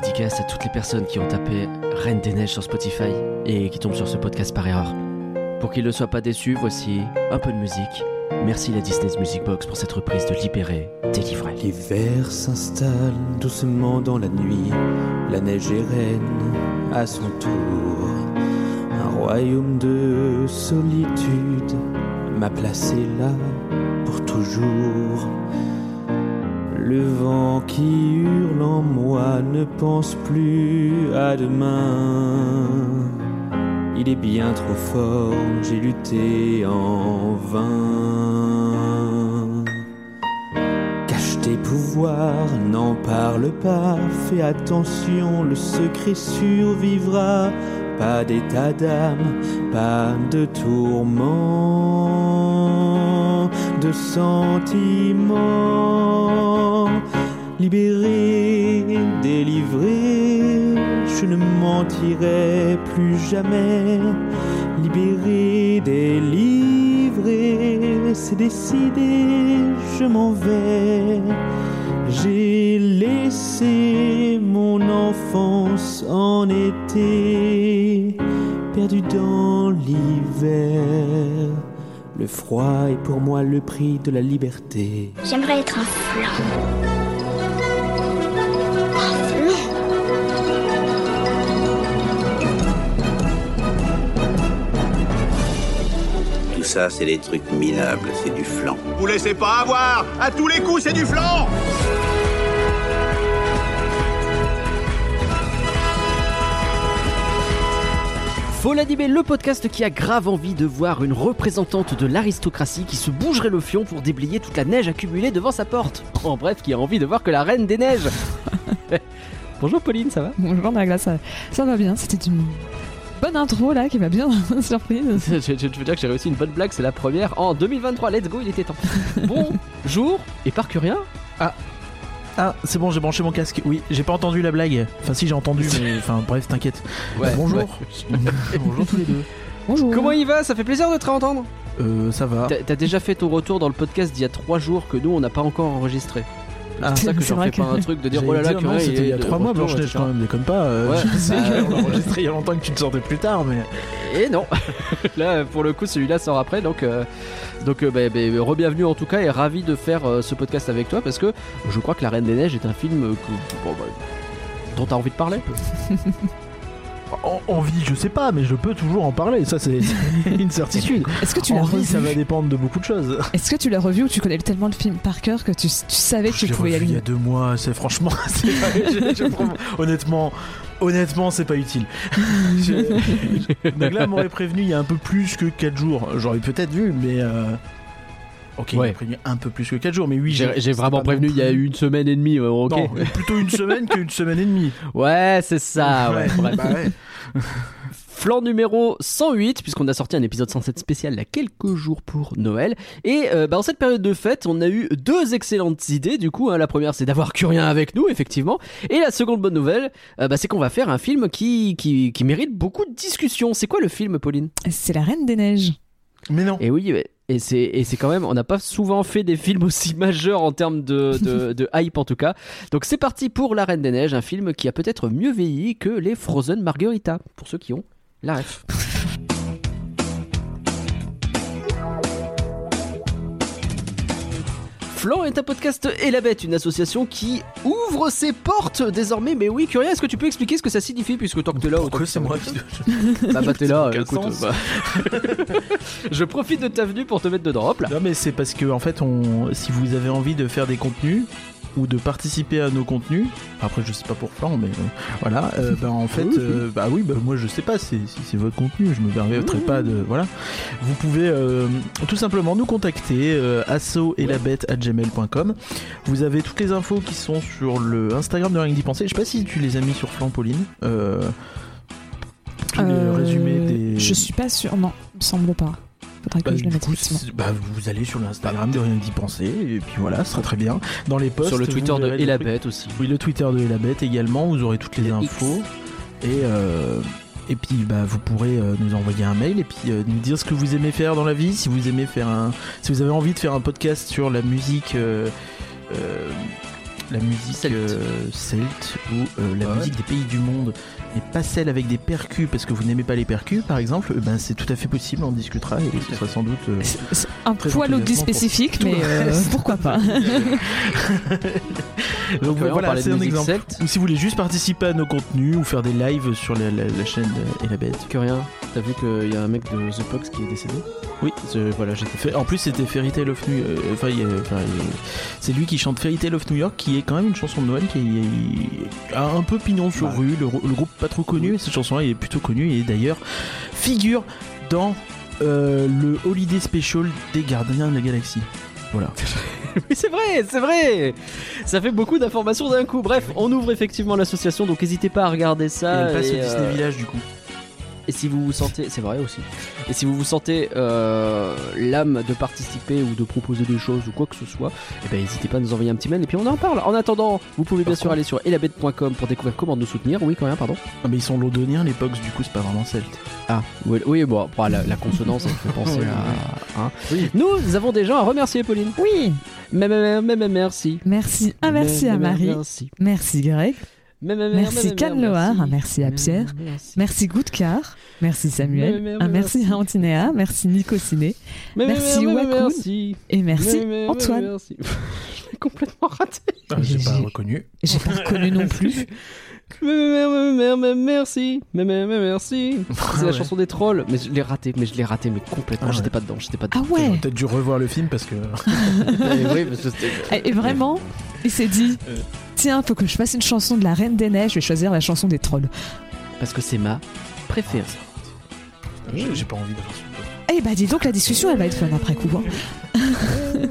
dédicace à toutes les personnes qui ont tapé Reine des Neiges sur Spotify et qui tombent sur ce podcast par erreur. Pour qu'ils ne soient pas déçus, voici un peu de musique. Merci la Disney's Music Box pour cette reprise de Libéré, délivré. L'hiver s'installe doucement dans la nuit, la neige est reine à son tour. Un royaume de solitude m'a placé là pour toujours. Le vent qui hurle en moi ne pense plus à demain. Il est bien trop fort, j'ai lutté en vain. Cache tes pouvoirs, n'en parle pas, fais attention, le secret survivra. Pas d'état d'âme, pas de tourment, de sentiments. Libéré, délivré, je ne mentirai plus jamais. Libéré, délivré, c'est décidé, je m'en vais. J'ai laissé mon enfance en été, perdu dans l'hiver. Le froid est pour moi le prix de la liberté. J'aimerais être un flan. Ça, c'est des trucs minables, c'est du flan. Vous laissez pas avoir À tous les coups, c'est du flan Foladibé, le podcast qui a grave envie de voir une représentante de l'aristocratie qui se bougerait le fion pour déblayer toute la neige accumulée devant sa porte. En bref, qui a envie de voir que la reine des neiges. Bonjour Pauline, ça va? Bonjour Nagla, ça, ça va bien, c'était une bonne intro là qui m'a bien surprise. je, je- je veux dire que j'ai réussi une bonne blague, c'est la première en 2023. Let's go, il était temps. Bonjour et par rien. Ah, c'est bon, j'ai branché mon casque. Oui, j'ai pas entendu la blague. Enfin, si j'ai entendu, mais enfin, bref, t'inquiète. Ouais, Bonjour. ouais. Bonjour tous les deux. Bonjour. Comment il va? Ça fait plaisir de te réentendre. Euh, ça va. T'as- T'as déjà fait ton retour dans le podcast d'il y a trois jours que nous on n'a pas encore enregistré. Ah, C'est ça que vrai fais pas que- un truc de dire oh là là, dire, Curien, c'était il y a est de trois mois, retour, Blanche-Neige, quand même, déconne pas. euh, Ouais. Je sais Bah, qu'on a enregistré il y a longtemps que tu te sortais plus tard, mais. Et non, là pour le coup celui-là sort après donc euh, donc euh, bah, bah, re-bienvenue en tout cas et ravi de faire euh, ce podcast avec toi parce que je crois que La Reine des Neiges est un film que, bon, bah, dont t'as envie de parler. En- envie, je sais pas, mais je peux toujours en parler. Ça, c'est une certitude. Est-ce que tu l'as revu ça va dépendre de beaucoup de choses. Est-ce que tu l'as revu ou tu connais tellement le film par cœur que tu, tu savais que Je tu pouvais y aller il y a deux mois, c'est franchement, c'est pas- je- je prends- honnêtement, honnêtement, c'est pas utile. Je- Donc là, m'aurait prévenu il y a un peu plus que 4 jours. J'aurais peut-être vu, mais euh, ok, il Ouais. m'a prévenu un peu plus que 4 jours, mais oui, J'ai j'ai vraiment prévenu il y a plus- une semaine et demie, ouais, ok. Non, plutôt une semaine qu'une semaine et demie. Ouais, c'est ça, ouais. bref. bah ouais. Flan numéro 108, puisqu'on a sorti un épisode 107 spécial il y a quelques jours pour Noël. Et euh, bah, en cette période de fête, on a eu deux excellentes idées. Du coup, hein. la première, c'est d'avoir Curien avec nous, effectivement. Et la seconde bonne nouvelle, euh, bah, c'est qu'on va faire un film qui, qui, qui mérite beaucoup de discussion. C'est quoi le film, Pauline? C'est la Reine des Neiges. Mais non. Et oui, ouais. Et c'est quand même, on n'a pas souvent fait des films aussi majeurs en termes de, de, de hype en tout cas. Donc c'est parti pour La Reine des Neiges, un film qui a peut-être mieux vieilli que les Frozen Margarita, pour ceux qui ont la ref. Flan est un podcast et la bête, une association qui ouvre ses portes désormais. Mais oui, Curien, est-ce que tu peux expliquer ce que ça signifie puisque tant que t'es là, autant Pourquoi que c'est moi qui. Bah, bah t'es là, écoute. bah. Je profite de ta venue pour te mettre dedans. Hop là. Non mais c'est parce que en fait on si vous avez envie de faire des contenus ou de participer à nos contenus, après je sais pas pour Flan mais euh, voilà, euh, bah, en fait euh, bah oui bah moi je sais pas c'est- votre contenu, je me permettrai pas de voilà. Vous pouvez tout simplement nous contacter asso et la bête à gmail.com. Vous avez toutes les infos qui sont sur le Instagram de Rien d'y penser. Je sais pas si tu les as mis sur Flan Pauline. Euh, tous les Euh, résumés des Je suis pas sûre, non, il me semble pas. Faudrait que bah, je le du mette coup, bah, vous allez sur l'Instagram de Rien d'y penser et puis voilà, ce sera très bien. Dans les posts, Sur le vous Twitter de Et la. Bête aussi. Oui, le Twitter de Et la Bête également, vous aurez toutes les Et infos. Et, euh, et puis bah, vous pourrez euh, nous envoyer un mail et puis euh, nous dire ce que vous aimez faire dans la vie, si vous aimez faire un. Si vous avez envie de faire un podcast sur la musique. euh, euh, la musique Celte. euh, celte ou euh, la Ouais. musique des pays du monde et pas celle avec des percus parce que vous n'aimez pas les percus par exemple, eh ben c'est tout à fait possible, on discutera et ce sera sans doute. euh, un poil au spécifique, mais euh, pourquoi pas Donc on voilà, c'est un exemple. Ou si vous voulez juste participer à nos contenus ou faire des lives sur la, la- la chaîne et la bête. Que rien. T'as vu qu'il y a un mec de The Pox qui est décédé Oui, voilà, j'étais fait. En plus, c'était Fairy Tale of New euh, Enfin, c'est lui qui chante Fairy Tale of New York, qui est quand même une chanson de Noël qui est- a un peu pignon sur Bah. rue. Le, le groupe pas trop connu, mais cette chanson-là est plutôt connue et d'ailleurs figure dans euh, le Holiday Special des Gardiens de la Galaxie. Voilà. Oui, c'est vrai, c'est vrai Ça fait beaucoup d'informations d'un coup. Bref, on ouvre effectivement l'association, donc n'hésitez pas à regarder et ça. elle passe et, au Disney euh, Village du coup. Et si vous vous sentez, c'est vrai aussi. Et si vous vous sentez euh, l'âme de participer ou de proposer des choses ou quoi que ce soit, eh ben n'hésitez pas à nous envoyer un petit mail et puis on en parle. En attendant, vous pouvez bien Par sûr contre- aller sur elabette.com pour découvrir comment nous soutenir. Oui, quand même, pardon. Ah, mais ils sont londoniens, les Pox, du coup, c'est pas vraiment celte. Ah, oui, oui bon, bon, la, la consonance, ça me fait penser Oui, à. hein. Oui. Nous avons des gens à remercier, Pauline. Oui, Mais, mais, mais, mais, merci. merci. Un merci Mais, à Marie, Merci. merci Greg, Merci. Loire, un merci à Pierre. merci. Goudcar, merci Samuel, un merci à Antinéa, merci Nico Ciné Merci, Wakoun. et merci Antoine. Je l'ai complètement raté. Ah, j'ai pas reconnu. J'ai pas reconnu non plus. Merci. Merci. C'est la chanson des trolls. Mais je l'ai raté, mais je l'ai raté, mais complètement. Ah. J'étais pas dedans, j'étais pas Ah dedans. J'aurais ouais peut-être dû revoir le film parce que. Et vraiment, il s'est dit Euh. Tiens, faut que je fasse une chanson de la Reine des Neiges, je vais choisir la chanson des trolls. Parce que c'est ma préférée. J'ai j'ai pas envie d'avoir ce Eh bah dis donc, la discussion elle va être fun après coup. hein.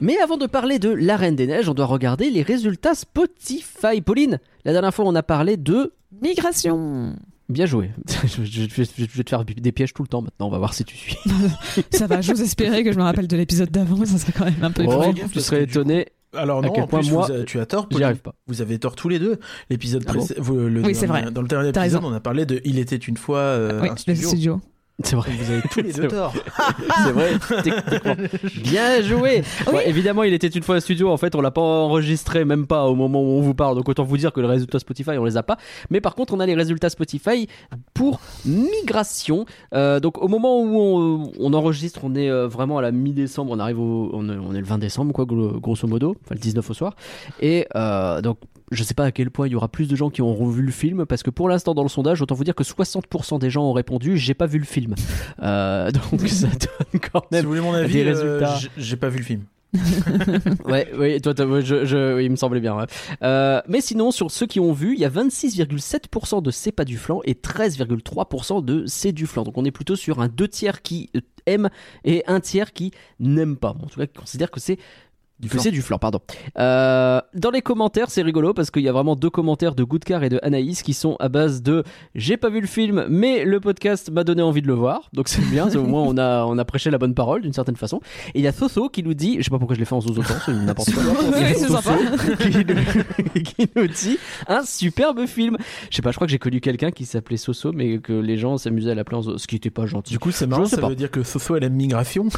Mais avant de parler de La Reine des Neiges, on doit regarder les résultats Spotify. Pauline, la dernière fois, on a parlé de. Migration Bien joué. je, je- je- je vais te faire des pièges tout le temps maintenant. On va voir si tu suis. Ça va, j'ose espérer que je me rappelle de l'épisode d'avant, ça serait quand même un peu Oh, tu serais étonné. Alors À non, quel en point plus, moi, vous tu as tort, J'y arrive pas. Vous avez tort tous les deux. L'épisode Ah bon vous- le Oui, c'est vrai. Dans le dernier épisode, raison. on a parlé de Il était une fois euh, oui, un le studio. C'est vrai. Vous avez tous les C'est deux vrai. tort. C'est vrai, techniquement. Bien joué. Oui. Ouais, évidemment, il était une fois un studio. En fait, on l'a pas enregistré, même pas au moment où on vous parle. Donc autant vous dire que les résultats Spotify, on les a pas. Mais par contre, on a les résultats Spotify pour migration. Euh, donc au moment où on, on enregistre, on est euh, vraiment à la mi-décembre. On arrive au, on est, le 20 décembre, quoi, gro- grosso modo. Enfin, le 19 au soir. Et euh, donc. Je sais pas à quel point il y aura plus de gens qui auront vu le film parce que pour l'instant dans le sondage, autant vous dire que 60% des gens ont répondu j'ai pas vu le film. Euh, donc ça donne quand Si même vous voulez mon des avis, euh, résultats. j- j'ai pas vu le film. ouais, oui, toi, t'as- ouais, je, je- oui, il me semblait bien. ouais. Euh, mais sinon, sur ceux qui ont vu, il y a 26,7% de c'est pas du flan et 13,3% de c'est du flan. Donc on est plutôt sur un deux tiers qui euh, aime et un tiers qui n'aime pas. En tout cas, qui considère que c'est Du que flan. c'est du flan, pardon. Euh, dans les commentaires, c'est rigolo parce qu'il y a vraiment deux commentaires de Goodcar et de Anaïs qui sont à base de j'ai pas vu le film, mais le podcast m'a donné envie de le voir. Donc c'est bien, au moins on a, on a prêché la bonne parole d'une certaine façon. Et il y a Soso qui nous dit, je sais pas pourquoi je l'ai fait en zozotant, c'est n'importe quoi. Oui, c'est Soso sympa. qui, nous, qui nous dit un superbe film. Je sais pas, je crois que j'ai connu quelqu'un qui s'appelait Soso, mais que les gens s'amusaient à l'appeler en zozo, ce qui était pas gentil. Du coup, c'est marrant, ça pas. veut dire que Soso elle aime migration.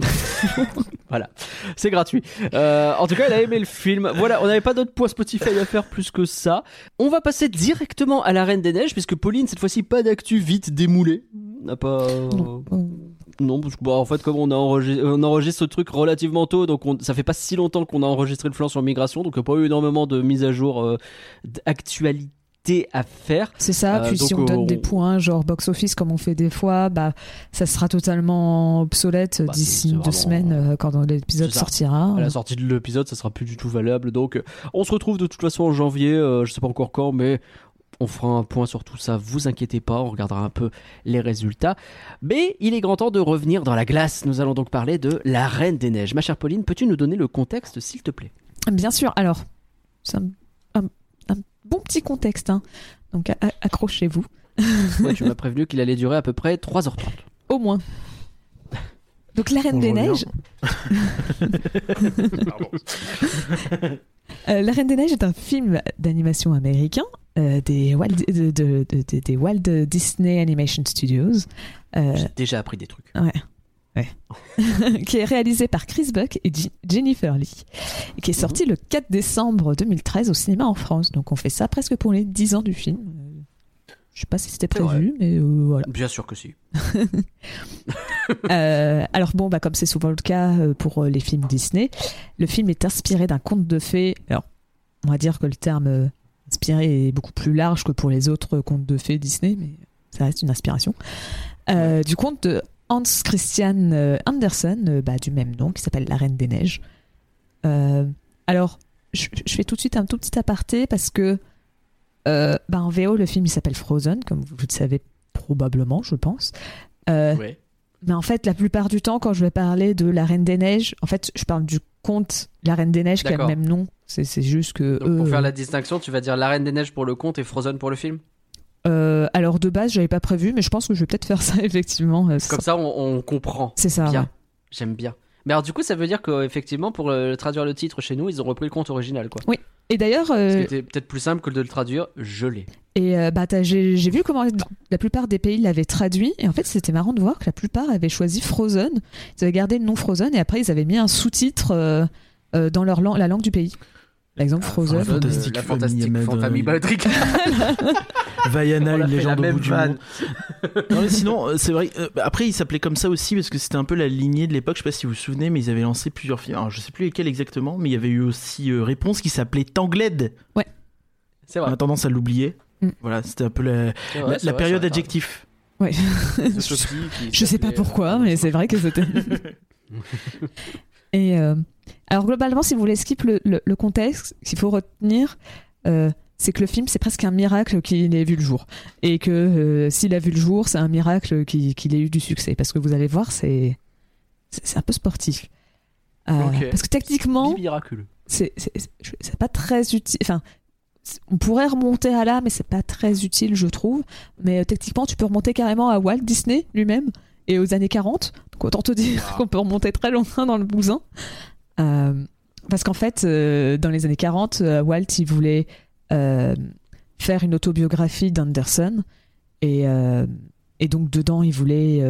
Voilà, c'est gratuit. Euh, en tout cas, elle a aimé le film. Voilà, on n'avait pas d'autres points Spotify à faire plus que ça. On va passer directement à la Reine des Neiges, puisque Pauline, cette fois-ci, pas d'actu vite démoulé. On n'a pas. Non. Non, parce que bah, en fait, comme on, a enregistré, on enregistre ce truc relativement tôt, donc on- ça fait pas si longtemps qu'on a enregistré le flanc sur migration, donc il n'y a pas eu énormément de mises à jour euh, d'actualité à faire. C'est ça, Euh, puis si on donne on- des points, genre box-office comme on fait des fois, bah ça sera totalement obsolète Bah, d'ici deux vraiment- semaines euh, quand l'épisode ça. sortira. À la sortie de l'épisode, ça sera plus du tout valable. Donc, euh, on se retrouve de toute façon en janvier. euh, je sais pas encore quand, mais on fera un point sur tout ça. Vous inquiétez pas, on regardera un peu les résultats. Mais il est grand temps de revenir dans la glace. Nous allons donc parler de la Reine des Neiges. Ma chère Pauline, peux-tu nous donner le contexte, s'il te plaît? Bien sûr, alors, un- un bon petit contexte, hein. donc accrochez-vous, Ouais, Tu m'as prévenu qu'il allait durer à peu près 3h30. au moins. Donc la Reine des Neiges, euh, La Reine des Neiges est un film d'animation américain euh, des, Walt, de- de- de- de- des Walt Disney Animation Studios. Euh, J'ai déjà appris des trucs. Ouais. qui est réalisé par Chris Buck et Jennifer Lee, et qui est sorti le 4 décembre 2013 au cinéma en France. Donc on fait ça presque pour les 10 ans du film. Euh, Je sais pas si c'était prévu, mais euh, voilà. Bien sûr que si. Euh, alors bon, bah, comme c'est souvent le cas pour les films Disney, le film est inspiré d'un conte de fées. Alors, on va dire que le terme inspiré est beaucoup plus large que pour les autres contes de fées Disney, mais ça reste une inspiration. Euh, Du conte de Hans Christian euh, Andersen, euh, bah, du même nom, qui s'appelle La Reine des Neiges. Euh, alors, je, je fais tout de suite un tout petit aparté parce que euh, bah, en VO, le film il s'appelle Frozen, comme vous le savez probablement, je pense. Euh, Ouais. mais en fait, la plupart du temps, quand je vais parler de La Reine des Neiges, en fait, je parle du conte La Reine des Neiges qui a le même nom. C'est juste que. Donc pour faire la distinction, tu vas dire La Reine des Neiges pour le conte et Frozen pour le film? Euh, alors de base, j'avais pas prévu, mais je pense que je vais peut-être faire ça effectivement. euh, Comme ça, on, on comprend. C'est ça. Bien. ouais. J'aime bien. Mais alors du coup, ça veut dire qu'effectivement, pour euh, traduire le titre chez nous, ils ont repris le conte original, quoi. Et d'ailleurs, Ce qui euh, était peut-être plus simple que de le traduire, je l'ai. et bah, j'ai vu comment la plupart des pays l'avaient traduit, et en fait, c'était marrant de voir que la plupart avaient choisi Frozen. Ils avaient gardé le nom Frozen, et après, ils avaient mis un sous-titre dans leur lang- la langue du pays. Par exemple, Frozen. Euh, Fantastique la Famille fantastique famille euh, Baldric. Vaiana, On a une légende au bout du monde. Non, mais sinon, euh, c'est vrai. euh, bah, après, il s'appelait comme ça aussi parce que c'était un peu la lignée de l'époque. Je sais pas si vous vous souvenez, mais ils avaient lancé plusieurs films. Alors, je sais plus lesquels exactement, mais il y avait eu aussi euh, Réponse qui s'appelait Tangled. C'est On vrai. a tendance à l'oublier. Mm. Voilà, c'était un peu la, C'est vrai, la- c'est la vrai, période c'est adjectif. Ouais. C'est Je sais pas pourquoi, euh, mais c'est vrai que c'était. Et euh, alors globalement, si vous voulez skip le, le- le contexte, qu'il faut retenir, euh, c'est que le film, c'est presque un miracle qu'il ait vu le jour, et que euh, s'il a vu le jour, c'est un miracle qu'il qu'il ait eu du succès, parce que vous allez voir, c'est un peu sportif. Euh. Parce que techniquement, c'est pas très utile. Enfin, on pourrait remonter à là, mais c'est pas très utile, je trouve. Mais euh, techniquement, tu peux remonter carrément à Walt Disney lui-même et aux années 40. Donc autant te dire Wow. qu'on peut remonter très loin dans le bousin. Euh, parce qu'en fait, euh, dans les années 40, euh, Walt, il voulait faire une autobiographie d'Anderson. Et, et donc, dedans, il voulait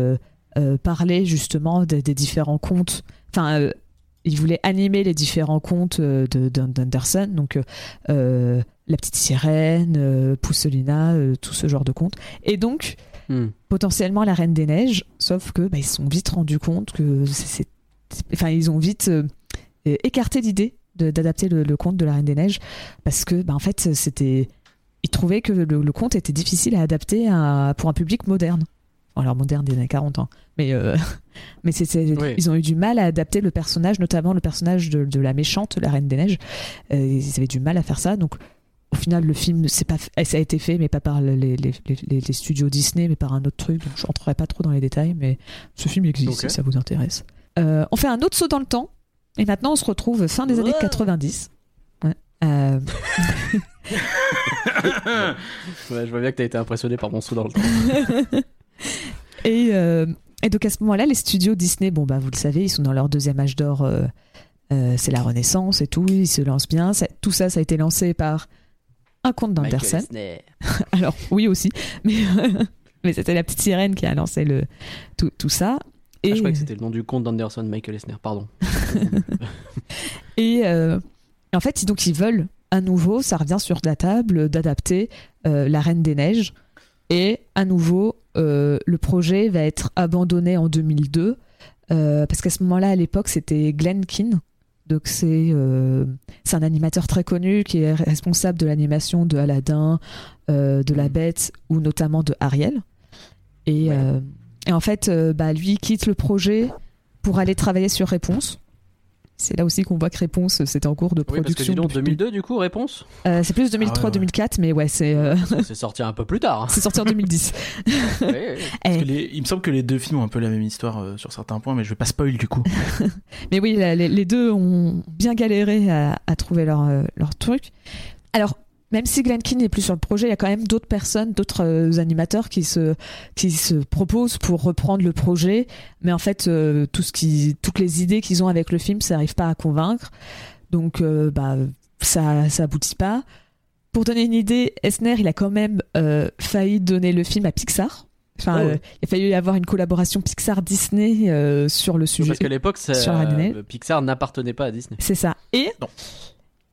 parler justement des, des différents contes. Enfin, il voulait animer les différents contes de- d'An- d'Anderson. Donc, euh, La Petite Sirène, euh, Pousselina, euh, tout ce genre de contes. Et donc, Hmm. potentiellement la Reine des Neiges, sauf que bah, ils se sont vite rendus compte que c'est, enfin ils ont vite écarté l'idée d'adapter le, le conte de la Reine des Neiges parce que bah, en fait c'était ils trouvaient que le, le conte était difficile à adapter à- pour un public moderne. Alors moderne des années 40 ans, mais euh, mais Oui. ils ont eu du mal à adapter le personnage, notamment le personnage de, de la méchante, la Reine des Neiges. Euh, ils avaient du mal à faire ça, donc au final, le film, c'est pas, ça a été fait, mais pas par les, les, les- studios Disney, mais par un autre truc. Donc, je rentrerai pas trop dans les détails, mais ce film existe si ça vous intéresse. Euh, on fait un autre saut dans le temps, et maintenant on se retrouve fin des années Ouais. 90. Ouais. Euh, Ouais, je vois bien que t'as été impressionné par mon saut dans le temps. et, euh, et donc à ce moment-là, les studios Disney, bon bah vous le savez, ils sont dans leur deuxième âge d'or. euh, euh, c'est la Renaissance et tout, ils se lancent bien. Ça- tout ça, ça a été lancé par un conte Eisner. Alors oui aussi, mais, mais c'était la petite sirène qui a lancé le, tout, tout ça. Et, Ah, je croyais que c'était le nom du conte d'Anderson, Michael Eisner, pardon. et euh, en fait, donc ils veulent à nouveau, ça revient sur la table, d'adapter euh, La Reine des Neiges. Et à nouveau, euh, le projet va être abandonné en 2002, euh, parce qu'à ce moment-là, à l'époque, c'était Glenn Keane. Donc c'est un animateur très connu qui est responsable de l'animation de Aladdin, de La Bête ou notamment de Ariel. Et, Ouais. et en fait, bah, lui quitte le projet pour aller travailler sur Réponse. C'est là aussi qu'on voit que Réponse, c'était en cours de Oui, parce que production. dis donc, depuis- 2002 du coup, réponse Euh, c'est plus Ah ouais, 2003-2004, mais ouais, c'est euh, C'est sorti un peu plus tard. hein. c'est sorti en 2010. Oui, oui. Parce Eh, que les- il me semble que les deux films ont un peu la même histoire euh, sur certains points, mais je vais pas spoil du coup. Mais oui, les, les deux ont bien galéré à, à trouver leur, euh, leur truc. Alors, même si Glenn Keane n'est plus sur le projet, il y a quand même d'autres personnes, d'autres euh, animateurs qui se, qui se proposent pour reprendre le projet. Mais en fait, euh, tout ce qui, toutes les idées qu'ils ont avec le film, ça n'arrive pas à convaincre. Donc, euh, bah, ça, ça aboutit pas. Pour donner une idée, Esner, il a quand même euh, failli donner le film à Pixar. Enfin, Oh, ouais. euh, il a fallu avoir une collaboration Pixar-Disney euh, sur le sujet. Parce qu'à l'époque, euh, Pixar n'appartenait pas à Disney. C'est ça. Et, Non.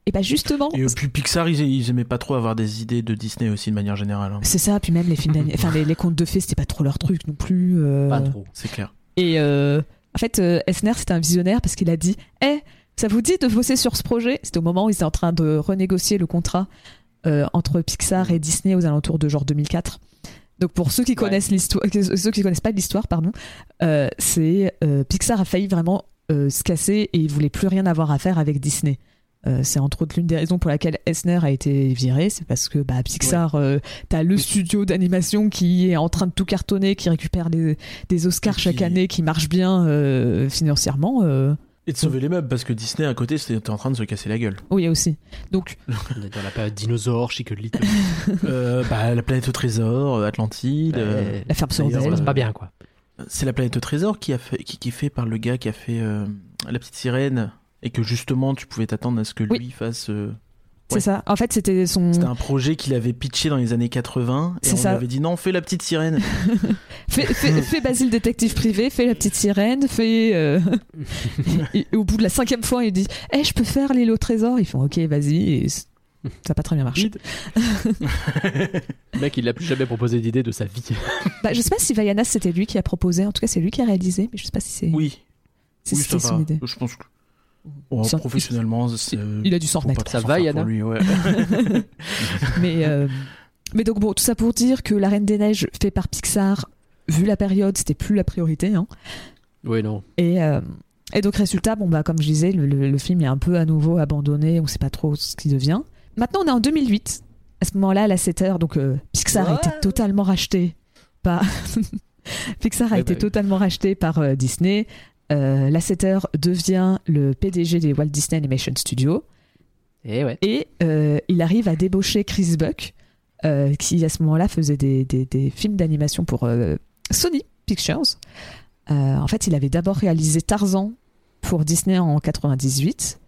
Et bah justement, Et puis Pixar, ils, ils aimaient pas trop avoir des idées de Disney aussi de manière générale. hein. c'est ça. Puis même les films, d'ani- enfin les, les contes de fées, c'était pas trop leur truc non plus. euh. Pas trop. C'est clair. Et euh, en fait, euh, Esner, c'était un visionnaire parce qu'il a dit Eh, ça vous dit de bosser sur ce projet? C'était au moment où ils étaient en train de renégocier le contrat euh, entre Pixar et Disney aux alentours de genre 2004. Donc pour ceux qui connaissent l'histoire, ceux qui connaissent pas l'histoire, pardon, euh, c'est euh, Pixar a failli vraiment euh, se casser et il voulait plus rien avoir à faire avec Disney. Euh, c'est entre autres l'une des raisons pour laquelle Esner a été viré, c'est parce que bah, Pixar, euh, t'as le studio d'animation qui est en train de tout cartonner, qui récupère les- des Oscars chaque année, qui marche bien euh, financièrement. euh, Et de sauver les meubles parce que Disney à côté c'était en train de se casser la gueule. oui aussi. Donc On est dans la période dinosaure, Chicken Little. Euh, bah, la planète au trésor, Atlantide. euh, Ouais. la ferme euh, C'est pas bien, quoi. C'est la planète au trésor qui, a fait, qui, qui est fait par le gars qui a fait euh, la petite sirène et que justement tu pouvais t'attendre à ce que Oui. lui fasse. euh, C'est ça. En fait, c'était son. C'était un projet qu'il avait pitché dans les années 80 et C'est on ça. lui avait dit non, fais la petite sirène. Fais, fais, fais Basile détective privé, fais la petite sirène, fais. euh, et, et au bout de la cinquième fois, il dit Eh, je peux faire l'île au trésor Ils font Ok, vas-y. Et ça n'a pas très bien marché. Le mec, il l'a plus jamais proposé d'idée de sa vie. Bah, je sais pas si Vayanas c'était lui qui a proposé. En tout cas, c'est lui qui a réalisé, mais je sais pas si c'est Oui, si oui, c'était son idée. Je pense que oh, professionnellement, c'est- Il a dû s'en remettre. Ça va, Yana lui, ouais. Mais, euh, mais donc bon, tout ça pour dire que La Reine des Neiges, fait par Pixar, vu la période, c'était plus la priorité. Hein. Oui, non. Et, euh, et donc résultat, bon bah comme je disais, le, le- le film est un peu à nouveau abandonné, on sait pas trop ce qu'il devient. Maintenant, on est en 2008. À ce moment-là, la 7 heures, donc euh, Pixar a été totalement racheté par Pixar a Ouais, été bah oui. totalement racheté par euh, Disney. Euh, la 7 heures devient le PDG des Walt Disney Animation Studios. Et ouais. Et euh, il arrive à débaucher Chris Buck, euh, qui à ce moment-là faisait des, des- des films d'animation pour Sony Pictures. En fait, il avait d'abord réalisé Tarzan pour Disney en 98.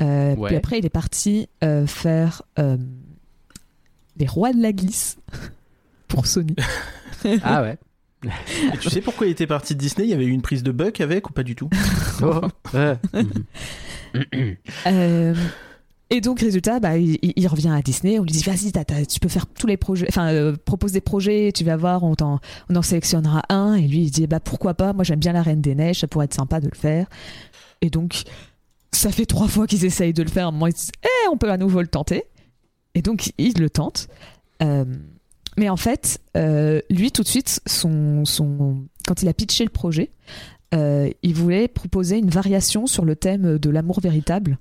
Euh, Ouais. Puis après, il est parti euh, faire euh, Les Rois de la Glisse pour Sony. Ah ouais. Et tu sais pourquoi il était parti de Disney? Il y avait eu une prise de Buck avec ou pas du tout? Oh. Ouais. Euh, et donc, résultat, bah, il, il- revient à Disney. On lui dit Vas-y, tu peux faire tous les projets, enfin, euh, propose des projets, tu vas voir, on, t'en- on en sélectionnera un. Et lui, il dit Bah, pourquoi pas? Moi, j'aime bien la Reine des Neiges, ça pourrait être sympa de le faire. Et donc, ça fait trois fois qu'ils essayent de le faire. À un moment, ils se disent Eh, on peut à nouveau le tenter. Et donc, il le tente. Euh, mais en fait, euh, lui, tout de suite, son, son... quand il a pitché le projet, euh, il voulait proposer une variation sur le thème de l'amour véritable.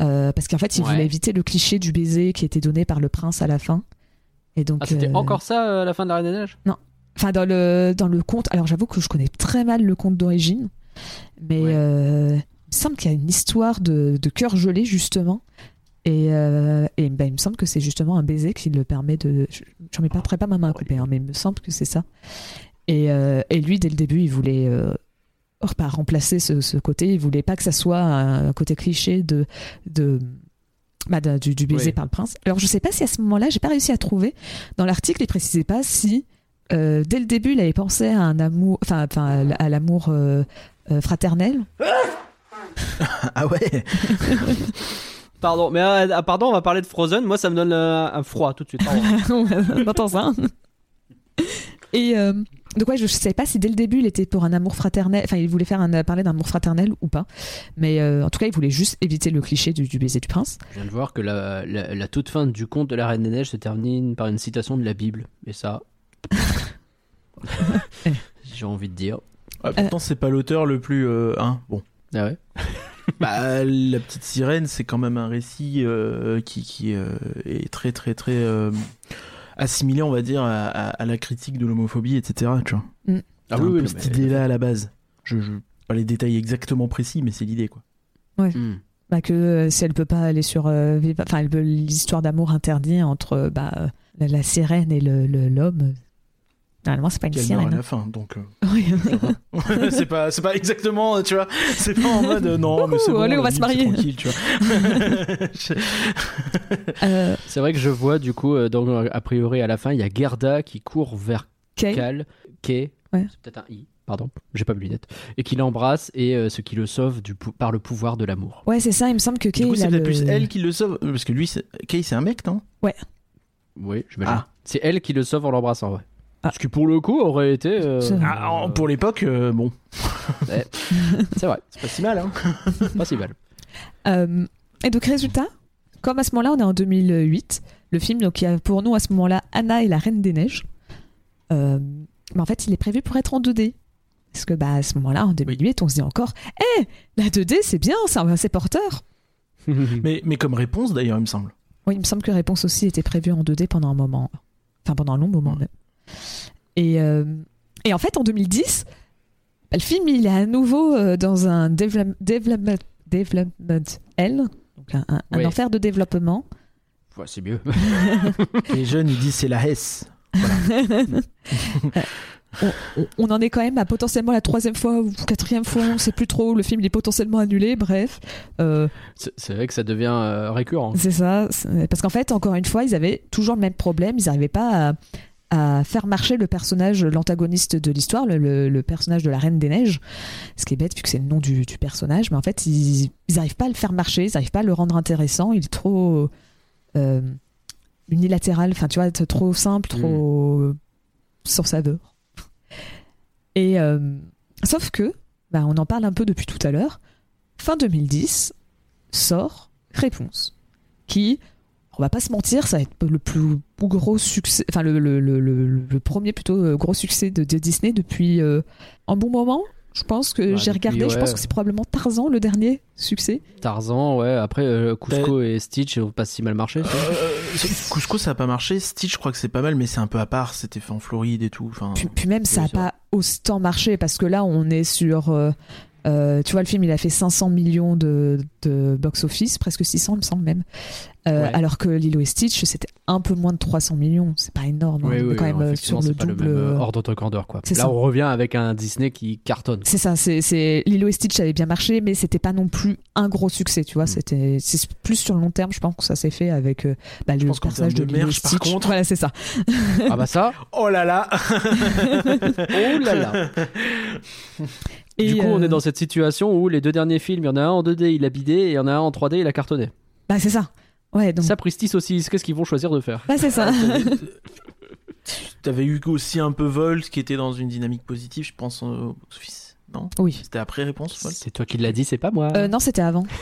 Euh, parce qu'en fait, il Ouais. voulait éviter le cliché du baiser qui était donné par le prince à la fin. Et donc, Ah, c'était encore ça à la fin de la Reine des Neiges? Enfin, dans le, dans le conte. Alors, j'avoue que je connais très mal le conte d'origine. Mais Ouais. il me semble qu'il y a une histoire de, de cœur gelé, justement. Et, euh, et ben, il me semble que c'est justement un baiser qui le permet de. je- J'en mets pas pas ma main à couper, hein, mais il me semble que c'est ça. Et, euh, et lui, dès le début, il voulait. euh, pas remplacer ce, ce côté, il voulait pas que ça soit un, côté cliché de, de, bah, de- du, du baiser Oui. par le prince. Alors je sais pas si à ce moment-là, j'ai pas réussi à trouver. Dans l'article, il précisait pas si euh, dès le début, il avait pensé à un amour, enfin, enfin, à l'amour fraternel. Ah ouais Pardon, mais euh, ah, pardon, on va parler de Frozen. Moi, ça me donne euh, un froid tout de suite. Entend ça. Et euh, donc ouais, je sais pas si dès le début il était pour un amour fraternel, enfin il voulait faire un, parler d'un amour fraternel ou pas, mais euh, en tout cas il voulait juste éviter le cliché du, du baiser du prince. Je viens de voir que la, la, la toute fin du conte de la Reine des Neiges se termine par une citation de la Bible. Et ça. J'ai envie de dire. Ah, Pourtant, c'est pas l'auteur le plus. euh, hein, bon. Ah ouais? Bah, la petite sirène, c'est quand même un récit euh, qui, qui euh, est très, très, très euh, assimilé, on va dire, à, à- à la critique de l'homophobie, etc. Tu vois. Ah T'as oui, oui, cette mais- idée-là à la base. Je, je pas les détails exactement précis, mais c'est l'idée, quoi. Hmm. Bah que euh, si elle peut pas aller sur, euh, enfin elle veut l'histoire d'amour interdit entre bah, la, la sirène et le le- l'homme. euh, Normalement c'est pas une Qu'elle meurt à sirène. la fin, donc. euh, hein. Oui. c'est pas, c'est pas exactement, tu vois. C'est pas en mode euh, non, mais c'est bon. allez, on va Lily, se marier. c'est Tranquille, tu vois. Euh, C'est vrai que je vois, du coup, euh, donc, a priori, à la fin, il y a Gerda qui court vers Kay. Cal, Kay, Ouais. c'est peut-être un I, pardon, j'ai pas mes lunettes, et qui l'embrasse et euh, ce qui le sauve du pou- par le pouvoir de l'amour. Ouais, c'est ça, il me semble que Kay. Du coup, c'est a peut-être le- plus elle qui le sauve. euh, Parce que lui, c'est- Kay, c'est un mec, non? Oui, j'imagine. Ah. C'est elle qui le sauve en l'embrassant, ouais. Ah. Ce qui pour le coup aurait été. euh, Ah, en- Pour l'époque, euh, bon, C'est vrai, c'est pas si mal, hein. pas si mal. Euh, et donc, résultat, comme à ce moment-là, on est en 2008, le film, donc il y a pour nous à ce moment-là Anna et la Reine des Neiges. Euh, mais en fait, il est prévu pour être en 2D. Parce que bah, à ce moment-là, en 2008, on se dit encore Eh, la 2D, c'est bien, c'est c'est porteur. mais, mais comme réponse, d'ailleurs, il me semble. Oui, il me semble que Réponse aussi était prévue en 2D pendant un moment. Enfin, pendant un long moment même. Et, euh, et en fait, en 2010, bah, le film, il est à nouveau euh, dans un develop- development, development L, donc un, un- un Oui. enfer de développement. Ouais, c'est mieux. Les jeunes, ils disent c'est la S. on, on- on en est quand même à potentiellement la troisième fois ou quatrième fois, on sait plus trop. Le film il est potentiellement annulé. Bref, Euh, C'est vrai que ça devient euh, récurrent. c'est ça. Parce qu'en fait, encore une fois, ils avaient toujours le même problème. Ils n'arrivaient pas à, à faire marcher le personnage, l'antagoniste de l'histoire, le, le- le personnage de la Reine des Neiges. Ce qui est bête vu que c'est le nom du, du personnage, mais en fait, ils n'arrivent pas à le faire marcher. Ils n'arrivent pas à le rendre intéressant. Il est trop euh, unilatéral. Enfin, tu vois, trop simple, trop sans saveur. Et euh, sauf que, bah, on en parle un peu depuis tout à l'heure. Fin 2010 sort Réponse, qui, on va pas se mentir, ça va être le plus gros succès, enfin le, le, le, le- le premier plutôt euh, gros succès de, de Disney depuis euh, un bon moment. Je pense que Bah, j'ai regardé, je pense que c'est probablement Tarzan le dernier succès. Tarzan, ouais. Après, euh, Cusco et Stitch ils ont pas si mal marché. Euh, Cusco, ça a pas marché. Stitch, je crois que c'est pas mal, mais c'est un peu à part. C'était fait en Floride et tout. Enfin, Puis, puis même, ça vrai. pas autant marché parce que là, on est sur. euh, euh, tu vois, le film, il a fait 500 millions de, de box-office, presque 600, il me semble même. Euh, Ouais. Alors que Lilo et Stitch, c'était un peu moins de 300 millions. C'est pas énorme. hein. Oui, oui, quand oui, même euh, sur le c'est pas double. le même ordre de grandeur, quoi. c'est Là, ça. on revient avec un Disney qui cartonne. C'est ça, c'est, Lilo et Stitch avait bien marché, mais c'était pas non plus un gros succès, tu vois. Mm. C'était, c'est plus sur le long terme, je pense que ça s'est fait avec euh, bah, le personnage de de Lilo et merch, par Stitch. contre- Voilà, c'est ça. ah bah ça, Oh là là oh là là. Et, du coup, on euh, est dans cette situation où les deux derniers films, il y en a un en 2D, il a bidé, et il y en a un en 3D, il a cartonné. Bah, c'est ça. Ouais, donc. Sapristi saucisse, qu'est-ce qu'ils vont choisir de faire? Bah, c'est ça. T'avais eu aussi un peu Volt qui était dans une dynamique positive, je pense, au box-office. Non? Oui. C'était après réponse, Volt? C'est toi qui l'as dit, c'est pas moi. Euh, non, c'était avant.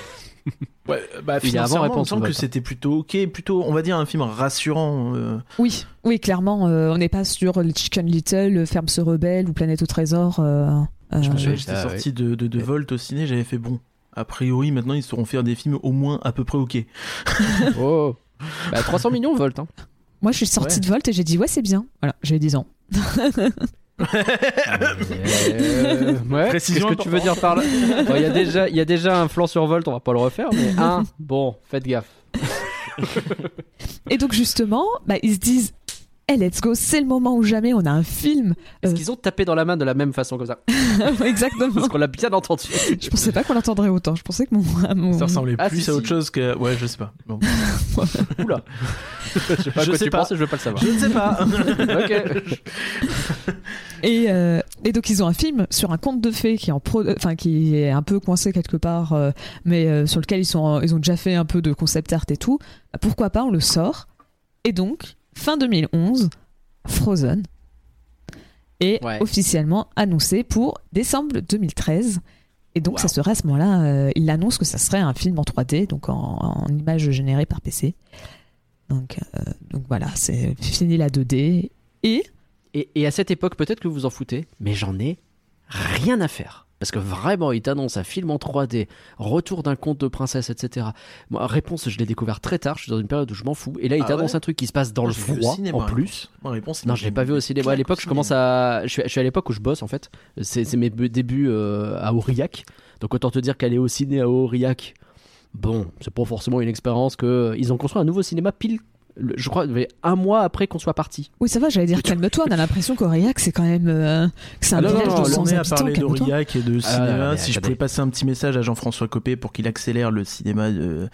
Ouais, bah Il est avant financièrement, il me semble que c'était plutôt ok, plutôt, on va dire, un film rassurant. euh, Oui, oui, clairement, euh, on n'est pas sur Chicken Little, Ferme se rebelle ou Planète au trésor. Euh, Je me souviens, ouais, j'étais ça, sorti de, de, de Volt au ciné, j'avais fait bon. A priori, maintenant, ils sauront faire des films au moins à peu près ok. Oh. Bah, 300 millions Volt. Hein. Moi, je suis sortie Ouais. de Volt et j'ai dit ouais, c'est bien. Voilà, j'avais 10 ans. Euh, ouais. Qu'est-ce Précision que tu veux dire par là? Bon, Il y, a déjà- il y a déjà un flanc sur Volt, on va pas le refaire, mais un, bon, faites gaffe. Et donc justement, bah, ils se disent, hey, let's go, c'est le moment ou jamais. On a un film. Est-ce Euh. qu'ils ont tapé dans la main de la même façon comme ça Exactement. Parce qu'on l'a bien entendu. Je pensais pas qu'on l'entendrait autant. Je pensais que mon, mon- Ça ressemblait Ah, plus si, à autre chose que. Ouais, je sais pas. Bon. Oula. Je sais pas Je quoi sais tu pas. penses et je veux pas le savoir. Je ne sais pas. ok. Et, euh, et donc ils ont un film sur un conte de fées qui est en pro, enfin qui est un peu coincé quelque part, euh, mais euh, sur lequel ils sont, ils ont déjà fait un peu de concept art et tout. Pourquoi pas, on le sort. Et donc fin 2011, Frozen est Ouais. officiellement annoncé pour décembre 2013. Et donc Wow. ça serait à ce moment-là, euh, il annonce que ça serait un film en 3D, donc en, en images générées par PC. Donc, euh, donc voilà, c'est fini la 2D. Et Et, et à cette époque, peut-être que vous vous en foutez, mais j'en ai rien à faire. Parce que vraiment, il t'annonce un film en 3D, retour d'un conte de princesse, etc. Moi, réponse, je l'ai découvert très tard, je suis dans une période où je m'en fous. Et là, il Ah t'annonce ouais un truc qui se passe dans Moi, le froid, cinéma, en plus. Moi, réponse, il Non, je l'ai pas vu au cinéma. À l'époque, je commence à. Je suis, je suis à l'époque où je bosse, en fait. C'est mes débuts euh, à Aurillac. Donc, autant te dire qu'aller au ciné à Aurillac, bon, c'est pas forcément une expérience que. Ils ont construit un nouveau cinéma pile le- je crois, un mois après qu'on soit parti. Oui, ça va, j'allais dire calme-toi. On a l'impression qu'Aurillac, c'est quand même. euh, c'est un Ah village non, de on 100 est à parler d'Aurillac et de Ah, cinéma. si je pouvais passer un petit message à Jean-François Copé pour qu'il accélère le cinéma de,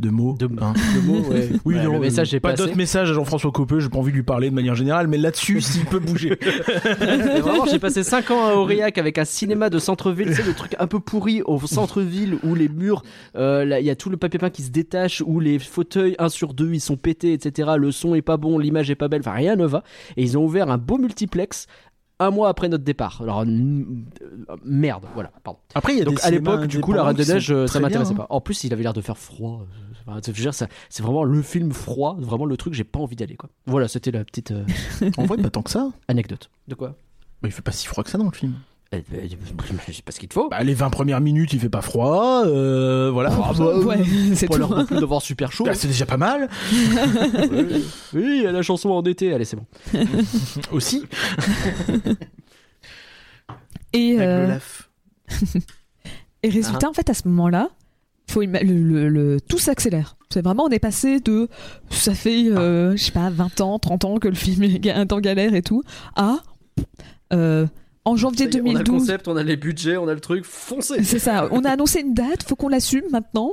de mots. De- hein. Le mot, ouais. Oui, Ouais, non, le message pas d'autres messages à Jean-François Copé, j'ai pas envie de lui parler de manière générale, mais là-dessus, s'il peut bouger. Vraiment, j'ai passé 5 ans à Aurillac avec un cinéma de centre-ville, sais, le truc un peu pourri au centre-ville où les murs, euh, il y a tout le papier peint qui se détache, où les fauteuils 1 sur 2 ils sont pétés, etc. Le son est pas bon, l'image est pas belle, enfin rien ne va. Et ils ont ouvert un beau multiplex un mois après notre départ. Alors, euh, merde, voilà, pardon. Après, il y a Donc des à l'époque, du coup, la Reine des indépendants Neiges, qui sont euh, ça très m'intéressait pas. En plus, il avait l'air de faire froid. euh, c'est vraiment le film froid, vraiment le truc, j'ai pas envie d'aller, quoi. Voilà, c'était la petite euh, hein. En vrai, pas tant que ça. anecdote. De quoi? Bah, il fait pas si froid que ça dans le film. Je sais pas ce qu'il te faut. Bah, les 20 premières minutes, il fait pas froid. euh, voilà. Ah, bah, Ouais, c'est Pas plus d'avoir super chaud. Bah, c'est déjà pas mal. oui, oui, il y a la chanson en été, allez, c'est bon. Aussi. Et, euh, et résultat, en fait, à ce moment-là, faut ima- le, le- le- tout s'accélère. C'est vraiment, on est passé de. Ça fait, euh, je sais pas, 20 ans, 30 ans que le film est en galère et tout, à. euh, en janvier Ça y est, On a le 2012. concept, on a les budgets, on a le truc, foncez C'est ça, on a annoncé une date, faut qu'on l'assume maintenant.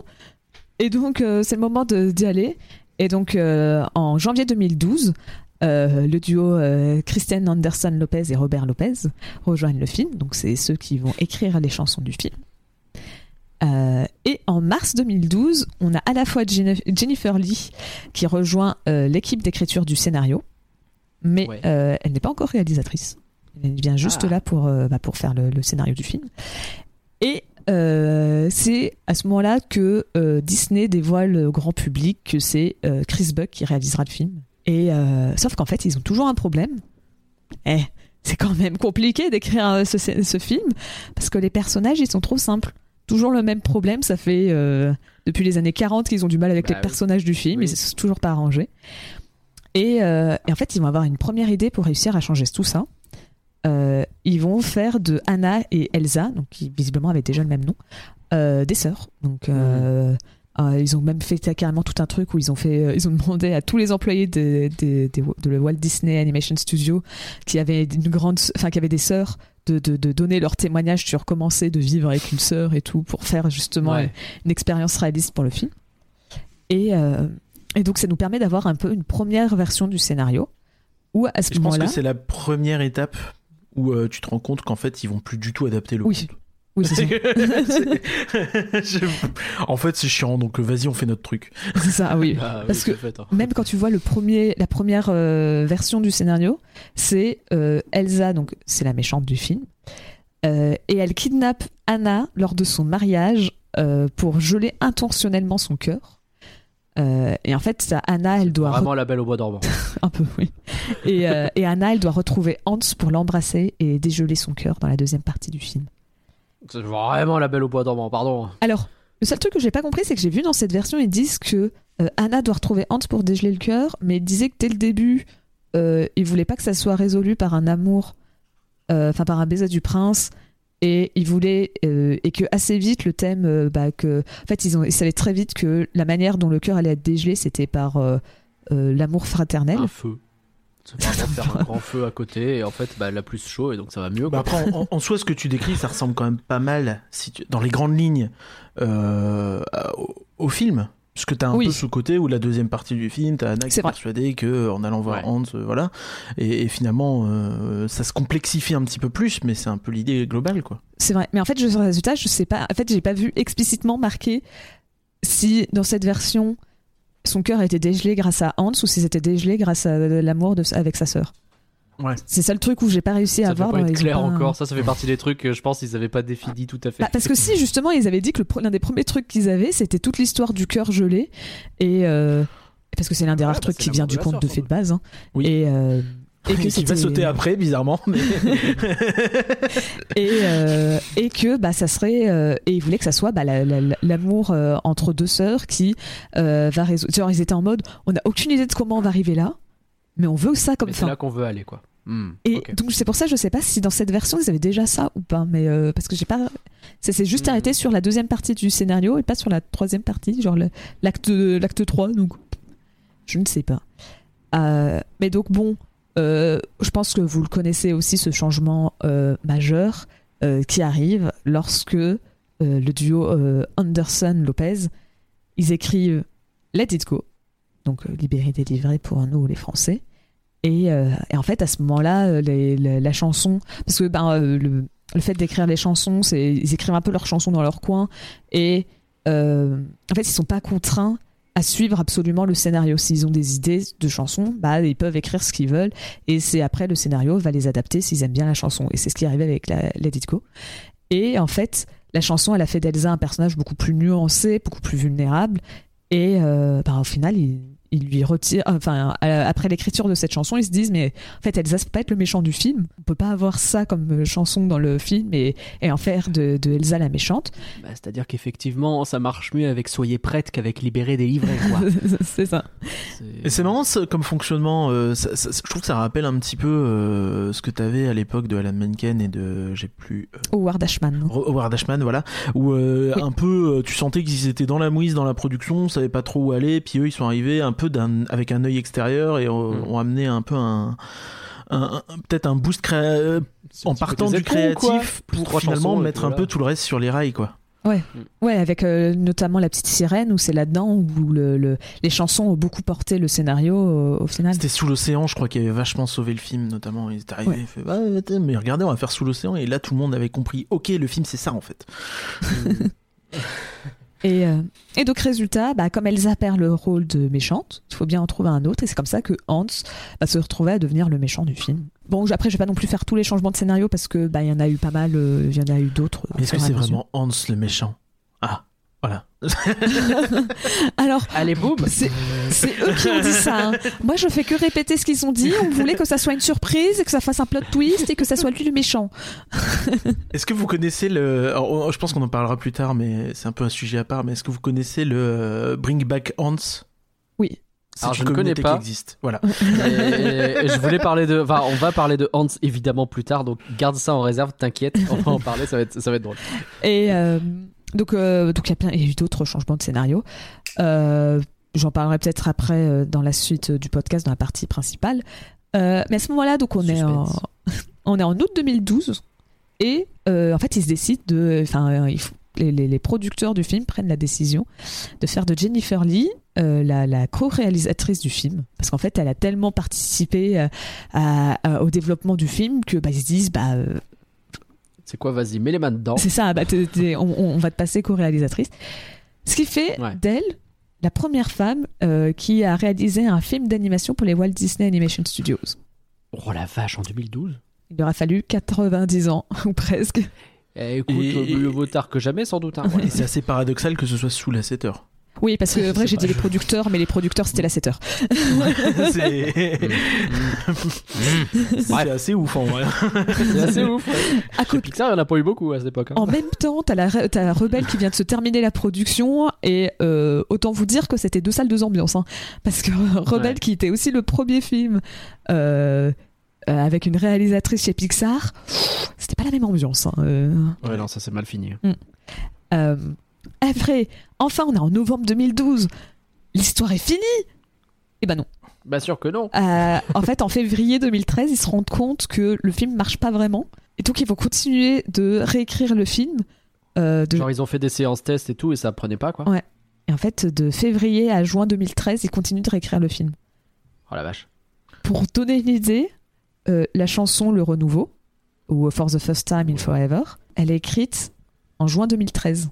Et donc, euh, c'est le moment de- d'y aller. Et donc, euh, en janvier 2012, euh, le duo euh, Christian Anderson Lopez et Robert Lopez rejoignent le film. Donc, c'est ceux qui vont écrire les chansons du film. Euh, et en mars 2012, on a à la fois Jenni- Jennifer Lee qui rejoint euh, l'équipe d'écriture du scénario, mais Ouais. euh, elle n'est pas encore réalisatrice. Elle vient juste Ah. là pour, euh, bah, pour faire le, le scénario du film. Et euh, c'est à ce moment-là que euh, Disney dévoile au grand public que c'est euh, Chris Buck qui réalisera le film. Et euh, sauf qu'en fait, ils ont toujours un problème. Eh, c'est quand même compliqué d'écrire ce, ce film parce que les personnages, ils sont trop simples. Toujours le même problème. Ça fait euh, depuis les années 40 qu'ils ont du mal avec Bah les oui. personnages du film. Oui. Ils ne sont toujours pas arrangés. Et, euh, et en fait, ils vont avoir une première idée pour réussir à changer tout ça. Euh, ils vont faire de Anna et Elsa, donc qui visiblement avaient déjà le même nom, euh, des sœurs. Donc euh, ils ont même fait carrément tout un truc où ils ont fait, ils ont demandé à tous les employés de, de, de- de le Walt Disney Animation Studio qui avaient une grande, enfin qui avaient des sœurs. De, de, de donner leur témoignage sur comment c'est de vivre avec une sœur et tout pour faire justement Ouais. une, une expérience réaliste pour le film. Et, euh, et donc ça nous permet d'avoir un peu une première version du scénario où à ce Je pense que c'est la première étape où euh, tu te rends compte qu'en fait, ils vont plus du tout adapter le Oui. conte. oui, c'est ça. C'est- je- En fait, c'est chiant, donc euh, vas-y, on fait notre truc. C'est ça, oui. Ah, Parce que- fait, hein. Même quand tu vois le premier, la première euh, version du scénario, c'est euh, Elsa, donc c'est la méchante du film, euh, et elle kidnappe Anna lors de son mariage euh, pour geler intentionnellement son cœur. Euh, et en fait, ça, Anna, elle doit Vraiment la belle au bois dormant. un peu, oui. Et, euh, et Anna, elle doit retrouver Hans pour l'embrasser et dégeler son cœur dans la deuxième partie du film. C'est vraiment la belle au bois dormant, pardon. Alors, le seul truc que j'ai pas compris, c'est que j'ai vu dans cette version, ils disent que euh, Anna doit retrouver Hans pour dégeler le cœur, mais ils disaient que dès le début, ils voulaient pas que ça soit résolu par un amour, enfin par un baiser du prince, et ils voulaient euh, et que assez vite le thème, euh, bah, que en fait ils ont, ils savaient très vite que la manière dont le cœur allait être dégelé, c'était par euh, euh, l'amour fraternel. Un feu. C'est faire un grand feu à côté et en fait bah, elle a plus chaud et donc ça va mieux. Bah après, en, en soi, ce que tu décris, ça ressemble quand même pas mal, si tu- dans les grandes lignes, euh, au, au film. Parce que t'as un Oui. peu ce côté où la deuxième partie du film, t'as Anna qui C'est est persuadée que en allant voir Ouais. Hans, euh, voilà. Et, et finalement, euh, ça se complexifie un petit peu plus, mais c'est un peu l'idée globale, quoi. C'est vrai. Mais en fait, je, sur le résultat, je sais pas. En fait, j'ai pas vu explicitement marqué si dans cette version son cœur a été dégelé grâce à Hans ou si c'était dégelé grâce à l'amour avec sa sœur. Ouais. C'est ça le truc où j'ai pas réussi à ça voir. peut pas dans être les clair encore. Ça, ça fait partie des trucs que je pense qu'ils avaient pas défini tout à fait. Bah, parce que si justement ils avaient dit que l'un des premiers trucs qu'ils avaient c'était toute l'histoire du cœur gelé et euh, parce que c'est l'un des Ouais, rares bah, trucs qui vient du conte de fées de base hein. Oui. et euh, et que qui va c'était- sauter après, bizarrement. Mais... et, euh, et que bah ça serait euh, et ils voulaient que ça soit bah, la- la- l'amour euh, entre deux sœurs qui euh, va résoudre genre ils étaient en mode on n'a aucune idée de comment on va arriver là mais on veut ça comme Mais c'est fin là qu'on veut aller quoi. Hmm, et donc c'est pour ça je sais pas si dans cette version ils avaient déjà ça ou pas mais euh, parce que j'ai pas ça s'est juste Hmm. arrêté sur la deuxième partie du scénario et pas sur la troisième partie genre le- l'acte l'acte 3 donc Je ne sais pas. Euh, mais donc bon, euh, je pense que vous le connaissez aussi ce changement euh, majeur euh, qui arrive lorsque euh, le duo euh, Anderson-Lopez, ils écrivent Let It Go, donc euh, libéré, délivré pour nous les Français. Et, euh, et en fait, à ce moment-là, euh, la, chanson, parce que ben, le, fait d'écrire les chansons, c'est ils écrivent un peu leurs chansons dans leur coin, et en fait, ils sont pas contraints à suivre absolument le scénario. S'ils ont des idées de chansons, bah, ils peuvent écrire ce qu'ils veulent, et c'est après le scénario va les adapter s'ils aiment bien la chanson. Et c'est ce qui est arrivé avec la Let. Et en fait, la chanson, elle a fait d'Elsa un personnage beaucoup plus nuancé, beaucoup plus vulnérable, et euh, bah, au final, il, il lui retire. Enfin, après l'écriture de cette chanson, ils se disent mais en fait, Elsa ça peut pas être le méchant du film. On peut pas avoir ça comme euh, chanson dans le film et, et en faire de, de Elsa la méchante. Bah, C'est-à-dire qu'effectivement, ça marche mieux avec Soyez prête qu'avec Libéré, délivré, quoi. c'est ça. Et c'est marrant comme fonctionnement. euh, ça- ça- je trouve que ça rappelle un petit peu euh, ce que t'avais à l'époque de Alan Menken et de j'ai plus euh, Howard Ashman. Howard Ashman, voilà, où euh, Oui. un peu tu sentais qu'ils étaient dans la mouise dans la production, on savait pas trop où aller, puis eux ils sont arrivés un peu d'un avec un œil extérieur et ont, Mm. ont amené un peu un, un- un- peut-être un boost en partant du quoi. créatif pour finalement chansons, mettre un peu tout le reste sur les rails quoi. Ouais, avec euh, notamment la petite sirène où c'est là-dedans où le, le- les chansons ont beaucoup porté le scénario euh, au final. C'était sous l'océan, je crois, qui avait vachement sauvé le film, notamment. Ils étaient arrivés, Ouais. ils fait, bah, mais regardez, on va faire sous l'océan, et là tout le monde avait compris. Ok, le film c'est ça en fait. Et, euh, et donc résultat, bah, comme Elsa perd le rôle de méchante, il faut bien en trouver un autre et c'est comme ça que Hans va se retrouver à devenir le méchant du film. Bon, après je vais pas non plus faire tous les changements de scénario parce que bah il y en a eu pas mal, euh, il y en a eu d'autres. Mais est-ce que c'est vraiment Hans le méchant? Ah, voilà. Alors Allez, boum c'est eux qui ont dit ça. hein. Moi je fais que répéter ce qu'ils ont dit. On voulait que ça soit une surprise et que ça fasse un plot twist et que ça soit lui le méchant. Est-ce que vous connaissez le. alors, je pense qu'on en parlera plus tard, mais c'est un peu un sujet à part. Mais est-ce que vous connaissez le euh, Bring Back Hans? Oui. Alors, je ne connais pas. qui existe. Voilà. Et, et je voulais parler de. Enfin, on va parler de Hans évidemment plus tard, donc garde ça en réserve, t'inquiète, on va en parler, ça va être, ça va être drôle. Et euh, donc, euh, donc il y a plein, il y a eu d'autres changements de scénario. Euh, J'en parlerai peut-être après euh, dans la suite du podcast, dans la partie principale. Mais à ce moment-là, donc on est en, Suspense. on est en août 2012 et en fait ils se décident de, enfin les, les- les producteurs du film prennent la décision de faire de Jennifer Lee euh, la, la co-réalisatrice du film parce qu'en fait elle a tellement participé euh, à- à- au développement du film que bah, ils se disent bah euh, C'est quoi, vas-y, mets les mains dedans. c'est ça, bah, on, on va te passer co-réalisatrice. Ce qui fait Ouais. d'elle la première femme euh, qui a réalisé un film d'animation pour les Walt Disney Animation Studios. Oh la vache, en 2012 Il aura fallu 90 ans, ou presque. Eh, écoute, Et- mieux vaut tard que jamais, sans doute. hein, ouais. Et c'est assez paradoxal que ce soit sous la 7 heures. Oui, parce que vrai, j'ai dit les producteurs, mais les producteurs, c'était la 7 heures. c'est assez ouf en vrai. C'est assez ouf. ouais. À côté, Pixar, il n'y en a pas eu beaucoup à cette époque. hein. En même temps, t'as la, t'as la Rebelle qui vient de se terminer la production et euh, autant vous dire que c'était deux salles, deux ambiances. hein. parce que Rebelle, Ouais. qui était aussi le premier film euh, euh, avec une réalisatrice chez Pixar, c'était pas la même ambiance. hein. Euh, Ouais, non, ça c'est mal fini. euh, après, enfin, on est en novembre 2012. L'histoire est finie. Eh ben non. Bah sûr que non. Euh, en fait, en février 2013, ils se rendent compte que le film marche pas vraiment. Et donc, ils vont continuer de réécrire le film. euh, de Genre ils ont fait des séances tests et tout et ça prenait pas quoi. Ouais. Et en fait, de février à juin 2013, ils continuent de réécrire le film. Oh la vache. Pour donner une idée, euh, la chanson Le Renouveau, ou For the First Time in Forever, elle est écrite en juin 2013.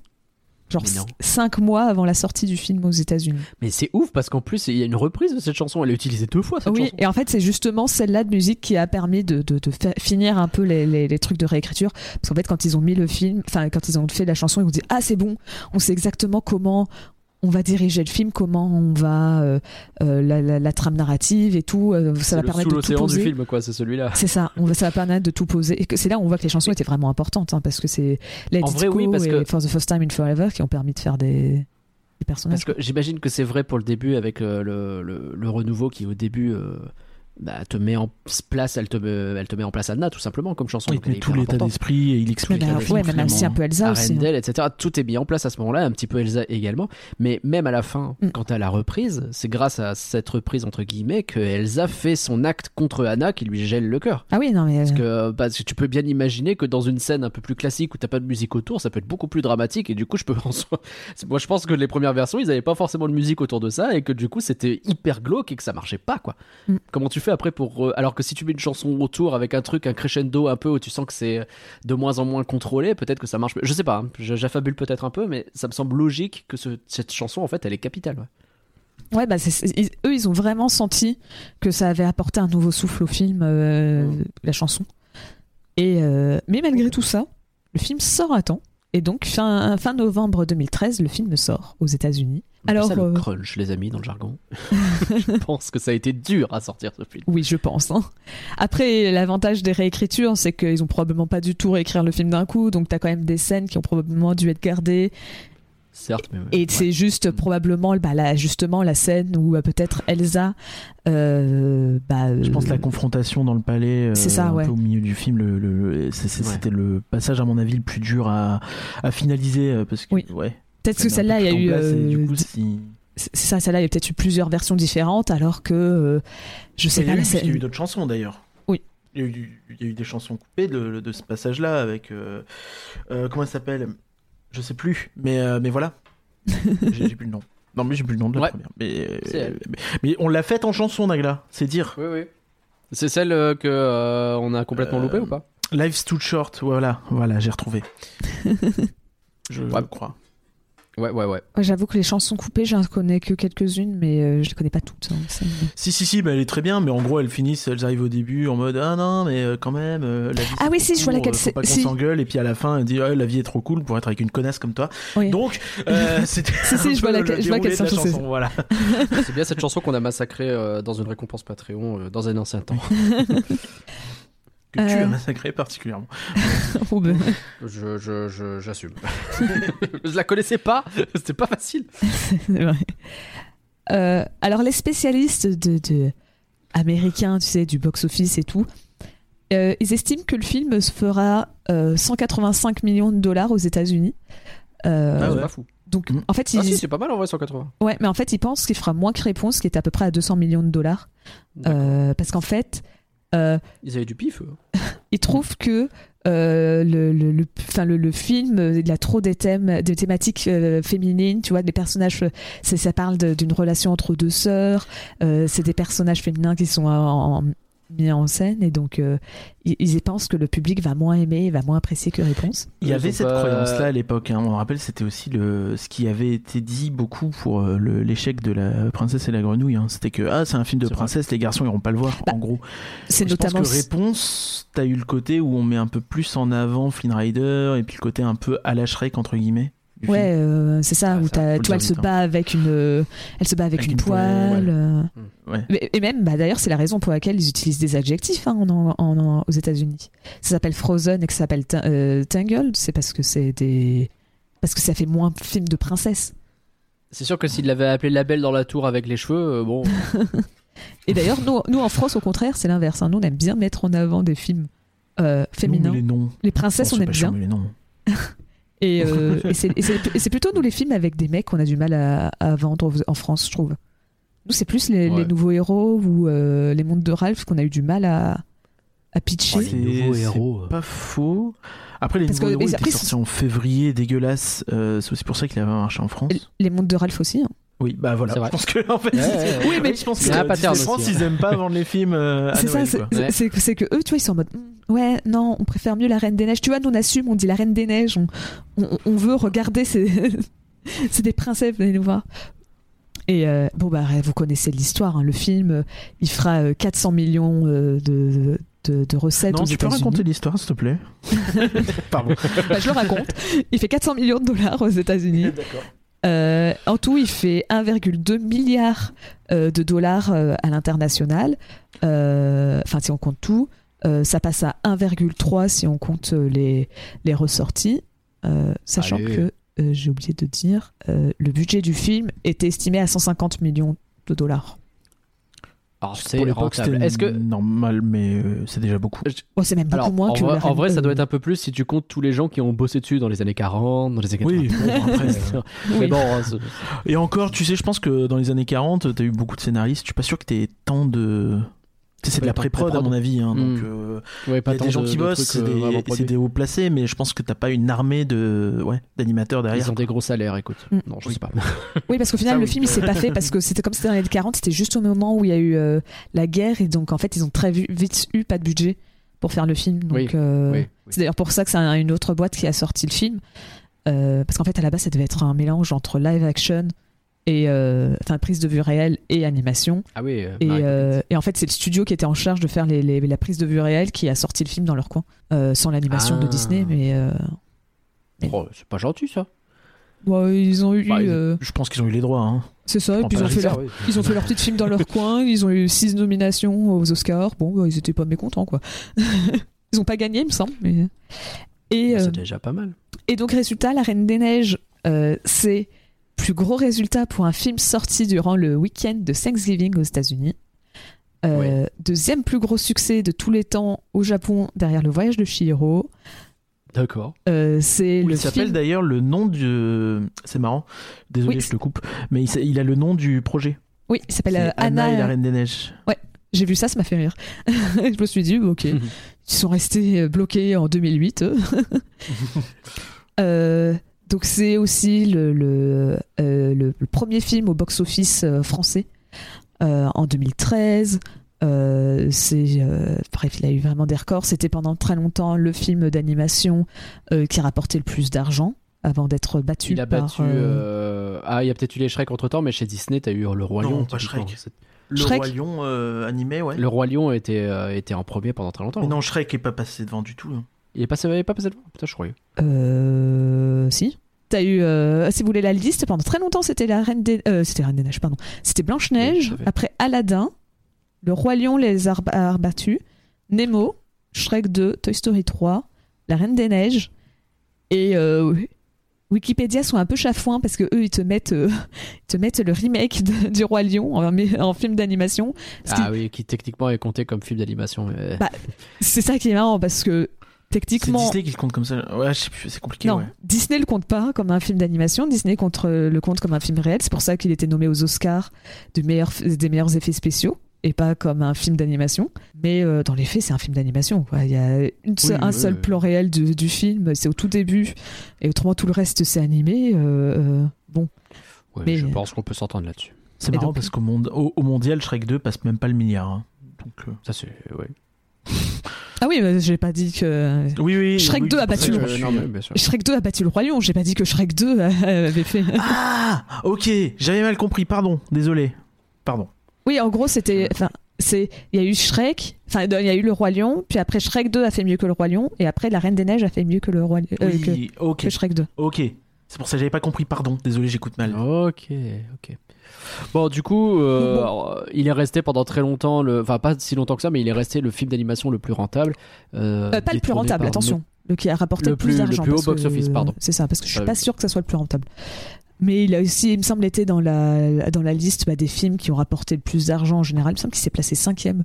Genre cinq mois avant la sortie du film aux États-Unis. Mais c'est ouf parce qu'en plus il y a une reprise de cette chanson. Elle est utilisée deux fois cette Oui, chanson. et en fait, c'est justement celle-là de musique qui a permis de, de, de fa- finir un peu les, les, les trucs de réécriture. Parce qu'en fait, quand ils ont mis le film, enfin, quand ils ont fait la chanson, ils ont dit Ah, c'est bon, on sait exactement comment on va diriger le film, comment on va. euh, euh, la, la, la trame narrative et tout. euh, ça C'est va le permettre sous de tout l'océan du poser. film quoi, c'est celui-là. C'est ça, on va, ça va permettre de tout poser. Et c'est là où on voit que les chansons étaient vraiment importantes, hein, parce que c'est Let En vrai, oui, Go parce et que- For the First Time in Forever qui ont permis de faire des, des personnages. Parce que j'imagine que c'est vrai pour le début avec le, le, le renouveau qui au début bah, te met en place, elle te, met- elle te met en place Anna tout simplement comme chanson. Il met tout l'état d'esprit et il explique. Bah, ouais, même finalement, aussi un peu Elsa aussi. hein. Arendelle, etc. Tout est mis en place à ce moment-là, un petit peu Elsa également. Mais même à la fin, Mm. quant à la reprise, c'est grâce à cette reprise, entre guillemets, que Elsa fait son acte contre Anna qui lui gèle le cœur. Ah oui, non, mais. Parce euh, que, parce que tu peux bien imaginer que dans une scène un peu plus classique où t'as pas de musique autour, ça peut être beaucoup plus dramatique et du coup, je peux en soi- Moi, je pense que les premières versions, ils avaient pas forcément de musique autour de ça et que du coup, c'était hyper glauque et que ça marchait pas, quoi. Mm. Comment tu fais après pour. euh, Alors que si tu mets une chanson autour avec un truc, un crescendo un peu où tu sens que c'est de moins en moins contrôlé, peut-être que ça marche. Je sais pas, hein, j'affabule peut-être un peu, mais ça me semble logique que ce- cette chanson, en fait, elle est capitale. ouais. Ouais, bah, ils- eux, ils ont vraiment senti que ça avait apporté un nouveau souffle au film, euh, Mm. la chanson. Et, euh, mais malgré tout ça, le film sort à temps. Et donc, fin, fin novembre 2013, le film sort aux États-Unis. Alors, Alors, ça, le euh, crunch, les amis, dans le jargon. je pense que ça a été dur à sortir ce film. Oui, je pense. hein. Après, l'avantage des réécritures, c'est qu'ils ont probablement pas du tout réécrire le film d'un coup, donc t'as quand même des scènes qui ont probablement dû être gardées. Certes, mais. Et ouais. c'est juste probablement, bah, là, justement, la scène où euh, peut-être Elsa, euh, bah, Je pense euh, la confrontation dans le palais, euh, C'est ça, un ouais. peu au milieu du film, le, le- Ouais. c'était le passage à mon avis le plus dur à, à finaliser parce que Oui. ouais. Peut-être que celle-là, il y a eu, place, du euh, coup, si- c'est ça, celle-là, il y a peut-être eu plusieurs versions différentes, alors que euh, je sais il pas qu'il y a eu d'autres chansons d'ailleurs. Oui. Il y, a eu, il y a eu des chansons coupées de, de ce passage-là avec euh, comment elle s'appelle? Je sais plus, mais mais voilà. j'ai plus le nom. Non mais j'ai plus le nom de la Ouais. première. Mais, euh, on l'a faite en chanson, Nagla. C'est dire. Oui, oui. C'est celle euh, que euh, on a complètement Euh, loupée ou pas? Life's too short. Voilà, voilà, j'ai retrouvé. Je Ouais. crois. Ouais, ouais, ouais. J'avoue que les chansons coupées, j'en connais que quelques-unes, mais euh, je les connais pas toutes. hein, ça. Si, si, si, bah, elle est très bien, mais en gros, elles finissent, elles arrivent au début en mode Ah non, mais euh, quand même, euh, la vie. Ah c'est oui, si, je vois laquelle c'est- pas qu'on si. s'engueule, et puis à la fin, elle dit Ah, La vie est trop cool pour être avec une connasse comme toi. Oui. Donc, euh, c'était. Si, si, je vois laquelle- le je vois déroulé quelle de la chanson c'est. Voilà. C'est bien cette chanson qu'on a massacrée euh, dans une récompense Patreon euh, dans un ancien temps. Que tu Euh. as massacré particulièrement. Oh, ben. Je, je, je- j'assume. je la connaissais pas, c'était pas facile. C'est vrai. Euh, alors les spécialistes de, de américains, tu sais, du box-office et tout, euh, ils estiment que le film se fera euh, 185 millions de dollars aux États-Unis. Euh, Ah c'est ouais. pas fou. Donc Mm. en fait, ils, Ah si, c'est pas mal en vrai 180. ouais, mais en fait, ils pensent qu'il fera moins que Réponse, qui est à peu près à 200 millions de dollars. Euh, parce qu'en fait, euh, Ils avaient du pif. eux. ils trouvent que euh, le, le, le, le, le film, euh, il a trop des thèmes, des thématiques euh, féminines, tu vois, des personnages, ça parle d'une relation entre deux sœurs, euh, c'est des personnages féminins qui sont en- mis en scène, et donc euh, ils, ils pensent que le public va moins aimer, va moins apprécier que Réponse. Il y Ils avait cette pas- croyance-là à l'époque. hein. On rappelle, c'était aussi le... ce qui avait été dit beaucoup pour euh, le- l'échec de la princesse et la grenouille. hein. C'était que ah, c'est un film de C'est vrai. princesse, les garçons iront pas le voir. Bah, en gros, C'est notamment. pense que réponse, t'as eu le côté où on met un peu plus en avant Flynn Rider et puis le côté un peu à la Shrek entre guillemets. Ouais, euh, c'est ça, Ah, où ça, tu vois, elle dire se bat avec une, euh, elle se bat avec, Avec une, une poêle, poêle. euh, Ouais. Mais- Et même, bah, d'ailleurs, c'est la raison pour laquelle ils utilisent des adjectifs hein, en- en- en- aux États-Unis. Ça s'appelle Frozen et que ça s'appelle Ta- euh, Tangled, c'est parce que c'est des. Parce que ça fait moins film de princesse. C'est sûr que s'il l'avait appelé La Belle dans la Tour avec les cheveux, euh, bon. Et d'ailleurs, nous, nous en France, au contraire, c'est l'inverse. hein. Nous, on aime bien mettre en avant des films euh, féminins. Nous, les noms. Les princesses, on aime bien. mais les noms. Et, euh, et c'est- plutôt nous les films avec des mecs qu'on a du mal à, à vendre en France, je trouve. Nous, c'est plus les, Ouais. les nouveaux héros ou euh, les mondes de Ralph qu'on a eu du mal à, à pitcher. Ouais, les nouveaux C'est- héros, euh. Pas faux. Après, les Parce nouveaux que- héros étaient après, sortis en février, dégueulasse. Euh, c'est aussi pour ça qu'il avait marché en France. Les mondes de Ralph aussi. hein. Oui, bah voilà. Je pense que en fait, Ouais, ouais, ouais. Oui, mais je pense que Disney France, aussi, hein. ils aiment pas vendre les films euh, C'est ça, c'est que, eux, tu vois, ils sont en mode Mm, ouais, non, on préfère mieux la Reine des Neiges. Tu vois, nous on assume, on dit la Reine des Neiges, on, on, on veut regarder, c'est c'est des princesses, venez nous voir. Et euh, bon, bah, vous connaissez l'histoire, hein, le film, euh, il fera euh, 400 millions de, de, de recettes Non, aux tu peux raconter l'histoire, s'il te plaît? Pardon. Bah, je le raconte. Il fait 400 millions de dollars aux États-Unis. Euh, en tout, il fait 1,2 milliard euh, de dollars euh, à l'international. Euh, Enfin, si on compte tout, Euh, ça passe à 1,3 si on compte euh, les, les ressorties. Euh, sachant Allez. que, euh, j'ai oublié de dire, euh, le budget du film était estimé à 150 millions de dollars. Alors, c'est rentable. Est-ce que normal, mais euh, c'est déjà beaucoup. Oh, c'est même beaucoup alors, moins en, que vrai, en ça doit être un peu plus si tu comptes tous les gens qui ont bossé dessus dans les années 40, dans les années 80. Oui, bon, après, euh, Mais Oui. bon, hein, Et encore, tu sais, je pense que dans les années 40, t'as eu beaucoup de scénaristes. Je suis pas sûr que t'aies tant de. C'est de la pré-prod à mon avis. Hein, donc, Mm. euh, ouais, il pas y a des gens de- qui bossent, c'est euh, des, hauts placés, mais je pense que t'as pas une armée de ouais, d'animateurs derrière. Ils ont des gros salaires, écoute. Mm. Non, je Oui. sais pas. Oui, parce qu'au final, Ça, le oui. film, il s'est pas fait parce que c'était comme c'était dans les années 40, c'était juste au moment où il y a eu euh, la guerre et donc en fait, ils ont très vite eu pas de budget pour faire le film. Donc, Oui, euh, Oui, oui. c'est d'ailleurs pour ça que c'est un- une autre boîte qui a sorti le film. Euh, parce qu'en fait, à la base, ça devait être un mélange entre live action et euh, enfin prise de vue réelle et animation. Ah oui. euh, Et, euh, et en fait, c'est le studio qui était en charge de faire les, les- la prise de vue réelle qui a sorti le film dans leur coin, Euh, sans l'animation de Ah. Disney, mais. Oh, c'est pas gentil ça. ouais, ils ont eu, Bah, ils- Je pense qu'ils ont eu les droits. Hein. c'est ça, et puis ils ont fait leur Ils ont fait leur petit film dans leur coin, ils ont eu six nominations aux Oscars. Bon, bah, ils étaient pas mécontents, quoi. ils ont pas gagné, il me semble. Mais... Et, euh, C'est déjà pas mal. et donc, résultat, La Reine des Neiges, c'est plus gros résultat pour un film sorti durant le week-end de Thanksgiving aux États-Unis. Euh, Deuxième plus gros succès de tous les temps au Japon derrière Le Voyage de Chihiro. D'accord. Euh, c'est le il s'appelle film. d'ailleurs le nom du. C'est marrant. Désolé, Oui, je te coupe. Mais il, a le nom du projet. Oui, il s'appelle euh, Anna, Anna. et la Reine des Neiges. J'ai vu ça, ça m'a fait rire. je me suis dit, ok, ils sont restés bloqués en 2008. eux. Euh, donc c'est aussi le, le, euh, le- le premier film au box-office euh, français euh, en 2013. Euh, c'est euh, bref, il a eu vraiment des records. C'était pendant très longtemps le film d'animation euh, qui rapportait le plus d'argent avant d'être battu Il a par. battu. euh, euh, Ah, il y a peut-être eu les Shrek entre temps, mais chez Disney, t'as eu le Roi Non, Lion. pas. Shrek. Le Shrek Roi Lion euh, animé, ouais. Le Roi Lion était, euh, était en premier pendant très longtemps. Mais non, Shrek est pas passé devant du tout. hein. Il est passé, il est pas passé devant Putain, je croyais. Euh, si. T'as eu, euh, si vous voulez la liste, pendant très longtemps, c'était la Reine des, euh, c'était Reine des Neiges, pardon. C'était Blanche Neige. après Aladdin, Le Roi Lion, les Arb- Arts battus, Nemo, Shrek 2, Toy Story 3, La Reine des Neiges et euh, Wikipédia sont un peu chafouins parce que eux ils te mettent, euh, ils te mettent le remake de- du Roi Lion en, film d'animation. Ah oui, qui techniquement est compté comme film d'animation. mais- Bah, C'est ça qui est marrant parce que C'est techniquement. Disney qui le compte comme ça. Ouais, je sais plus, c'est compliqué. Non, ouais. Disney le compte pas comme un film d'animation. Disney compte, euh, le compte comme un film réel. C'est pour ça qu'il était nommé aux Oscars du meilleur, des meilleurs effets spéciaux et pas comme un film d'animation. Mais euh, dans les faits, c'est un film d'animation. Il y a une seule- Oui, un oui, seul oui. plan réel du, du film. C'est au tout début. Et autrement, tout le reste, c'est animé. euh, euh, bon. Ouais, mais- je pense qu'on peut s'entendre là-dessus. C'est marrant donc- parce qu'au monde, au, au mondial, Shrek 2 passe même pas le milliard. hein. Donc, euh, Ça, c'est. Ouais. Ah oui, mais j'ai pas dit que. Oui, oui. Shrek oui, 2 a battu le- Euh, suis-. Shrek 2 a battu le royaume. J'ai pas dit que Shrek 2 avait fait. Ah, ok, j'avais mal compris. Pardon, désolé. Pardon. Oui, en gros, c'était. Enfin, c'est. Il y a eu Shrek. Enfin, il y a eu le Roi Lion. Puis après, Shrek 2 a fait mieux que le Roi Lion. Et après, La Reine des Neiges a fait mieux que le Roi euh, que Shrek 2. ok. C'est pour ça que j'avais pas compris. Pardon, désolé, j'écoute mal. Ok, ok. Bon, du coup, euh, Bon. alors, il est resté pendant très longtemps, le... enfin pas si longtemps que ça, mais il est resté le film d'animation le plus rentable. euh, Euh, pas le plus rentable, attention. Le qui a rapporté Le le plus, plus- le d'argent. plus haut box-office, pardon. C'est ça, parce que je suis pas sûr que ça soit le plus rentable. Mais il a aussi, il me semble, été dans la, dans la liste bah, des films qui ont rapporté le plus d'argent en général. Il me semble qu'il s'est placé cinquième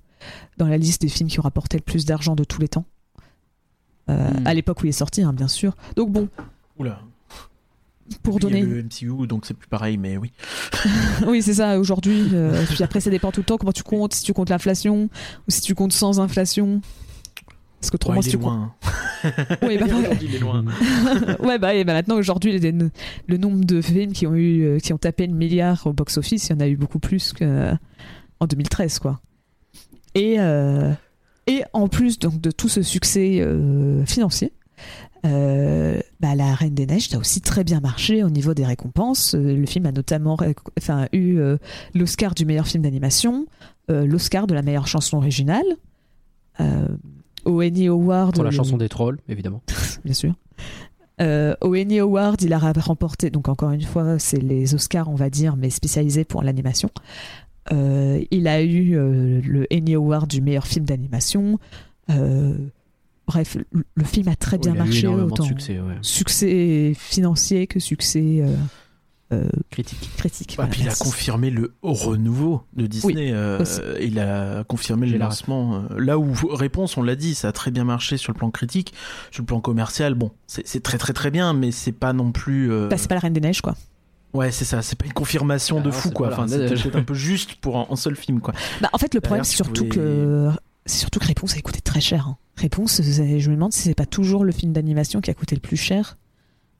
dans la liste des films qui ont rapporté le plus d'argent de tous les temps. Euh, Hmm. À l'époque où il est sorti, hein, bien sûr. Donc bon, Oula. Pour Il y a donner... le MCU, donc c'est plus pareil, mais oui. oui, c'est ça, aujourd'hui. euh, puis après, ça dépend tout le temps comment tu comptes, si tu comptes l'inflation ou si tu comptes sans inflation. Parce que Ouais, autrement, il si est tu comptes... loin. Oui, bah, il est loin. ouais, bah, et bah maintenant, aujourd'hui, le, le nombre de films qui ont, eu, euh, qui ont tapé le milliard au box-office, il y en a eu beaucoup plus qu'en 2013, quoi. Et, euh, et en plus donc, de tout ce succès euh, financier, euh, bah, La Reine des Neiges a aussi très bien marché au niveau des récompenses. Euh, Le film a notamment enfin, eu euh, l'Oscar du meilleur film d'animation, euh, l'Oscar de la meilleure chanson originale, au Annie Award. Pour la le- chanson des trolls, évidemment. bien sûr. Au Annie Award, il a remporté, donc encore une fois, c'est les Oscars, on va dire, mais spécialisés pour l'animation. Il a eu le Annie Award du meilleur film d'animation. Euh, bref, le, le film a très bien il a eu marché, autant succès, ouais. succès financier que succès. euh, euh, Critique. critique. Ah, Voilà, puis il a confirmé le renouveau de Disney. euh, aussi. il a confirmé le la lancement. euh, là où réponse, on l'a dit, ça a très bien marché sur le plan critique, sur le plan commercial. Bon, c'est très très très bien, mais c'est pas non plus. euh, Bah, c'est pas la Reine des Neiges, quoi. Ouais, c'est ça. C'est pas une confirmation Ah de fou quoi. Enfin, c'est un peu juste pour un, un seul film quoi. Bah, en fait, le problème, Derrière, c'est surtout pouvais- que. C'est surtout que Réponse a coûté très cher. hein. Réponse, je me demande si c'est pas toujours le film d'animation qui a coûté le plus cher.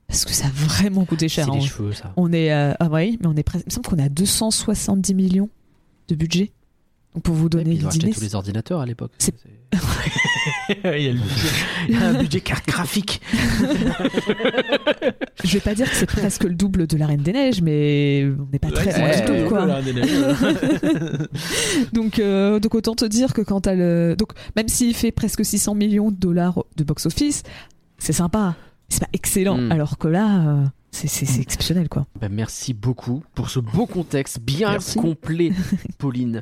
Parce que ça a vraiment coûté cher. C'est hein. les cheveux, ça. On est. euh, Ah oui, mais on est presque. Il me semble qu'on est à 270 millions de budget. Pour vous donner ils ont acheté tous les ordinateurs à l'époque. Il, y a le il y a un budget carte graphique. Je vais pas dire que c'est presque le double de la Reine des Neiges, mais on n'est pas très loin du tout, donc, euh, donc autant te dire que quand t'as le. Donc même s'il fait presque 600 millions de dollars de box-office, c'est sympa. C'est pas excellent. Mm. Alors que là, euh, c'est- exceptionnel, quoi. Ben, merci beaucoup pour ce beau contexte bien Merci. complet, Pauline.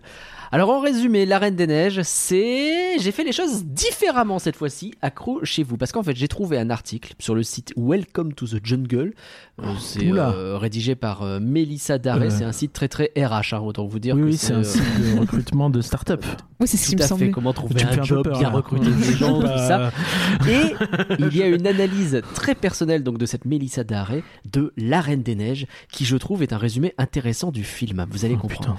Alors en résumé, La Reine des Neiges, c'est... J'ai fait les choses différemment cette fois-ci, accrochez-vous, parce qu'en fait j'ai trouvé un article sur le site Welcome to the Jungle, Euh, c'est Oula. euh, rédigé par euh, Mélissa Daré, Euh. c'est un site très très RH, hein, autant vous dire Oui, que oui, c'est un euh, site de recrutement de start-up. Oui, c'est ce qui me semblait. fait, comment trouver un un job, peur, bien là. recruter des gens, tout ça. Bah, Et il y a une analyse très personnelle donc de cette Mélissa Daré de La Reine des Neiges qui je trouve est un résumé intéressant du film. Vous allez Oh, comprendre.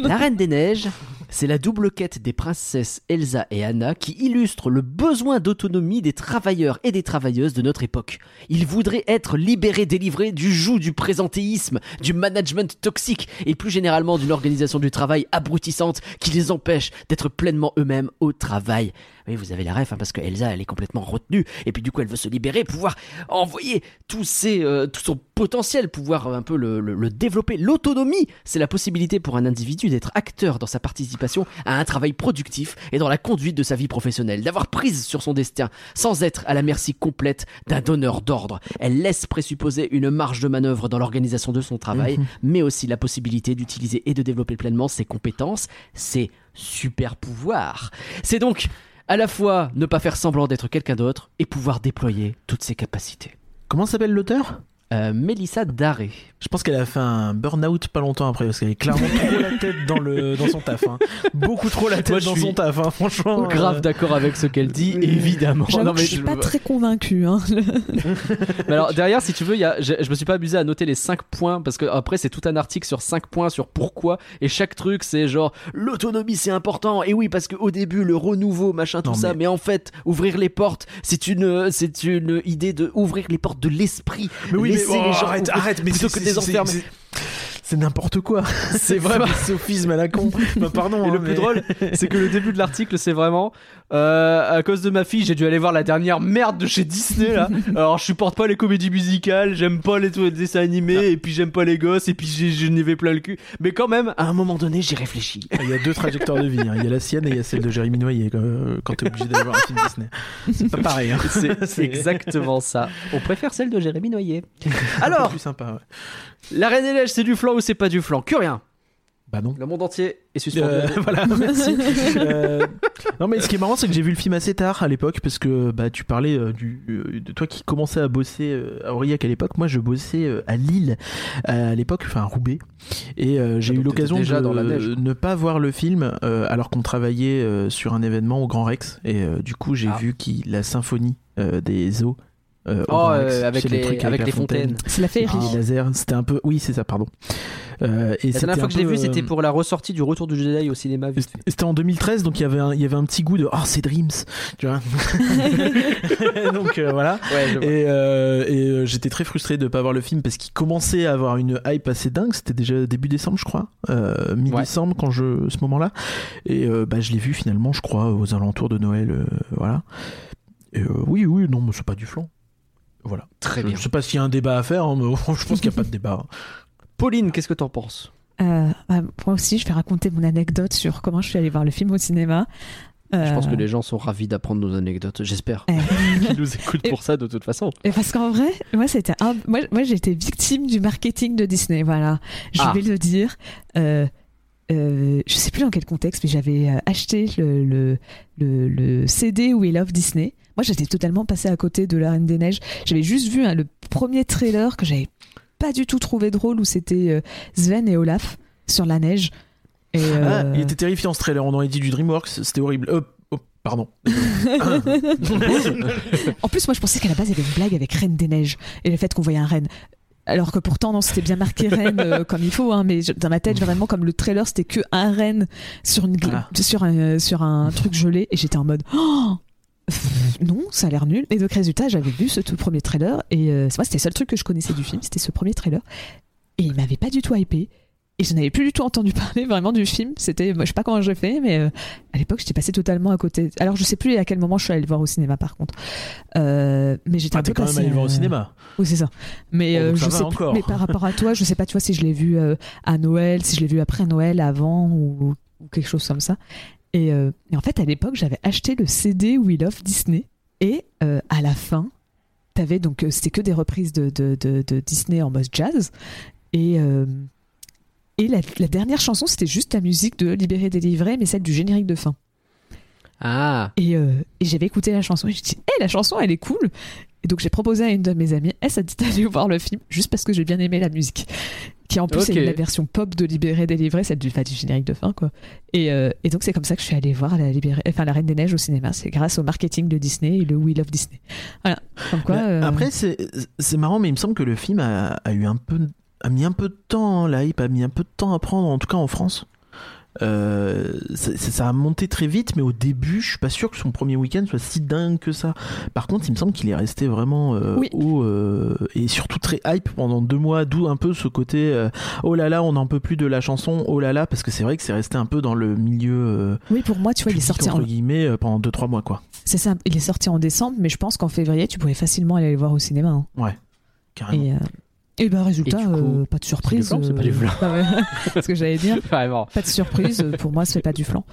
La Reine des Neiges, c'est la double quête des princesses Elsa et Anna qui illustre le besoin d'autonomie des travailleurs et des travailleuses de notre époque. Ils voudraient être libérés, délivrés du joug du présentéisme, du management toxique et plus généralement d'une organisation du travail abrutissante qui les empêche d'être pleinement eux-mêmes au travail. Oui, vous avez la ref, hein, parce que Elsa, elle est complètement retenue, et puis du coup, elle veut se libérer, pouvoir envoyer tous ses, euh, tout son potentiel, pouvoir euh, un peu le, le- le développer. L'autonomie, c'est la possibilité pour un individu d'être acteur dans sa participation à un travail productif et dans la conduite de sa vie professionnelle, d'avoir prise sur son destin, sans être à la merci complète d'un donneur d'ordre. Elle laisse présupposer une marge de manœuvre dans l'organisation de son travail, mais aussi la possibilité d'utiliser et de développer pleinement ses compétences, ses super pouvoirs. C'est donc à la fois ne pas faire semblant d'être quelqu'un d'autre et pouvoir déployer toutes ses capacités. Comment s'appelle l'auteur? Euh, Mélissa Daré. Je pense qu'elle a fait un burn-out pas longtemps après parce qu'elle est clairement trop la tête dans, le, dans son taf. hein. Beaucoup trop la tête Moi, dans son taf, hein, franchement. Grave euh, d'accord avec ce qu'elle dit, évidemment. Non, que mais je suis je- pas très convaincu. Hein. Mais alors derrière, si tu veux, il y a, je, je me suis pas amusé à noter les 5 points parce que après c'est tout un article sur 5 points sur pourquoi et chaque truc c'est genre l'autonomie c'est important et oui parce que au début le renouveau machin tout Non, ça mais- mais en fait ouvrir les portes c'est une c'est une idée de ouvrir les portes de l'esprit Mais oui, mais laisser oh, les gens arrête, arrête, mais plutôt c'est- que de les c'est- enfermer. c'est- C'est n'importe quoi. C'est vraiment des sophismes à la con. Bah, pardon. Et hein, le plus mais- drôle, c'est que le début de l'article, c'est vraiment euh, à cause de ma fille, j'ai dû aller voir la dernière merde de chez Disney là. Alors je supporte pas les comédies musicales, j'aime pas les, les dessins animés, et puis j'aime pas les gosses, et puis j'ai- je n'y vais plein le cul. Mais quand même, à un moment donné, j'y réfléchis. Il y a deux trajectoires de vie. hein. Il y a la sienne et il y a celle de Jérémy Noyer quand, euh, quand t'es obligé d'aller voir un film Disney. C'est pas pareil. Hein. C'est exactement ça. On préfère celle de Jérémy Noyer. Alors, plus sympa. ouais. la Reine des Neiges, c'est du flan ou c'est pas du flan? Que rien. Bah non. Le monde entier est suspendu. Euh, voilà, merci. Euh, non mais ce qui est marrant c'est que j'ai vu le film assez tard à l'époque parce que bah tu parlais euh, du euh, de toi qui commençais à bosser euh, à Aurillac à l'époque. Moi je bossais euh, à Lille à l'époque, enfin à Roubaix, et euh, j'ai Ah, eu l'occasion de t'étais déjà dans la neige. ne pas voir le film euh, alors qu'on travaillait euh, sur un événement au Grand Rex et euh, du coup j'ai Ah. vu qui la symphonie euh, des eaux. Euh, Oh, euh, avec les- trucs avec les fontaine. fontaines. C'est la féerie. Les lasers, c'était un peu. Oui, c'est ça, pardon. Euh, et La dernière fois que je l'ai peu, vu, euh, c'était pour la ressortie du Retour du Jedi au cinéma. C'était en 2013, donc il y avait un, il y avait un petit goût de oh c'est Dreams, tu vois. donc euh, voilà. Ouais, je vois. Et, euh, et euh, j'étais très frustré de pas voir le film parce qu'il commençait à avoir une hype assez dingue. C'était déjà début décembre, je crois, euh, mi-décembre quand je ce moment-là. Et euh, bah je l'ai vu finalement, je crois, aux alentours de Noël, euh, voilà. Et, euh, oui, oui, non, mais c'est pas du flan. Voilà. Très Je, bien. je sais pas s'il y a un débat à faire, hein, mais je pense qu'il n'y a pas de débat. Pauline, qu'est-ce que t'en penses? Euh, bah, moi aussi, je vais raconter mon anecdote sur comment je suis allée voir le film au cinéma. Je pense Euh, que les gens sont ravis d'apprendre nos anecdotes, j'espère. Qu'ils nous écoutent pour ça de toute façon. Et parce qu'en vrai, moi, c'était un... moi, moi j'ai été victime du marketing de Disney. Voilà, je Ah. vais le dire. Euh, euh, je sais plus dans quel contexte, mais j'avais euh, acheté le, le, le, le CD We Love Disney. Moi, j'étais totalement passée à côté de La Reine des Neiges. J'avais juste vu hein, le premier trailer que j'avais pas du tout trouvé drôle où c'était euh, Sven et Olaf sur la neige. Et, Ah, euh, il était terrifiant ce trailer. On aurait dit du DreamWorks. C'était horrible. Euh, oh, pardon. En plus, moi, je pensais qu'à la base, il y avait une blague avec Reine des Neiges et le fait qu'on voyait un renne. Alors que pourtant, non, c'était bien marqué Reine euh, comme il faut, hein, mais je- dans ma tête, vraiment, comme le trailer, c'était que un renne sur, une, Ah. sur, un, sur un truc gelé et j'étais en mode Oh Pff, non, ça a l'air nul. Et donc, résultat, j'avais vu ce tout premier trailer et euh, c'est moi, c'était le seul truc que je connaissais du film, c'était ce premier trailer. Et il m'avait pas du tout hypé. Et je n'avais plus du tout entendu parler vraiment du film. C'était, je sais pas comment j'ai fait, mais euh, à l'époque, j'étais passée totalement à côté. Alors, je sais plus à quel moment je suis allée le voir au cinéma, par contre. Euh, mais j'étais Ah, un peu quand même passée, allé le voir au euh, cinéma. Oui, c'est ça. Mais Oh, donc ça je sais encore. plus- mais par rapport à toi, je sais pas, tu vois, si je l'ai vu à Noël, si je l'ai vu après Noël, avant ou, ou quelque chose comme ça. Et, euh, et en fait, à l'époque, j'avais acheté le CD We Love Disney. Et euh, à la fin, t'avais donc euh, c'était que des reprises de, Disney en mode jazz. Et la dernière chanson, c'était juste la musique de Libéré délivré, mais celle du générique de fin. Ah, Et, euh, et j'avais écouté la chanson et j'ai dit, hé, la chanson, elle est cool. Et donc j'ai proposé à une de mes amies, elle, ça te dit d'aller voir le film, juste parce que j'ai bien aimé la musique. Qui en plus Ok. est la version pop de Libéré, délivré, celle du, enfin, du générique de fin, quoi. Et, euh, et donc c'est comme ça que je suis allée voir la, Libéré, enfin, la Reine des Neiges au cinéma. C'est grâce au marketing de Disney et le We Love Disney. Voilà. Comme quoi. Mais euh, Après, c'est c'est marrant, mais il me semble que le film a, a eu un peu, a mis un peu de temps. hein, La hype a mis un peu de temps à prendre, en tout cas en France. Euh, ça, ça- ça a monté très vite, mais au début, je suis pas sûr que son premier week-end soit si dingue que ça. Par contre, il me semble qu'il est resté vraiment euh, Oui. haut euh, et surtout très hype pendant deux mois, d'où un peu ce côté euh, oh là là, on n'en peut plus de la chanson, oh là là, parce que c'est vrai que c'est resté un peu dans le milieu. euh, Oui, pour moi, tu vois, il est sorti en, entre guillemets euh, pendant deux trois mois quoi. c'est ça, il est sorti en décembre, mais je pense qu'en février, tu pouvais facilement aller le voir au cinéma. hein. Carrément. Et, euh, et ben, résultat, Et du coup, euh, pas de surprise. flan, c'est pas du flan. Ah ouais, c'est ce que j'allais dire. vraiment. Pas de surprise, euh, pour moi, c'est pas du flan.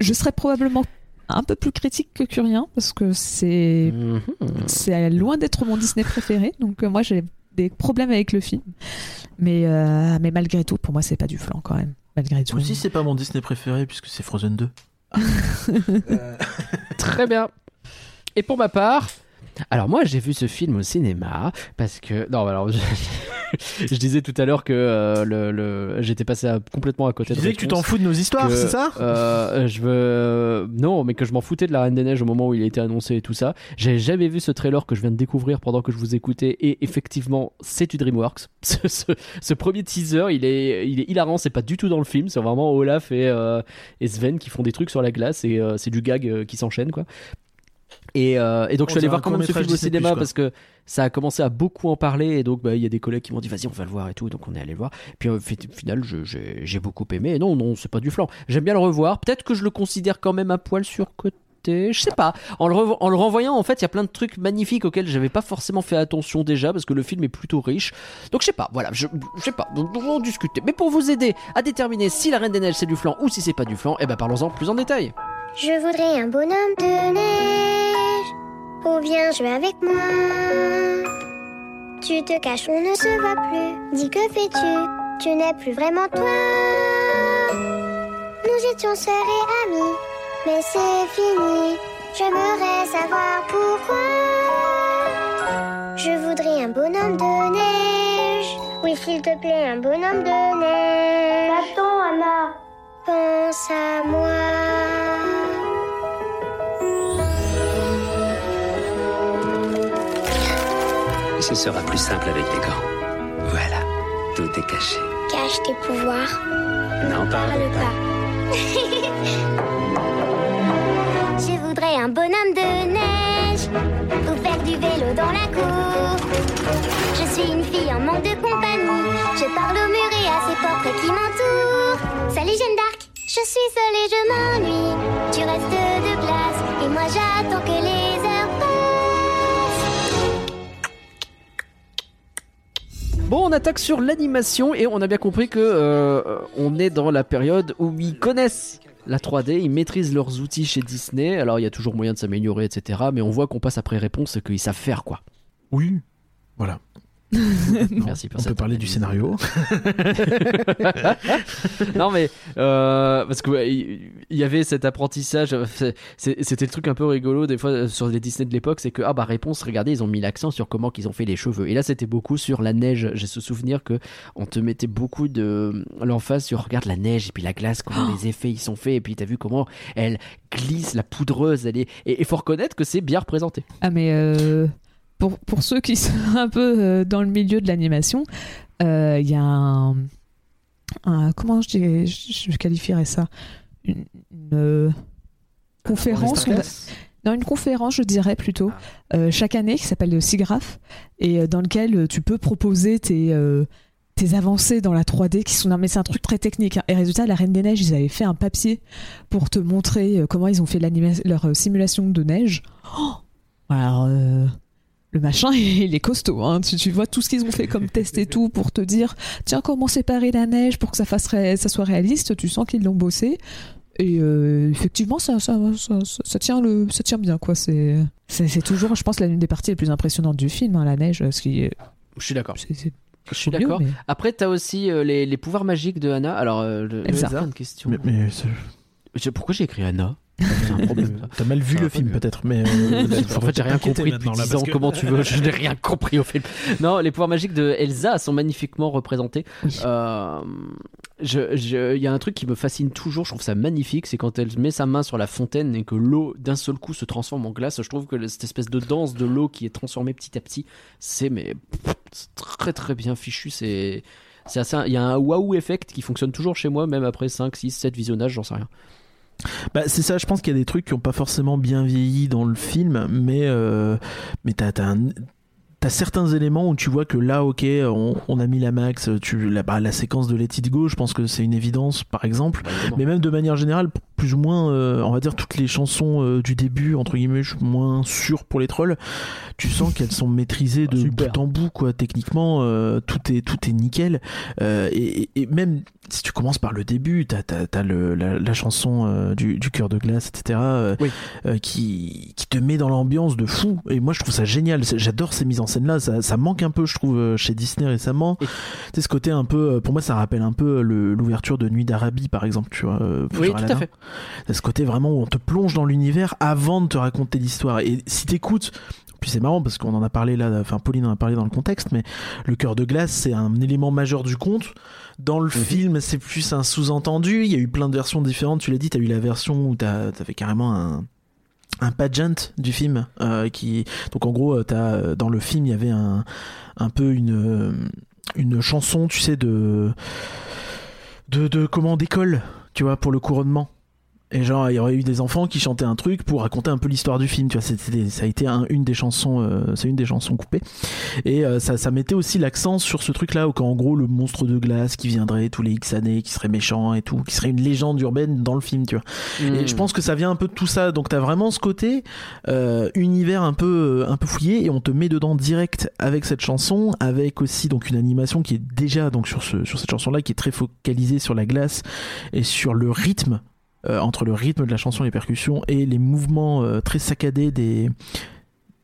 Je serais probablement un peu plus critique que Curien, parce que c'est Mhm. c'est loin d'être mon Disney préféré, donc euh, moi j'ai des problèmes avec le film. Mais, euh, mais malgré tout, pour moi, c'est pas du flan quand même. Malgré tout. Moi aussi, c'est pas mon Disney préféré puisque c'est Frozen 2. Très bien. Et pour ma part, alors moi j'ai vu ce film au cinéma parce que non alors je, je disais tout à l'heure que euh, le, le- j'étais passé à- complètement à côté Tu de disais que tu t'en fous de nos histoires, c'est ça euh, Je veux non, mais que je m'en foutais de la Reine des Neiges au moment où il a été annoncé et tout ça. J'avais jamais vu ce trailer que je viens de découvrir pendant que je vous écoutais et effectivement c'est du DreamWorks. Ce, ce- ce premier teaser, il est il est hilarant. C'est pas du tout dans le film. C'est vraiment Olaf et, euh, et Sven qui font des trucs sur la glace et euh, c'est du gag qui s'enchaîne quoi. Et, euh, et donc je suis allé voir quand même ce film au cinéma parce que ça a commencé à beaucoup en parler et donc bah, il y a des collègues qui m'ont dit vas-y on va le voir et tout. Donc on est allé le voir. Puis au fi- final j'ai beaucoup aimé. Et non non c'est pas du flan j'aime bien le revoir. Peut-être que je le considère quand même un poil surcoté je sais pas. En le, en le renvoyant en fait il y a plein de trucs magnifiques auxquels j'avais pas forcément fait attention déjà parce que le film est plutôt riche. Donc je sais pas. Voilà. Je, je sais pas. On va en discuter. Mais pour vous aider à déterminer si la Reine des Neiges c'est du flan ou si c'est pas du flan et ben parlons-en plus en détail Je voudrais un bonhomme de neige. Ou viens jouer avec moi. Tu te caches, on ne se voit plus. Dis que fais-tu? Tu n'es plus vraiment toi. Nous étions sœurs et amis, mais c'est fini. J'aimerais savoir pourquoi. Je voudrais un bonhomme de neige. Oui, s'il te plaît, un bonhomme de neige. Attends, Anna. Pense à moi. Sera plus simple avec des gants. Voilà, tout est caché. Cache tes pouvoirs. N'en parle Parle pas. pas. Je voudrais un bonhomme de neige pour faire du vélo dans la cour. Je suis une fille en manque de compagnie. Je parle au mur et à ces portraits qui m'entourent. Salut Jeanne d'Arc, je suis seule et je m'ennuie. Tu restes de glace et moi j'attends que les Bon, on attaque sur l'animation et on a bien compris que euh, on est dans la période où ils connaissent la 3D, ils maîtrisent leurs outils chez Disney. Alors il y a toujours moyen de s'améliorer, etc. Mais on voit qu'on passe après réponse et qu'ils savent faire quoi. Oui. Voilà. Merci pour On peut parler du scénario. non mais euh, parce que ouais, il il y avait cet apprentissage c'était le truc un peu rigolo des fois euh, sur les Disney de l'époque c'est que ah bah réponse regardez ils ont mis l'accent sur comment qu'ils ont fait les cheveux. Et là c'était beaucoup sur la neige. J'ai ce souvenir que on te mettait beaucoup de l'emphase sur regarde la neige et puis la glace comment les effets ils sont faits. Et puis t'as vu comment elle glisse la poudreuse elle est et il faut reconnaître que c'est bien représenté. Ah mais euh, pour, pour ceux qui sont un peu euh, dans le milieu de l'animation, euh, il y a un, un- comment je, dirais- je, je qualifierais ça une, une, euh, conférence on a- non, une conférence, je dirais plutôt, euh, chaque année qui s'appelle le SIGGRAPH et dans lequel tu peux proposer tes, euh, tes avancées dans la 3D qui sont. Non, mais c'est un truc très technique. hein. Et résultat, la Reine des Neiges, ils avaient fait un papier pour te montrer comment ils ont fait leur simulation de neige. Oh Alors, euh, le machin, il est costaud. Hein. Tu, tu vois tout ce qu'ils ont fait comme test et tout pour te dire tiens, comment séparer la neige pour que ça, fasse ré- ça soit réaliste. Tu sens qu'ils l'ont bossé. Et euh, effectivement, ça, ça, ça, ça- ça tient le, ça tient bien, quoi. C'est, c'est, c'est toujours, je pense, l'une des parties les plus impressionnantes du film, hein, la neige. Ce qui est, je suis d'accord c'est, c'est je suis mieux, d'accord mais- après t'as aussi euh, les, les pouvoirs magiques de Anna alors euh, le- Elsa. Mais, mais Je- pourquoi j'ai écrit Anna T'as mal vu le film peut-être, mais euh, en fait, j'ai rien compris depuis 10 ans. Comment tu veux Je n'ai rien compris au film. Non, les pouvoirs magiques de Elsa sont magnifiquement représentés. Euh, je- je- Il y a un truc qui me fascine toujours, je trouve ça magnifique, c'est quand elle met sa main sur la fontaine et que l'eau d'un seul coup se transforme en glace. Je trouve que cette espèce de danse de l'eau qui est transformée petit à petit, c'est mais très très bien fichu. C'est c'est assez. Il y a un waouh effect qui fonctionne toujours chez moi, même après 5, 6, 7 visionnages, j'en sais rien. Bah, c'est ça, je pense qu'il y a des trucs qui ont pas forcément bien vieilli dans le film, mais, euh, mais t'as, t'as, un- t'as certains éléments où tu vois que là, ok, on, on a mis la max, tu, la, bah, la séquence de Let It Go, je pense que c'est une évidence, par exemple. Mais même de manière générale, plus ou moins, euh, on va dire toutes les chansons euh, du début, entre guillemets, je suis moins sûr pour les trolls. Tu sens qu'elles sont maîtrisées de Super. bout en bout, quoi. Techniquement, euh, tout est tout est nickel. Et, même si tu commences par le début, t'as t'as, t'as le, la, la chanson du, du cœur de glace, etc. Oui. qui qui te met dans l'ambiance de fou. Et moi, je trouve ça génial. J'adore ces mises en scène là. Ça, ça manque un peu, je trouve, euh, chez Disney récemment. Et- sais, ce côté un peu, euh, pour moi, ça rappelle un peu le- l'ouverture de Nuit d'Arabie, par exemple. Tu vois. euh, Oui, tout à fait. T'as ce côté vraiment où on te plonge dans l'univers avant de te raconter l'histoire. Et si t'écoutes, puis c'est marrant parce qu'on en a parlé là, enfin Pauline en a parlé dans le contexte, mais le cœur de glace c'est un élément majeur du conte. Dans le film, c'est plus un sous-entendu. Il y a eu plein de versions différentes. Tu l'as dit, t'as eu la version où t'avais carrément un un pageant du film euh, qui donc en gros euh, euh, dans le film il y avait un un peu une une chanson tu sais de de, de comment d'école tu vois pour le couronnement et genre il y aurait eu des enfants qui chantaient un truc pour raconter un peu l'histoire du film tu vois c'était ça a été un- une des chansons euh, c'est une des chansons coupées et euh, ça, ça mettait aussi l'accent sur ce truc là où quand en gros le monstre de glace qui viendrait tous les X années qui serait méchant et tout qui serait une légende urbaine dans le film tu vois et Hmm. je pense que ça vient un peu de tout ça. Donc t'as vraiment ce côté euh, univers un peu euh, un peu fouillé et on te met dedans direct avec cette chanson, avec aussi donc une animation qui est déjà donc sur ce sur cette chanson là qui est très focalisée sur la glace et sur le rythme entre le rythme de la chanson, les percussions et les mouvements euh, très saccadés des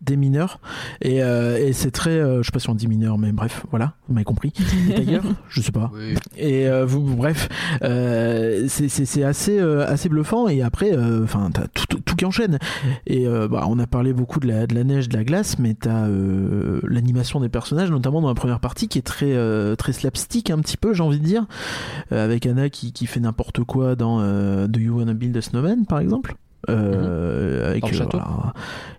des mineurs et, euh, et c'est très euh, je sais pas si on dit mineurs mais bref voilà vous m'avez compris des tailleurs je sais pas Oui. et euh, vous, bref, euh, c'est- assez, euh, assez bluffant. Et après, enfin, t'as tout, tout, tout qui enchaîne. Et euh, bah, on a parlé beaucoup de la, de la neige, de la glace, mais t'as euh, l'animation des personnages, notamment dans la première partie, qui est très, euh, très slapstick un petit peu, j'ai envie de dire, Euh, avec Anna qui, qui fait n'importe quoi dans euh, Do You Wanna Build a Snowman, par exemple. Euh, avec le euh, château. voilà,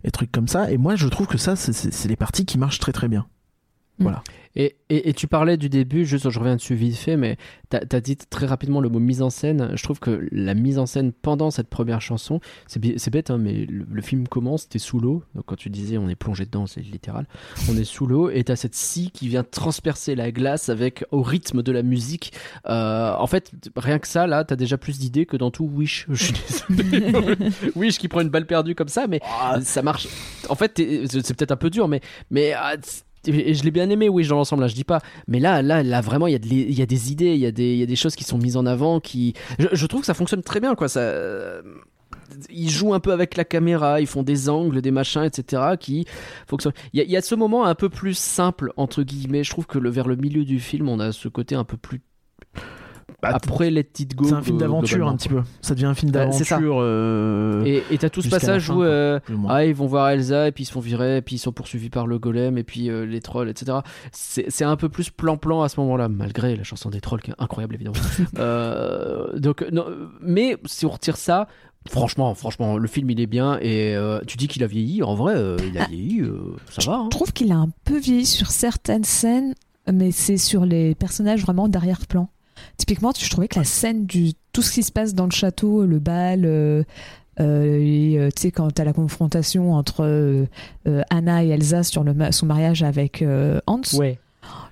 des trucs comme ça. Et moi je trouve que ça c'est les parties qui marchent très très bien Et, et, et tu parlais du début, juste je reviens dessus vite fait, mais t'as as dit très rapidement le mot mise en scène. Je trouve que la mise en scène pendant cette première chanson, c'est bête, hein, mais le, le film commence, t'es sous l'eau. Donc quand tu disais on est plongé dedans, c'est littéral. On est sous l'eau et t'as cette scie qui vient transpercer la glace avec au rythme de la musique. Euh, en fait, rien que ça, là, t'as déjà plus d'idées que dans tout Wish. Je suis désolé. Wish qui prend une balle perdue comme ça, mais ça marche. En fait, c'est peut-être un peu dur, mais mais ah, je l'ai bien aimé, Wish dans l'ensemble. Là, je dis pas. Mais là, là, là, vraiment, il y a des idées, il y a des, choses qui sont mises en avant, qui. Je, trouve que ça fonctionne très bien, quoi. Ils jouent un peu avec la caméra, ils font des angles, des machins, etc. qui. Il y, a- ce moment un peu plus simple entre guillemets. Je trouve que vers le milieu du film, on a ce côté un peu plus. Bah, Après Let It Go. C'est un film d'aventure un petit peu. Ça devient un film ça. d'aventure. euh, Et et t'as tout ce passage fin, où quoi, euh, ah, ils vont voir Elsa et puis ils se font virer et puis ils sont poursuivis par le golem et puis euh, les trolls, etc. C'est un peu plus plan-plan à ce moment-là, malgré la chanson des trolls qui est incroyable évidemment. Euh, donc, non, mais si on retire ça, franchement, franchement, le film il est bien et euh, tu dis qu'il a vieilli. En vrai, euh, il a vieilli, euh, ça va. hein. Je trouve qu'il a un peu vieilli sur certaines scènes, mais c'est sur les personnages vraiment d'arrière-plan. Typiquement, je trouvais que la scène du tout ce qui se passe dans le château, le bal, euh, euh, euh, tu sais quand t'as la confrontation entre euh, Anna et Elsa sur le ma- son mariage avec Hans, Ouais.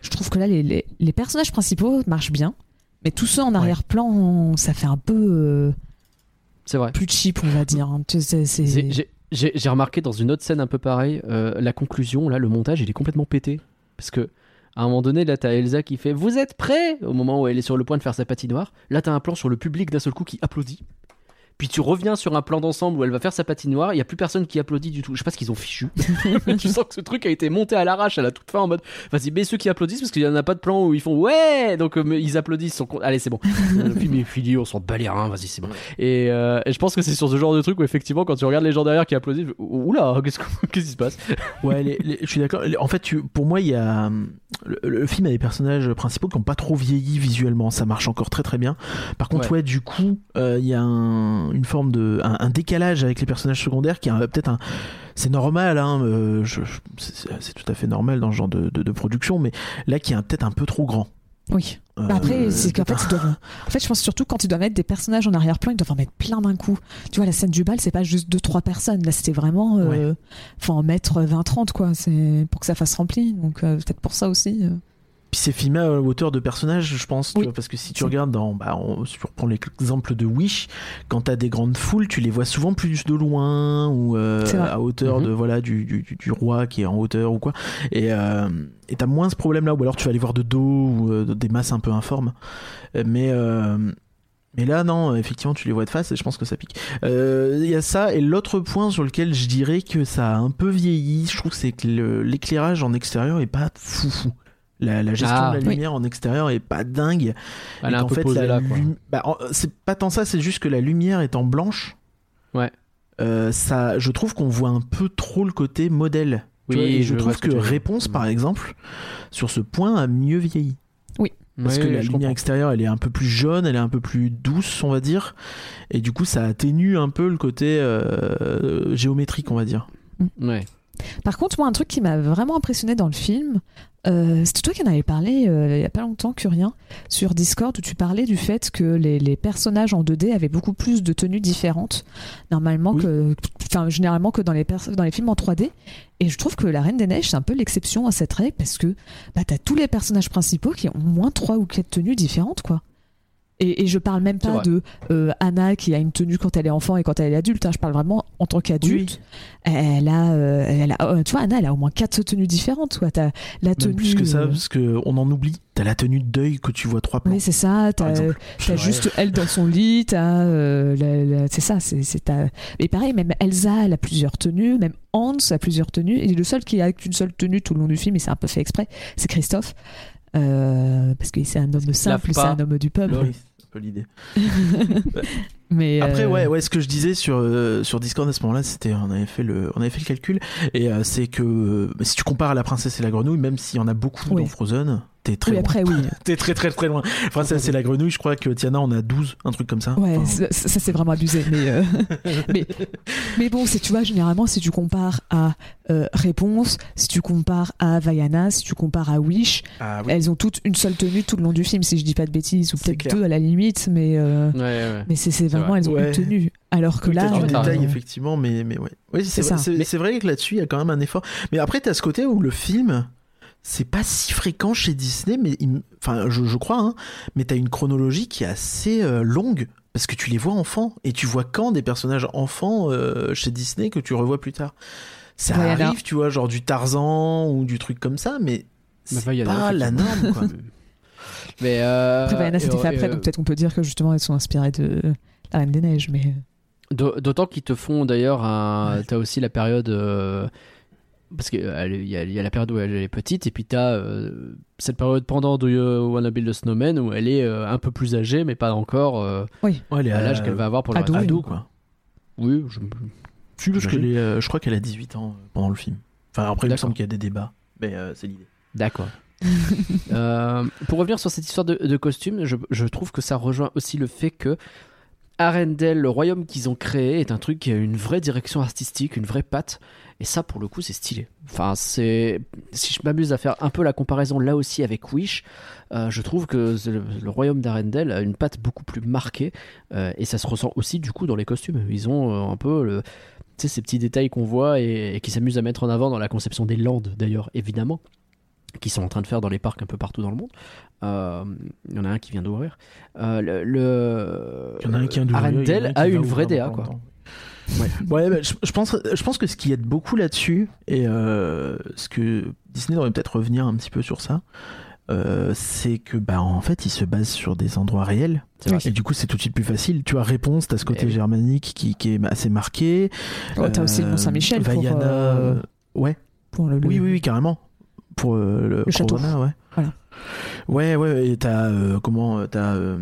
je trouve que là les, les, les personnages principaux marchent bien, mais tout ça en arrière-plan, ça fait un peu C'est vrai. plus cheap, on va dire. hein. J'ai- remarqué dans une autre scène un peu pareille, la conclusion, là, le montage, il est complètement pété. Parce que, à un moment donné, là, t'as Elsa qui fait Vous êtes prêts? Au moment où elle est sur le point de faire sa patinoire. Là, t'as un plan sur le public d'un seul coup qui applaudit. Puis tu reviens sur un plan d'ensemble où elle va faire sa patinoire, il y a plus personne qui applaudit du tout. Je sais pas ce qu'ils ont fichu. tu sens que ce truc a été monté à l'arrache à la toute fin en mode vas-y, mais ceux qui applaudissent parce qu'il y en a pas de plan où ils font ouais, donc euh, mais ils applaudissent. ils sont con- Allez, c'est bon. le film est fini, on s'en bat les reins, vas-y, c'est bon. Et, euh, et je pense que c'est sur ce genre de truc où effectivement, quand tu regardes les gens derrière qui applaudissent, oula, qu'est-ce que- qu'est-ce qui se passe? Ouais, les- les- je suis d'accord. En fait, tu- pour moi, il y a le, le film a des personnages principaux qui n'ont pas trop vieilli visuellement. Ça marche encore très très bien. Par contre, ouais, du coup, euh, il y a un- une forme de un, un décalage avec les personnages secondaires qui a peut-être un. C'est normal, hein, euh, je- je- c'est tout à fait normal dans ce genre de, de- de production, mais là, qui est peut-être un peu trop grand. Oui. Euh, Bah après, c'est qu'en fait, ils doivent. En fait, je pense surtout quand ils doivent mettre des personnages en arrière-plan, ils doivent en mettre plein d'un coup. Tu vois, la scène du bal, c'est pas juste deux trois personnes. Là, c'était vraiment. Euh, Faut en mettre 20-30, quoi. C'est pour que ça fasse rempli. Donc, euh, peut-être pour ça aussi. Puis c'est filmé à hauteur de personnage, je pense, tu Oui. vois, parce que si tu regardes dans, bah, on, si tu reprends l'exemple de Wish, quand t'as des grandes foules, tu les vois souvent plus de loin ou euh, à hauteur Mhm. de voilà du, du, roi qui est en hauteur ou quoi. Et euh, t'as moins ce problème là, ou alors tu vas les voir de dos ou euh, des masses un peu informes. Euh, Mais mais là, non, effectivement, tu les vois de face et je pense que ça pique. Euh, Il y a ça, et l'autre point sur lequel je dirais que ça a un peu vieilli, je trouve, c'est que l'éclairage en extérieur est pas foufou. La, la gestion Ah, de la oui. lumière en extérieur est pas dingue. Elle est un peu fait, posée la là, quoi. lum- bah, c'est pas tant ça, c'est juste que la lumière étant blanche. Ouais. euh, ça, je trouve qu'on voit un peu trop le côté modèle. Oui, vois, et je, trouve que que. Réponse, Mm. par exemple, sur ce point, a mieux vieilli. Parce Ouais, que la lumière comprends. extérieure, elle est un peu plus jaune, elle est un peu plus douce, on va dire. Et du coup, ça atténue un peu le côté euh, géométrique, on va dire. Ouais. Par contre, moi, un truc qui m'a vraiment impressionné dans le film, euh, c'était toi qui en avais parlé euh, il y a pas longtemps, Curien, sur Discord, où tu parlais du fait que les, les personnages en 2D avaient beaucoup plus de tenues différentes, normalement Oui. que, enfin, généralement que dans les, pers- dans les films en 3D. Et je trouve que La Reine des Neiges, c'est un peu l'exception à cette règle, parce que bah, t'as tous les personnages principaux qui ont au moins trois ou quatre tenues différentes, quoi. Et, et je parle même pas de euh, Anna qui a une tenue quand elle est enfant et quand elle est adulte. hein. Je parle vraiment en tant qu'adulte. Elle a, euh, elle a, euh, tu vois, Anna, elle a au moins quatre tenues différentes. Toi, t'as la tenue. Même plus que ça, euh, parce qu'on en oublie. T'as la tenue de deuil que tu vois trois plans. oui, c'est ça. T'as juste elle dans son lit. T'as, c'est ça. C'est, Et pareil, même Elsa, elle a plusieurs tenues. Même Hans a plusieurs tenues. Et le seul qui a qu'une seule tenue tout le long du film, et c'est un peu fait exprès, c'est Christophe. Parce que c'est un homme simple, c'est un homme du peuple. Oui, peu l'idée. Mais Après, euh, ouais, ouais, ce que je disais sur, euh, sur Discord à ce moment-là, c'était, on avait fait le, on avait fait le calcul, et euh, c'est que si tu compares à la princesse et la grenouille, même s'il y en a beaucoup Oui. dans Frozen, t'es très oui, loin. après, oui. T'es très très très loin. Princesse et la grenouille, je crois que Tiana en a 12, un truc comme ça. Ouais, Enfin, ça, ça, c'est vraiment abusé. Mais, euh, mais, mais bon, c'est, tu vois, généralement, si tu compares à euh, Réponse, si tu compares à Vaiana, si tu compares à Wish, ah oui. elles ont toutes une seule tenue tout le long du film, si je dis pas de bêtises, ou C'est peut-être deux à la limite, mais, euh, Ouais, ouais. mais c'est, c'est vraiment, vrai. elles ont Ouais. une tenue. Alors que là. Du euh, détail, effectivement, mais, mais ouais. Oui, c'est C'est vrai, ça. c'est- Mais- c'est vrai que là-dessus, il y a quand même un effort. Mais après, t'as ce côté où le film, c'est pas si fréquent chez Disney, mais enfin, je, je crois, hein, mais t'as une chronologie qui est assez euh, longue. Parce que tu les vois enfants, et tu vois quand des personnages enfants euh, chez Disney que tu revois plus tard. Ça arrive, tu vois, genre du Tarzan ou du truc comme ça, mais c'est Bah, pas la norme, quoi. Mais euh, Après, Vaiana, c'était fait euh, après, donc peut-être qu'on peut dire que justement, elles sont inspirées de La Reine des Neiges, mais. d'au- D'autant qu'ils te font d'ailleurs un. T'as aussi la période. euh, Parce qu'il y, a- il y a la période où elle est petite, et puis t'as euh, cette période pendant Do You Wanna Build a Snowman où elle est euh, un peu plus âgée, mais pas encore euh, Ouais, elle est à l'âge qu'elle va avoir pour le ado, ado, quoi. Oui, je... Qu'elle est, euh, je crois qu'elle a 18 ans euh, pendant le film. Enfin, après, il me semble qu'il y a des débats, mais euh, c'est l'idée. D'accord. Euh, pour revenir sur cette histoire de, de costume, je, je trouve que ça rejoint aussi le fait que Arendelle, le royaume qu'ils ont créé, est un truc qui a une vraie direction artistique, une vraie patte. Et ça, pour le coup, c'est stylé. Enfin, c'est si je m'amuse à faire un peu la comparaison là aussi avec Wish, euh, je trouve que le, royaume d'Arendelle a une patte beaucoup plus marquée euh, et ça se ressent aussi du coup dans les costumes. Ils ont euh, un peu le, ces petits détails qu'on voit et, et qui s'amusent à mettre en avant dans la conception des landes d'ailleurs, évidemment qui sont en train de faire dans les parcs un peu partout dans le monde. Euh, Il y en a un qui vient d'ouvrir. Euh, le, le- Il y en a un qui vient d'ouvrir, Arendelle a une vraie DA, quoi. Ouais, bah, je, je pense, je pense que ce qui aide beaucoup là-dessus, et euh, ce que Disney devrait peut-être revenir un petit peu sur ça, euh, c'est que bah en fait, il se base sur des endroits réels. Et du coup, c'est tout de suite plus facile. Tu as réponse, t'as ce côté Eh germanique qui, qui est assez marqué. Oh, T'as aussi le Euh, Mont Saint-Michel pour, Vaiana, euh, euh, ouais. pour le- Oui, oui, oui, carrément. Pour euh, le, Le château. Corona, ouais. Voilà. Ouais, ouais, et t'as euh, comment T'as euh,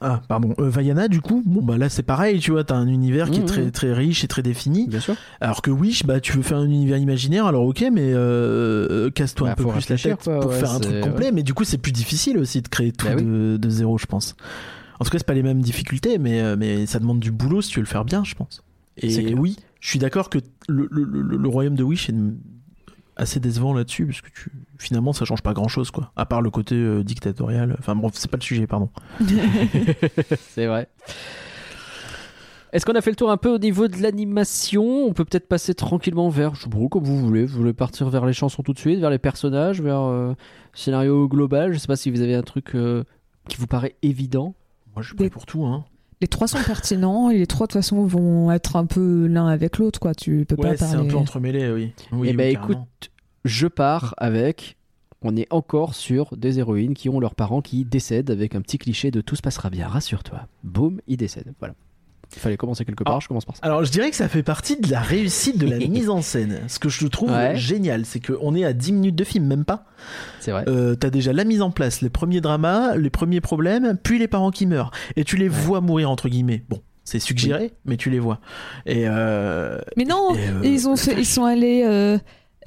ah, pardon, euh, Vaiana, du coup, bon bah là c'est pareil, tu vois, t'as un univers qui est Mhm. très très riche et très défini. Bien sûr. Alors que Wish, bah tu veux faire un univers imaginaire, alors ok, mais euh, casse-toi Bah, un peu plus la tête quoi, pour ouais, faire un truc complet. Mais du coup, c'est plus difficile aussi de créer tout Bah oui. de, zéro, je pense. En tout cas, c'est pas les mêmes difficultés, mais mais ça demande du boulot si tu veux le faire bien, je pense. Et oui, je suis d'accord que le, le- le- le royaume de Wish est assez décevant là-dessus parce que tu finalement ça change pas grand-chose quoi, à part le côté euh, dictatorial. Enfin bref, c'est pas le sujet, pardon. C'est vrai. Est-ce qu'on a fait le tour un peu au niveau de l'animation? On peut peut-être passer tranquillement vers, je sais pas, comme vous voulez. Vous voulez partir vers les chansons tout de suite, vers les personnages, vers euh, le scénario global? Je sais pas si vous avez un truc euh, qui vous paraît évident. Moi, je suis prêt pour tout, hein. Les trois sont pertinents et les trois de toute façon vont être un peu l'un avec l'autre quoi. Tu peux Ouais, pas c'est parler. un peu entremêlé, oui. oui Eh ben écoute, je pars avec. On est encore sur des héroïnes qui ont leurs parents qui décèdent avec un petit cliché de tout se passera bien, rassure-toi. Boum, ils décèdent. Voilà. Il fallait commencer quelque part, Ah. je commence par ça. Alors, je dirais que ça fait partie de la réussite de la mise en scène. Ce que je trouve Ouais. génial, c'est qu'on est à 10 minutes de film, même pas. C'est vrai. Euh, T'as déjà la mise en place, les premiers dramas, les premiers problèmes, puis les parents qui meurent. Et tu les vois mourir, entre guillemets. Bon, c'est suggéré, mais tu les vois. Et euh, Mais non, Et, euh, ils ont ils sont allés euh,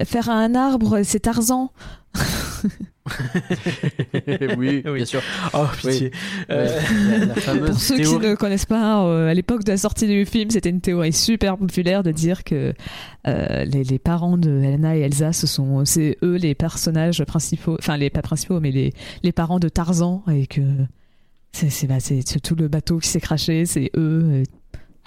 faire un arbre. C'est Tarzan. oui, Oui. bien sûr. Oh, pitié. Euh, La, la fameuse Pour ceux qui ne connaissent pas, euh, à l'époque de la sortie du film, c'était une théorie super populaire de dire que euh, les, les parents de Elena et Elsa, ce sont, c'est eux les personnages principaux, enfin les pas principaux, mais les, les parents de Tarzan et que c'est, bah, c'est tout le bateau qui s'est craché, c'est eux.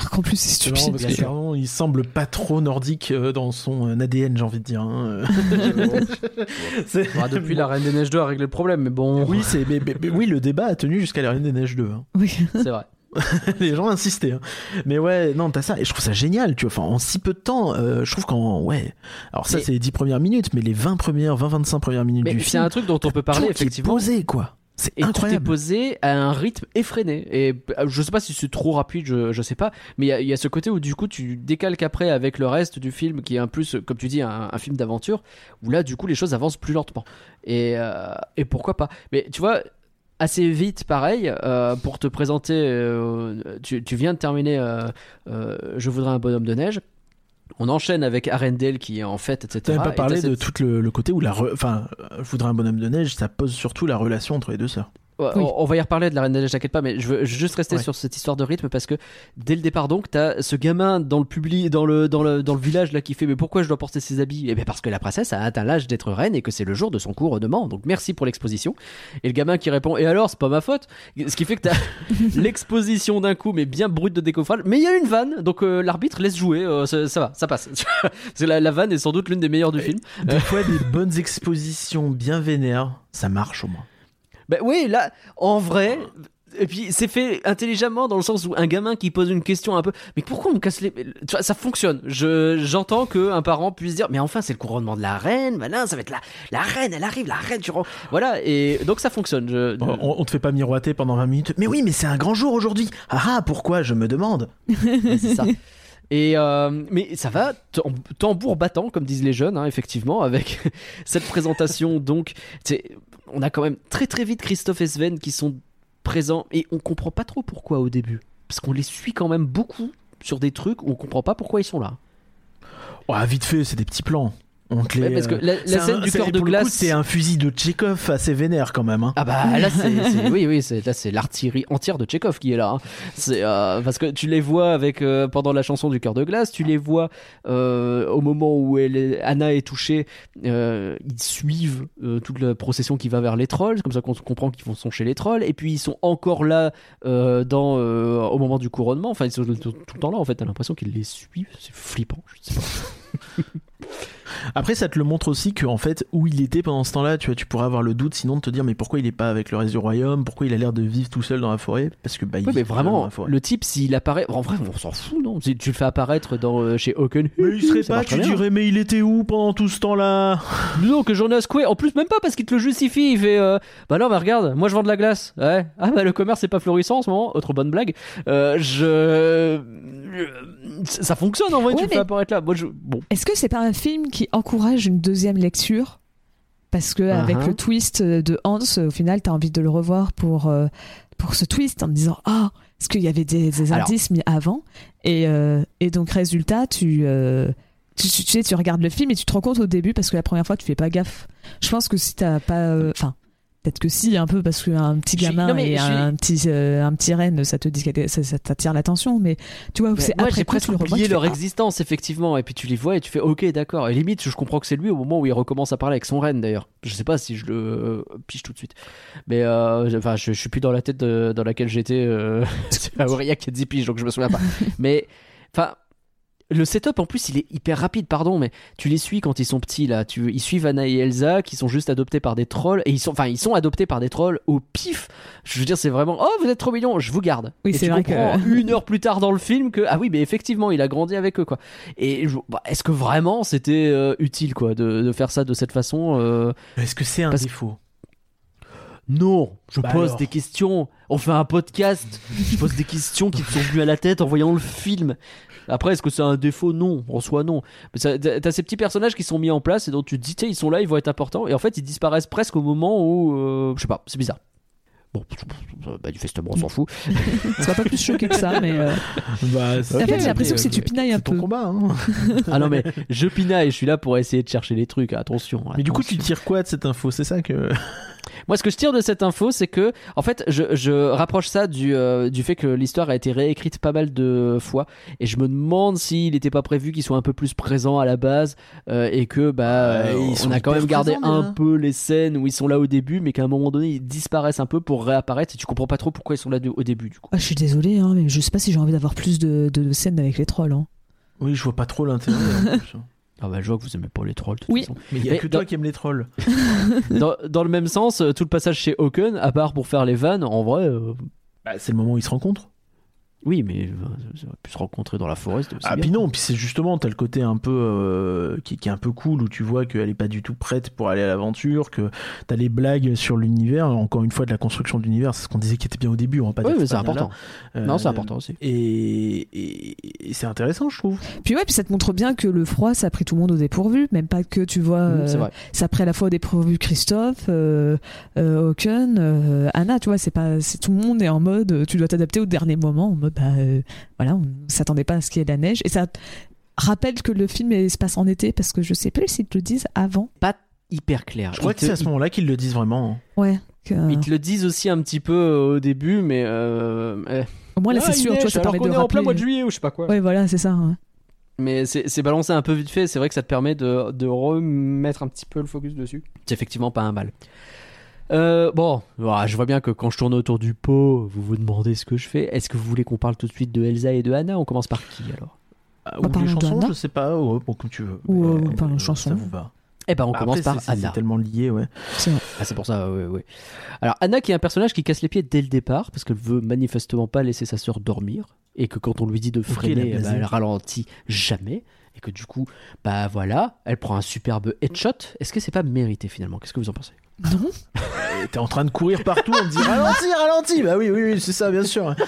Qu'en plus c'est C'est stupide. parce que il semble pas trop nordique euh, dans son euh, ADN, j'ai envie de dire. hein. C'est- Bah, depuis la Reine des Neiges 2 a réglé le problème, mais bon, Oui, c'est, mais, mais- mais oui, le débat a tenu jusqu'à la Reine des Neiges 2. hein. Oui. c'est vrai. Les gens insistaient. hein. Mais ouais, non, t'as ça. Et je trouve ça génial, tu vois. Enfin, en si peu de temps, euh, je trouve qu'en. Ouais. Alors, ça, Mais- c'est les 10 premières minutes, mais les 20 premières, 20-25 premières minutes Mais du c'est film. un truc dont on peut parler tout qui est effectivement. posé, quoi. C'est Et tout est posé à un rythme effréné. Et euh, je sais pas si c'est trop rapide, je, je sais pas. Mais il y a- il y, a ce côté où du coup tu décalques après avec le reste du film qui est un plus, comme tu dis, un, un film d'aventure. Où là du coup les choses avancent plus lentement. Et, euh, et pourquoi pas. Mais tu vois, assez vite pareil, euh, pour te présenter, euh, tu, tu viens de terminer euh, Je voudrais un bonhomme de neige. On enchaîne avec Arendelle qui est en fait, etc. Pas parlé de cette- tout le, le côté où la. re- Enfin, je voudrais un bonhomme de neige, ça pose surtout la relation entre les deux sœurs. Oui. on, va y reparler de la Reine des Neiges, t'inquiète pas, mais je veux juste rester Ouais. sur cette histoire de rythme parce que dès le départ, donc, t'as ce gamin dans le public, dans le, dans le, dans le village là qui fait Mais pourquoi je dois porter ces habits? Eh bien, parce que la princesse a atteint l'âge d'être reine et que c'est le jour de son couronnement. Donc, merci pour l'exposition. Et le gamin qui répond Et alors, c'est pas ma faute? Ce qui fait que t'as l'exposition d'un coup, mais bien brute de décoffrage. Mais il y a une vanne, donc euh, l'arbitre laisse jouer, euh, ça, ça va, ça passe. c'est la, la vanne est sans doute l'une des meilleures du film. Des fois, des bonnes expositions bien vénères, ça marche au moins. Bah oui, là, en vrai, et puis c'est fait intelligemment dans le sens où un gamin qui pose une question un peu, mais pourquoi on me casse les, tu vois, ça fonctionne. Je j'entends que un parent puisse dire, mais enfin c'est le couronnement de la reine, voilà, ça va être la la reine, elle arrive, la reine, tu rends, voilà, et donc ça fonctionne. Je- On, on te fait pas miroiter pendant 20 minutes. Mais oui, mais c'est un grand jour aujourd'hui. Ah ah, pourquoi Je me demande. C'est ça. Et euh, mais ça va, tam- tambour battant, comme disent les jeunes, hein, effectivement, avec cette présentation. Donc, on a quand même très très vite Christophe et Sven qui sont présents et on comprend pas trop pourquoi au début, parce qu'on les suit quand même beaucoup sur des trucs où on comprend pas pourquoi ils sont là. Oh, vite fait, c'est des petits plans. On te les, Ouais, parce que euh, la, scène un- du cœur de glace, c'est un fusil de Tchekhov assez vénère quand même. hein. Ah bah là c'est oui oui c'est là c'est l'artillerie entière de Tchekhov qui est là hein. c'est euh, parce que tu les vois avec euh, pendant la chanson du cœur de glace tu les vois euh, au moment où elle est- Anna est touchée euh, ils suivent euh, toute la procession qui va vers les trolls c'est comme ça qu'on comprend qu'ils vont sont chez les trolls et puis ils sont encore là euh, dans euh, au moment du couronnement enfin ils sont tout, tout le temps là en fait t'as l'impression qu'ils les suivent c'est flippant je sais pas Après, ça te le montre aussi que en fait, où il était pendant ce temps-là, tu vois, tu pourrais avoir le doute sinon de te dire, mais pourquoi il est pas avec le reste du royaume? Pourquoi il a l'air de vivre tout seul dans la forêt? Parce que bah, il Ouais, mais vraiment la forêt. le type s'il apparaît en vrai on s'en fout non? Si tu le fais apparaître dans euh, chez Hawken Mais il serait pas, tu bien. dirais, mais il était où pendant tout ce temps-là? Non, que Jonas Quay, en plus même pas parce qu'il te le justifie, il fait euh, Bah non, mais regarde, moi je vends de la glace. Ouais. Ah bah le commerce c'est pas florissant en ce moment, autre bonne blague. Euh, je. Ça fonctionne en vrai, Ouais, tu le fais mais- apparaître là. Moi je. Bon. Est-ce que c'est pas un film qui encourage une deuxième lecture Parce que avec Uh-huh. le twist de Hans, au final, t'as envie de le revoir pour, euh, pour ce twist en te disant Ah, est-ce qu'il y avait des, indices mis avant? Et, euh, et donc, résultat, tu, euh, tu, tu, tu sais, tu regardes le film et tu te rends compte au début parce que la première fois, tu fais pas gaffe. Je pense que si t'as pas. Enfin. Peut-être que si, un peu, parce qu'un petit suis- gamin non, et suis- un, petit, euh, un petit reine, ça te dit, ça, ça t'attire l'attention, mais tu vois, c'est après j'ai presque tu le oublié tu fais, leur Ah, existence effectivement, et puis tu les vois et tu fais Ok, d'accord. Et limite, je comprends que c'est lui au moment où il recommence à parler avec son reine d'ailleurs. Je sais pas si je le euh, piche tout de suite. Mais euh, enfin, je, je suis plus dans la tête de- dans laquelle j'étais euh, à Aurillac il y a 10 piges, donc je me souviens pas. mais enfin. Le setup en plus il est hyper rapide pardon mais tu les suis quand ils sont petits là. Tu ils suivent Anna et Elsa qui sont juste adoptés par des trolls et ils sont enfin ils sont adoptés par des trolls au pif. Je veux dire c'est vraiment oh vous êtes trop mignons je vous garde. Oui, c'est vrai comprends que- une heure plus tard dans le film que ah oui mais effectivement il a grandi avec eux quoi. Et bah, est-ce que vraiment c'était euh, utile quoi de, de faire ça de cette façon euh, Est-ce que c'est un Parce- défaut? Non je Bah pose alors. des questions. On fait un podcast. Je pose des questions qui te sont venues à la tête en voyant le film après est-ce que c'est un défaut? Non en soi non mais ça- t'as ces petits personnages qui sont mis en place et dont tu te dis Tiens, ils sont là ils vont être importants et en fait ils disparaissent presque au moment où euh, je sais pas c'est bizarre bon manifestement on s'en fout Sois pas plus choqué que ça, mais. euh, Bah, En fait, j'ai l'impression que si tu pinailles un C'est ton peu. combat. hein. ah non mais je pinaille je suis là pour essayer de chercher les trucs attention Mais du coup, tu attention. tires quoi de cette info? C'est ça que. Moi, ce que je tire de cette info, c'est que, en fait, je, je rapproche ça du, euh, du fait que l'histoire a été réécrite pas mal de fois, et je me demande s'il n'était pas prévu qu'il soit un peu plus présent à la base, euh, et que bah, Ouais, ils on a quand même gardé présents, un peu les scènes où ils sont là au début, mais qu'à un moment donné ils disparaissent un peu pour réapparaître, et tu comprends pas trop pourquoi ils sont là au début, du coup. Ah, je suis désolée, hein, mais je sais pas si j'ai envie d'avoir plus de, de scènes avec les trolls. Hein. Oui, je vois pas trop l'intérêt. Ah bah, je vois que vous aimez pas les trolls. de toute Oui. façon. Mais il y a Mais que dans- toi qui aimes les trolls. dans, dans le même sens, euh, tout le passage chez Hawken, à part pour faire les vannes, en vrai. euh, Bah, c'est le moment où ils se rencontrent. Oui, mais euh, ça aurait pu se rencontrer dans la forêt. Ah bien. puis non, puis c'est justement t'as le côté un peu euh, qui, qui est un peu cool où tu vois qu'elle est pas du tout prête pour aller à l'aventure, que t'as les blagues sur l'univers, encore une fois de la construction de l'univers, c'est ce qu'on disait qui était bien au début, on va pas Oui, mais c'est important. Non, c'est Euh, important aussi. Et, et- et c'est intéressant, je trouve. Puis ouais, puis ça te montre bien que le froid, ça a pris tout le monde au dépourvu, même pas que tu vois. Mm, euh, c'est vrai. ça a pris à la fois au dépourvu Christophe, euh, euh, Hawken, euh, Anna, tu vois, c'est pas, c'est tout le monde est en mode, tu dois t'adapter au dernier moment, en mode, bah, euh, voilà, on s'attendait pas à ce qu'il y ait de la neige, et ça rappelle que le film est- se passe en été, parce que je sais plus s'ils te le disent avant. Pas hyper clair. Je crois que te- c'est à ce moment-là qu'ils le disent vraiment. hein. Ouais. que- Ils te le disent aussi un petit peu euh, au début, mais. Euh, eh. au moins là, Ah, c'est sûr, tu vois, neige, ça alors permet de est en plein rappeler. mois de juillet ou je sais pas quoi. Ouais, voilà, c'est ça. ouais. Mais c'est c'est balancé un peu vite fait, c'est vrai que ça te permet de, de remettre un petit peu le focus dessus. C'est effectivement pas un mal. Euh, bon, voilà, je vois bien que quand je tourne autour du pot, vous vous demandez ce que je fais. Est-ce que vous voulez qu'on parle tout de suite de Elsa et de Anna On commence par qui alors? Ah, Bah, ou les chansons, je sais pas, ouais, bon, comme tu veux. Ou, Mais, euh, parlons euh, chansons. Ça vous va. Eh ben on Bah, commence après, par Anna. C'est tellement lié, ouais. C'est. Ah, c'est pour ça, oui, oui. Alors, Anna, qui est un personnage qui casse les pieds dès le départ, parce qu'elle veut manifestement pas laisser sa sœur dormir, et que quand on lui dit de freiner, eh ben, blasée. elle ralentit jamais, et que du coup, bah voilà, elle prend un superbe headshot. Est-ce que c'est pas mérité finalement? Qu'est-ce que vous en pensez? Non Et T'es en train de courir partout, on te dit ralentis, ralentis. Bah oui, oui, oui, c'est ça, bien sûr.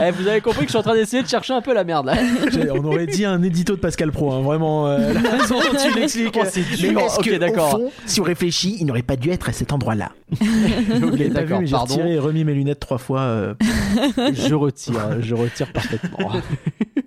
Eh, Vous avez compris que je suis en train d'essayer de chercher un peu la merde là. On aurait dit un édito de Pascal Pro, hein, vraiment. euh, la façon dont tu l'expliques. Oh, c'est dur. Mais est-ce que, d'accord. au fond, si on réfléchit, il n'aurait pas dû être à cet endroit-là. Ok, d'accord, j'ai retiré et remis mes lunettes trois fois. euh, je retire, je retire parfaitement.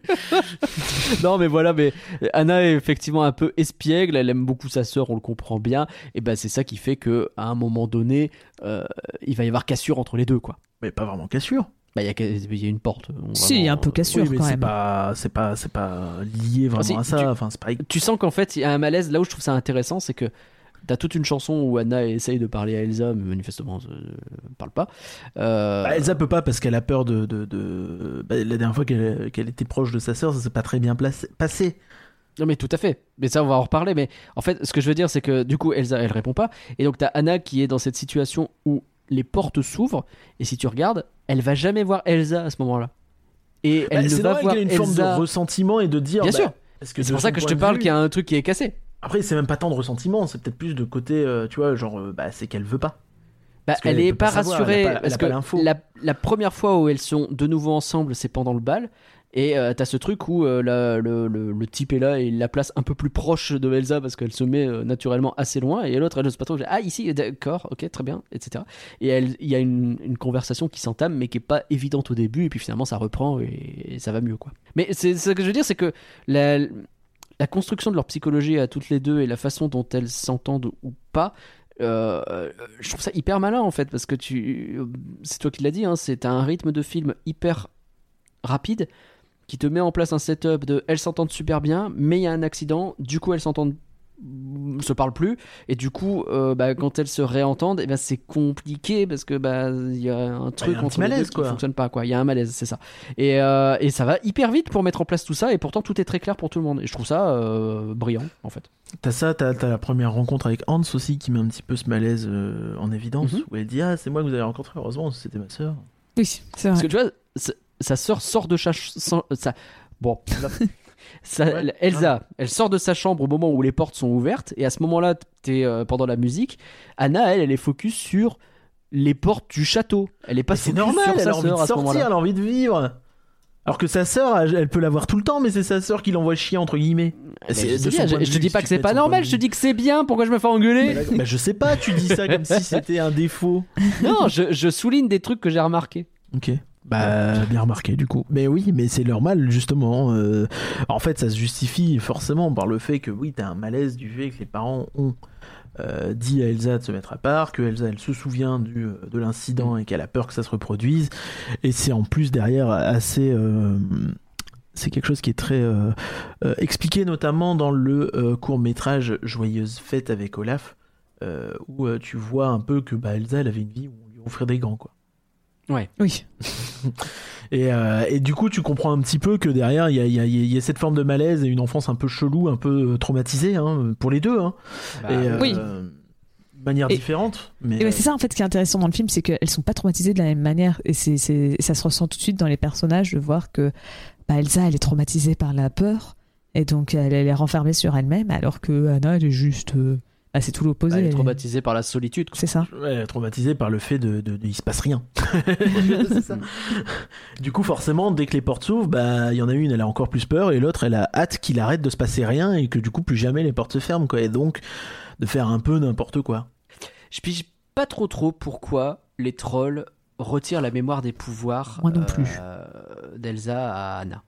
non, mais voilà, mais Anna est effectivement un peu espiègle, elle aime beaucoup sa sœur, on le comprend bien, et ben c'est ça qui fait que à un moment donné, euh, il va y avoir cassure entre les deux, quoi. Mais pas vraiment cassure. Bah, il y, a- il y a une porte. on- Si, il y a un peu cassure Oui, mais quand c'est même. pas, c'est pas, c'est pas lié vraiment Ah, si, à ça. tu- Enfin, c'est pas. Tu sens qu'en fait, il y a un malaise. Là où je trouve ça intéressant, c'est que t'as toute une chanson où Anna essaye de parler à Elsa, mais manifestement, elle ne parle pas. Euh, Bah, Elsa peut pas parce qu'elle a peur de. de, de- bah, la dernière fois qu'elle était proche de sa sœur, ça s'est pas très bien placé- passé. Non mais tout à fait. Mais ça on va en reparler. Mais en fait, ce que je veux dire, c'est que du coup, Elsa, elle répond pas. Et donc t'as Anna qui est dans cette situation où les portes s'ouvrent. Et si tu regardes, elle va jamais voir Elsa à ce moment-là. Et elle Bah, ne c'est va voir qu'il y ait une forme de ressentiment et de dire. Bien bah, sûr. C'est de pour ça que je te parle qu'il y a un truc qui est cassé. Après, c'est même pas tant de ressentiment, c'est peut-être plus de côté, euh, tu vois, genre, euh, bah, c'est qu'elle veut pas. Bah, elle est pas, savoir, rassurée elle a pas- elle a parce que la, la première fois où elles sont de nouveau ensemble, c'est pendant le bal. Et euh, t'as ce truc où la- le, le- le type est là et il la place un peu plus proche de Elsa parce qu'elle se met naturellement assez loin. Et l'autre, elle ne sait pas trop. Ah, ici, d'accord, ok, très bien, etc. Et il y a une, une conversation qui s'entame mais qui est pas évidente au début. Et puis finalement, ça reprend et, et ça va mieux, quoi. Mais c'est ce que je veux dire, c'est que la, la construction de leur psychologie à toutes les deux et la façon dont elles s'entendent ou pas, euh, je trouve ça hyper malin en fait parce que tu c'est toi qui l'as dit hein, c'est un rythme de film hyper rapide qui te met en place un setup de elles s'entendent super bien mais il y a un accident du coup elles s'entendent se parlent plus et du coup euh, bah, quand elles se réentendent et ben c'est compliqué parce que bah il y a un truc y a un entre petit les malaise, deux qui quoi. fonctionne pas quoi il y a un malaise c'est ça et, euh, et ça va hyper vite pour mettre en place tout ça et pourtant tout est très clair pour tout le monde et je trouve ça euh, brillant en fait T'as ça, t'as as la première rencontre avec Hans aussi qui met un petit peu ce malaise euh, en évidence, Mhm. où elle dit Ah, c'est moi que vous avez rencontré, heureusement, c'était ma sœur. Oui, c'est Parce vrai. que tu vois, sa- sœur sort de sa ch- sans- sa- bon, Ouais. Elsa, elle sort de sa chambre au moment où les portes sont ouvertes et à ce moment-là, t'es euh, pendant la musique. Anna, elle, elle est focus sur les portes du château. Elle est pas focus normal, sur elle sa a envie sœur de sortir, elle a envie de vivre. Alors que sa sœur, elle peut l'avoir tout le temps, mais c'est sa sœur qui l'envoie chier, entre guillemets. C'est je, bien, je- te dis si pas tu que c'est pas normal, je te dis que c'est bien. Pourquoi je me fais engueuler? Bah, je sais pas, tu dis ça comme si c'était un défaut. Non, je, je souligne des trucs que j'ai remarqués. Ok. Bah, bien remarqué du coup. Mais oui, mais c'est normal justement. euh, En fait, ça se justifie forcément par le fait que oui, t'as un malaise du fait que les parents ont euh, dit à Elsa de se mettre à part, que Elsa elle se souvient du, euh, de l'incident et qu'elle a peur que ça se reproduise. Et c'est en plus derrière assez. euh, C'est quelque chose qui est très expliqué notamment dans le court métrage Joyeuse fête avec Olaf, où tu vois un peu que bah, Elsa elle avait une vie où on lui offrait des gants quoi. Oui. Et, euh, et du coup, tu comprends un petit peu que derrière, il y a, il y a- y a cette forme de malaise et une enfance un peu chelou, un peu euh, traumatisée, hein, pour les deux. Hein. et, euh, oui. de manière Et- différente. Mais, Et ouais, c'est ça en fait qui est intéressant dans le film, c'est qu'elles sont pas traumatisées de la même manière et c'est, c'est- ça se ressent tout de suite dans les personnages de voir que bah, Elsa elle est traumatisée par la peur et donc elle, elle est renfermée sur elle-même alors que Anna elle est juste euh, bah, c'est tout l'opposé. Elle est elle est- traumatisée par la solitude. C'est ça. Ouais, traumatisée par le fait de, de, de- il se passe rien. Ça. Du coup, forcément, dès que les portes s'ouvrent, bah, il y en a une, elle a encore plus peur, et l'autre, elle a hâte qu'il arrête de se passer rien et que du coup, plus jamais les portes se ferment, quoi. Et donc, de faire un peu n'importe quoi. Je pige pas trop trop pourquoi les trolls retirent la mémoire des pouvoirs Moi non plus. euh, d'Elsa à Anna.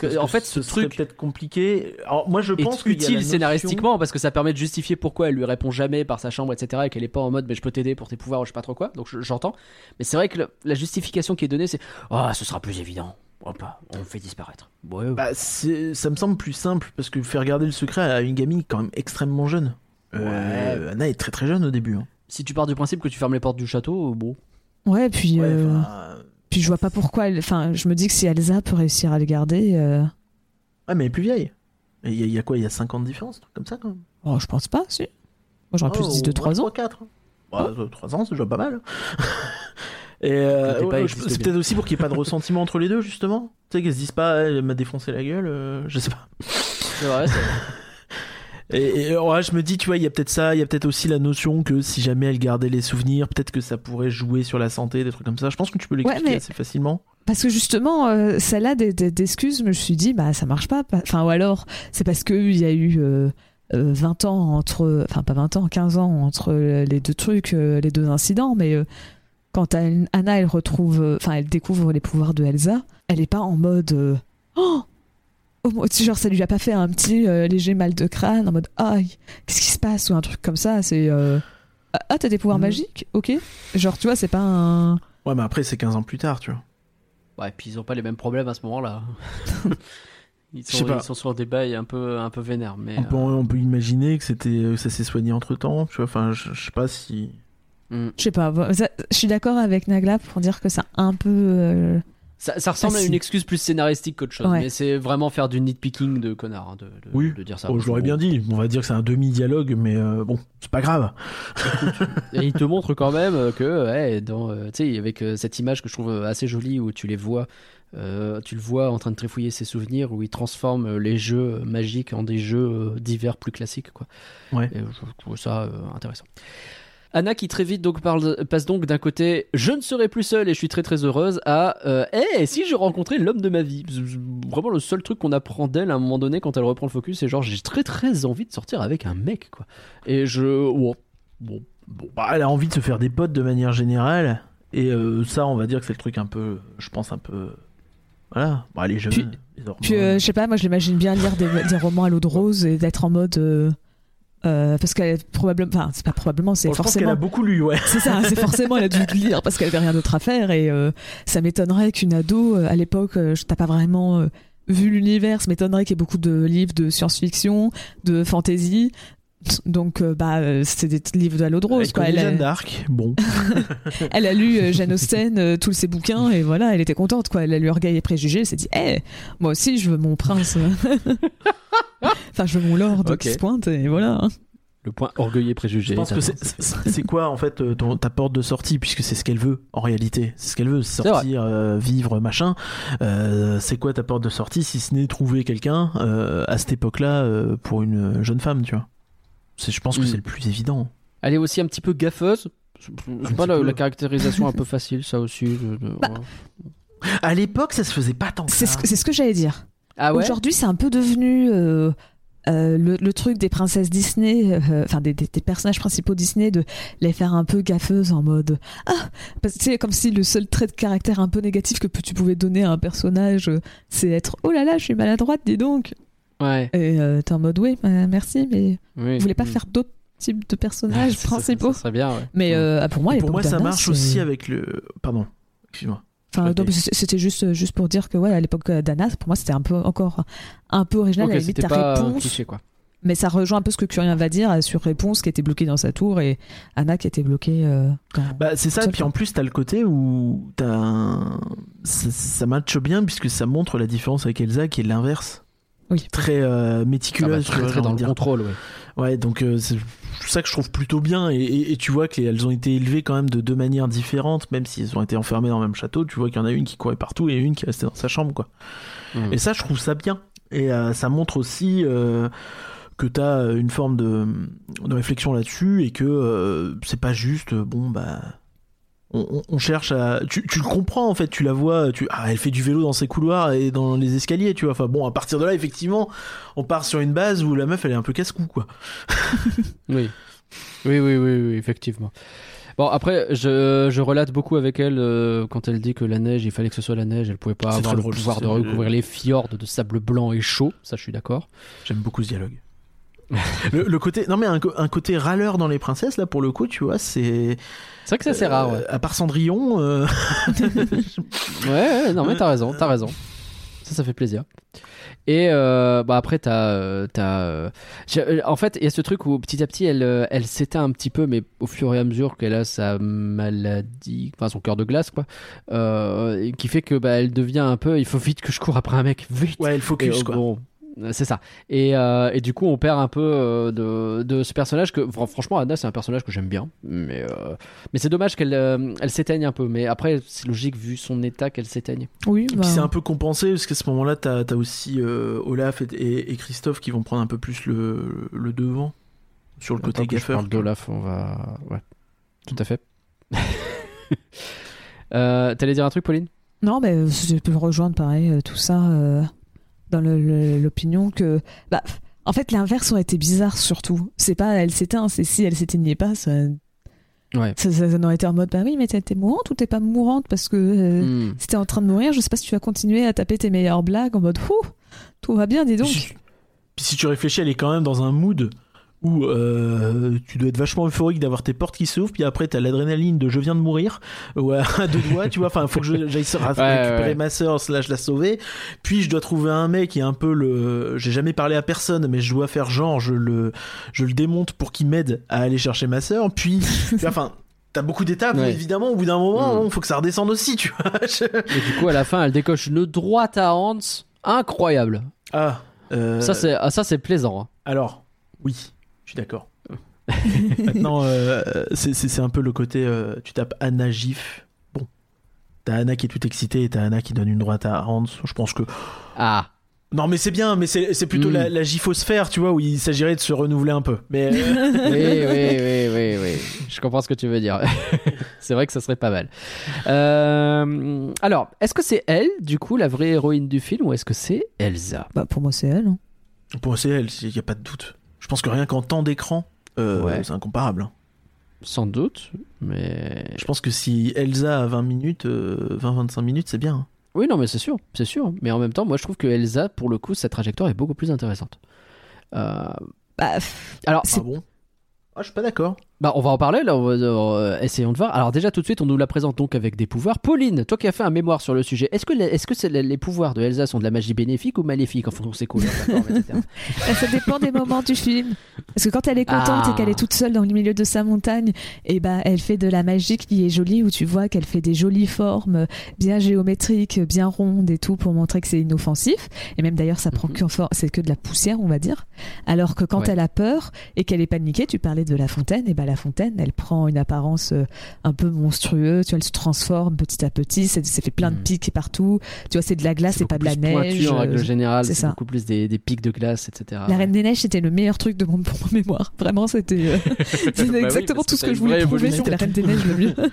Parce que, Parce en que fait, ce serait truc peut-être compliqué. Alors, moi, je pense est utile notion- scénaristiquement parce que ça permet de justifier pourquoi elle lui répond jamais par sa chambre, etc. et qu'elle est pas en mode mais je peux t'aider pour tes pouvoirs ou je sais pas trop quoi. Donc je- j'entends. Mais c'est vrai que le- la justification qui est donnée, c'est oh, ce sera plus évident. Hop, on le fait disparaître. Ouais, ouais. Bah, c'est- ça me semble plus simple parce que faire garder le secret à une gamine quand même extrêmement jeune. Euh, Anna est très très jeune au début. hein. Si tu pars du principe que tu fermes les portes du château, euh, bon. Ouais, puis Ouais, euh, puis je vois pas pourquoi elle enfin je me dis que si Elsa peut réussir à le garder euh, Ouais, mais elle est plus vieille. Et il y, a- il y a quoi Il y a 5 ans de différence, un truc comme ça quand même Oh, je pense pas, si. Moi, j'aurais plus dit 2-3 ans. 4. 3 ans, c'est déjà pas mal. Et euh, ouais, c'est peut-être aussi pour qu'il n'y ait pas de ressentiment entre les deux, justement. Tu sais, qu'elles se disent pas, elle m'a défoncé la gueule, euh, je sais pas. C'est vrai, c'est vrai. Et, et, ouais, je me dis, tu vois, il y a peut-être ça, il y a peut-être aussi la notion que si jamais elle gardait les souvenirs, peut-être que ça pourrait jouer sur la santé, des trucs comme ça. Je pense que tu peux l'expliquer mais- assez facilement. Parce que justement, euh, celle-là d'excuses, je me suis dit, bah ça marche pas. Enfin, ou alors, c'est parce qu'il y a eu euh, euh, 20 ans entre. Enfin, pas 20 ans, 15 ans entre euh, les deux trucs, euh, les deux incidents, mais euh, quand Anna, elle retrouve. euh, Enfin, elle découvre les pouvoirs de Elsa, elle est pas en mode. euh, oh genre ça lui a pas fait un petit euh, léger mal de crâne en mode aïe qu'est-ce qui se passe ou un truc comme ça c'est euh, ah t'as des pouvoirs Mhm. magiques? Ok genre tu vois c'est pas un Ouais, mais après, c'est 15 ans plus tard, tu vois. Ouais, et puis ils ont pas les mêmes problèmes à ce moment-là. ils, Je sais sont, pas. ils sont sur des bails un peu, un peu vénères. Mais, On peut, on peut imaginer que c'était, que ça s'est soigné entre temps, tu vois. Enfin, je, sais pas si. euh, hmm. Je sais pas, ça- je suis d'accord avec Nagla pour dire que c'est un peu. Ça, ça ressemble à une excuse plus scénaristique qu'autre chose. Ouais. Mais c'est vraiment faire du nitpicking de connard hein, de, de- Oui. de dire ça. Oh, je l'aurais bien dit. On va dire que c'est un demi-dialogue, mais euh, bon, c'est pas grave. Et il te montre quand même que, ouais, dans, euh, tu sais, avec euh, cette image que je trouve assez jolie où tu les vois, euh, tu le vois en train de trifouiller ses souvenirs, où il transforme les jeux magiques en des jeux divers plus classiques, quoi. Ouais. Et je trouve ça euh, intéressant. Anna qui très vite donc parle, passe donc d'un côté je ne serai plus seule et je suis très très heureuse à euh, Eh, si je rencontrais l'homme de ma vie vraiment le seul truc qu'on apprend d'elle à un moment donné quand elle reprend le focus c'est genre j'ai très très envie de sortir avec un mec quoi et je bon bon bon Bah, elle a envie de se faire des potes de manière générale. Et euh, ça, on va dire que c'est le truc un peu. Je pense un peu. Voilà. Bah, les jeunes. Puis- euh, je sais pas, moi je l'imagine bien lire des, des romans à l'eau de rose et d'être en mode. Euh, parce qu'elle probablement. Enfin, c'est pas probablement, c'est Bon, je pense qu'elle forcément. a beaucoup lu, ouais. C'est ça, c'est forcément, elle a dû lire parce qu'elle avait rien d'autre à faire et euh, ça m'étonnerait qu'une ado, euh, à l'époque, je t'as pas vraiment vu l'univers, ça m'étonnerait qu'il y ait beaucoup de livres de science-fiction, de fantasy. Donc, euh, bah, euh, c'est des livres de rose, Elle quoi. Elle a, Jeanne d'Arc. Bon. elle a lu euh, Jane Austen, euh, tous ses bouquins, et voilà, elle était contente, quoi. Elle a lu Orgueil et Préjugés, elle s'est dit, eh, moi aussi, je veux mon prince. enfin, je veux mon lord qui se pointe, et voilà. hein. le point orgueil et préjugé Je pense que c'est- quoi en fait euh, ton- ta porte de sortie puisque c'est ce qu'elle veut en réalité. C'est ce qu'elle veut, sortir, euh, vivre, machin. Euh, c'est quoi ta porte de sortie si ce n'est trouver quelqu'un euh, à cette époque-là euh, pour une jeune femme, tu vois? C'est- Je pense que Mm. c'est le plus évident. elle est aussi un petit peu gaffeuse c'est pas la, la caractérisation un peu facile ça aussi de- Bah, À l'époque, ça se faisait pas tant que C'est ça. ce, que- c'est ce que j'allais dire. ah ouais? Aujourd'hui, c'est un peu devenu euh, euh, le, le truc des princesses Disney, euh, enfin des, des- des personnages principaux Disney, de les faire un peu gaffeuses en mode ah, parce que c'est comme si le seul trait de caractère un peu négatif que tu pouvais donner à un personnage, c'est être oh là là, je suis maladroite, dis donc. Ouais Et euh, t'es en mode oui, euh, merci, mais oui. vous voulez pas Mm. faire d'autres types de personnages Ça- principaux ça serait bien ouais Mais Ouais. euh, pour moi, Et pour moi, ça marche c'est- aussi avec le. Pardon, excuse-moi. Enfin, c'était juste, juste pour dire que ouais, à l'époque d'Anna, pour moi, c'était un peu encore un peu original. Ok, à la limite, ta réponse cliché quoi Mais ça rejoint un peu ce que Curien va dire euh, sur Réponse qui était bloquée dans sa tour et Anna qui était bloquée euh, dans... Bah, c'est ça, Seul puis en plus, t'as le côté où t'as un... ça, ça matche bien puisque ça montre la différence avec Elsa qui est l'inverse. Oui. Très euh, méticuleuse, très vois, très dans le dire. contrôle ouais Ouais, donc euh, c'est ça que je trouve plutôt bien. Et, et- et tu vois qu'elles ont été élevées quand même de deux manières différentes, même si elles ont été enfermées dans le même château. Tu vois qu'il y en a une qui courait partout et une qui restait dans sa chambre, quoi. Mm. Et ça, je trouve ça bien. Et euh, ça montre aussi euh, que tu as une forme de, de réflexion là-dessus et que euh, c'est pas juste, bon, bah. On, cherche à. Tu, tu le comprends en fait, tu la vois, tu... ah, elle fait du vélo dans ses couloirs et dans les escaliers, tu vois. Enfin bon, à partir de là, effectivement, on part sur une base où la meuf elle est un peu casse-cou, quoi. Oui. Oui, oui, oui, oui, effectivement. Bon, après, je, je relate beaucoup avec elle euh, quand elle dit que la neige, il fallait que ce soit la neige, elle pouvait pas avoir le drôle, pouvoir de recouvrir les fjords de sable blanc et chaud, ça je suis d'accord. J'aime beaucoup ce dialogue. le, le côté, non mais un, un côté râleur dans les princesses là pour le coup, tu vois, c'est C'est vrai que ça c'est rare, ouais. euh, À part Cendrillon, euh, Ouais, ouais, non mais t'as raison, t'as raison. Ça, ça fait plaisir. Et euh, bah après, t'as, euh, euh, euh, en fait, il y a ce truc où petit à petit, elle, euh, elle s'éteint un petit peu, mais au fur et à mesure qu'elle a sa maladie, enfin son cœur de glace, quoi, euh, qui fait que bah elle devient un peu, il faut vite que je cours après un mec, vite. ouais, le Et, focus euh, quoi. bon, Euh, C'est ça. Et, euh, et du coup, on perd un peu euh, de, de ce personnage que, fran- franchement, Anna, c'est un personnage que j'aime bien. Mais, euh, mais c'est dommage qu'elle euh, elle s'éteigne un peu. Mais après, c'est logique vu son état qu'elle s'éteigne. Oui, Et bah, puis c'est un peu compensé parce qu'à ce moment-là, t'as as aussi euh, Olaf et, et- et Christophe qui vont prendre un peu plus le, le devant sur le côté je gaffeur. parle d'Olaf, on va. Ouais, tout à fait. euh, T'allais dire un truc, Pauline? Non, mais euh, je peux rejoindre pareil, euh, tout ça, euh, dans l'opinion que. Bah, en fait, l'inverse aurait été bizarre surtout. C'est pas elle s'éteint, c'est si elle s'éteignait pas, ça, Ouais. ça, ça- ça aurait été en mode bah oui, mais t'es mourante ou t'es pas mourante parce que euh, Hmm. si t'es en train de mourir, je sais pas si tu vas continuer à taper tes meilleures blagues en mode Ouh, tout va bien, dis donc. Puis, puis si tu réfléchis, elle est quand même dans un mood où euh, tu dois être vachement euphorique d'avoir tes portes qui s'ouvrent, puis après t'as l'adrénaline de je viens de mourir, ouais, à deux doigts, tu vois, enfin faut que j'aille se- récupérer ouais. ma soeur, slash la sauver, puis je dois trouver un mec qui est un peu le... J'ai jamais parlé à personne, mais je dois faire genre, je le, je le démonte pour qu'il m'aide à aller chercher ma soeur, puis, enfin... T'as beaucoup d'étapes, Ouais. évidemment, au bout d'un moment, Mm. il faut que ça redescende aussi, tu vois. Je- Et du coup, à la fin, elle décoche une droite à Hans. Incroyable. Ah, euh, Ça, c'est ah, ça, c'est plaisant. hein. Alors, oui, je suis d'accord. Maintenant, euh, c'est- un peu le côté, euh, tu tapes Anna Gif. Bon, t'as Anna qui est toute excitée et t'as Anna qui donne une droite à Hans. Je pense que... Ah. Non mais c'est bien, mais c'est c'est plutôt Mm. la, la gifosphère, tu vois, où il s'agirait de se renouveler un peu. Mais euh, oui, oui, oui, oui, oui. Je comprends ce que tu veux dire. c'est vrai que ça serait pas mal. Euh, alors, est-ce que c'est elle, du coup, la vraie héroïne du film, ou est-ce que c'est Elsa? Bah, pour moi, c'est elle. hein. bon, c'est elle, il n'y a pas de doute. Je pense que rien qu'en temps d'écran, euh, Ouais. c'est incomparable. hein. Sans doute, mais... Je pense que si Elsa a 20 minutes, euh, 20-25 minutes, c'est bien. hein. Oui, non, mais c'est sûr, c'est sûr. Mais en même temps, moi, je trouve que Elsa, pour le coup, sa trajectoire est beaucoup plus intéressante. Euh, Bah, alors, C'est- Ah bon? Ah, je suis pas d'accord. Bah, on va en parler là, euh, essayons de voir. Alors déjà tout de suite, on nous la présente donc avec des pouvoirs. Pauline, toi qui as fait un mémoire sur le sujet, est-ce que, est-ce que c'est les, pouvoirs de Elsa sont de la magie bénéfique ou maléfique? En fonction de ses couleurs, ça dépend des moments du film. Parce que quand elle est contente Ah. et qu'elle est toute seule dans le milieu de sa montagne, et bah, elle fait de la magie qui est jolie, où tu vois qu'elle fait des jolies formes, bien géométriques, bien rondes et tout, pour montrer que c'est inoffensif. Et même d'ailleurs, ça prend Mhm. que c'est que de la poussière, on va dire. Alors que quand Ouais. elle a peur et qu'elle est paniquée, tu parlais de la fontaine, et bah la fontaine, elle prend une apparence euh, un peu monstrueuse, tu vois, elle se transforme petit à petit, c'est ça fait plein de Mhm. pics partout. Tu vois, c'est de la glace, c'est pas de la neige. en règle euh, générale, c'est c'est beaucoup plus des, des pics de glace, etc. La Reine des Neiges, c'était le meilleur truc de mon, pour ma mémoire. Vraiment, c'était euh, c'était Bah exactement tout ce que je voulais prouver, c'était la Reine des Neiges le mieux.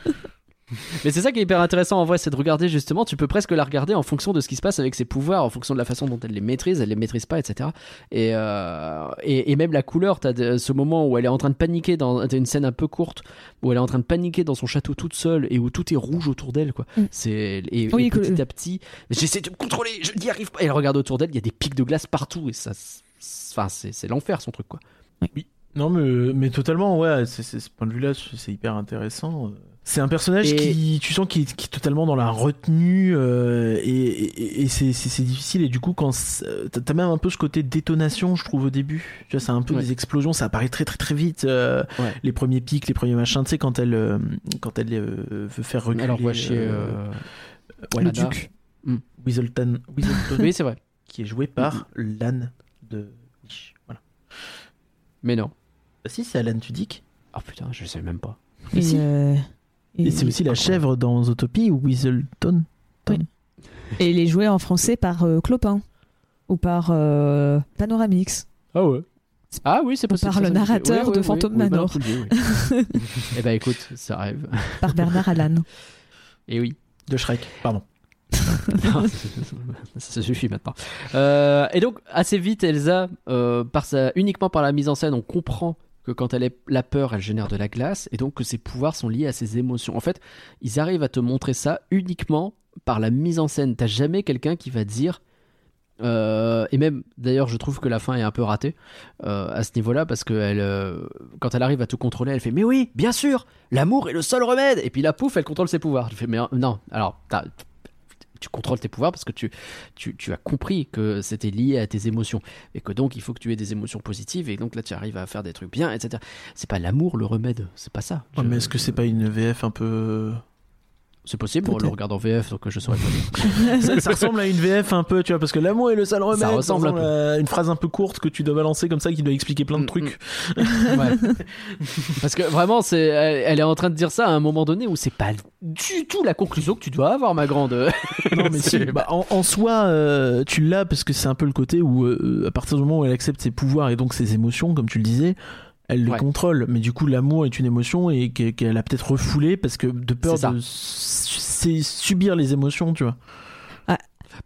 Mais c'est ça qui est hyper intéressant en vrai, c'est de regarder justement, tu peux presque la regarder en fonction de ce qui se passe avec ses pouvoirs, en fonction de la façon dont elle les maîtrise, elle les maîtrise pas, etc. Et, euh, et, et même la couleur, t'as de- ce moment où elle est en train de paniquer, dans, t'as une scène un peu courte, où elle est en train de paniquer dans son château toute seule et où tout est rouge autour d'elle, quoi. Mm. C'est, et, Oui, et que- petit à petit, j'essaie de me contrôler, je n'y arrive pas. Et elle regarde autour d'elle, il y a des pics de glace partout et ça, c'est- enfin, c'est, c'est l'enfer son truc, quoi. Non, mais, mais totalement, ouais, c'est, ce point de vue-là, c'est c'est hyper intéressant. C'est un personnage Et- qui, tu sens, qui, est- qui est totalement dans la retenue, euh, et, et, et c'est, difficile, et du coup, quand t'as même un peu ce côté détonation, je trouve, au début. Tu vois, c'est un peu Ouais. des explosions, ça apparaît très très très vite. euh, Ouais. Les premiers pics, les premiers machins, tu sais, quand elle, euh, quand elle euh, veut faire reculer. Alors, voit chez, euh, euh, ouais, le duc. Weaselton, Weaselton, Oui, c'est vrai. qui est joué par l'âne de Wish. Voilà. Mais non. Bah, si, c'est Alan Tudyk. Oh putain, je sais même pas. Et, si. Et et- c'est aussi la chèvre dans Zootopie ou Weaselton. et il est joué en français par euh, Clopin ou par euh, Panoramix. Ah ouais. Ah oui, c'est possible. par ça, le narrateur oui, de oui, Phantom oui, Manor. oui, oui. Eh ben écoute, ça arrive. par Bernard Allan. Et oui. De Shrek, pardon. Non, ça suffit maintenant. Euh, et donc, assez vite, Elsa, euh, par sa, uniquement par la mise en scène, on comprend que quand elle est la peur, elle génère de la glace, et donc que ses pouvoirs sont liés à ses émotions. En fait, ils arrivent à te montrer ça uniquement par la mise en scène. T'as jamais quelqu'un qui va dire. euh, et même, d'ailleurs, je trouve que la fin est un peu ratée euh, à ce niveau-là parce que elle, euh, quand elle arrive à tout contrôler, elle fait Mais oui, bien sûr, l'amour est le seul remède. Et puis là, pouf, elle contrôle ses pouvoirs. Je fais Mais non, alors, tu contrôles tes pouvoirs parce que tu, tu, tu as compris que c'était lié à tes émotions et que donc il faut que tu aies des émotions positives et donc là tu arrives à faire des trucs bien, etc. C'est pas l'amour le remède, c'est pas ça. Ouais, Je- mais est-ce que c'est pas une VF un peu C'est possible, on le regarde en VF, donc euh, je saurais pas ça, ça ressemble à une VF un peu, tu vois, parce que l'amour et le sale remède, Ça ressemble un à une phrase un peu courte que tu dois balancer comme ça, qui doit expliquer plein de Mm, trucs. Ouais. Parce que vraiment, c'est, elle, elle est en train de dire ça à un moment donné où c'est pas du tout la conclusion que tu dois avoir, ma grande. Non, mais si, bah, en, en soi, euh, tu l'as parce que c'est un peu le côté où, euh, à partir du moment où elle accepte ses pouvoirs et donc ses émotions, comme tu le disais, elle les Ouais. contrôle. Mais du coup, l'amour est une émotion et qu'elle a peut-être refoulée parce que de peur de subir les émotions, tu vois.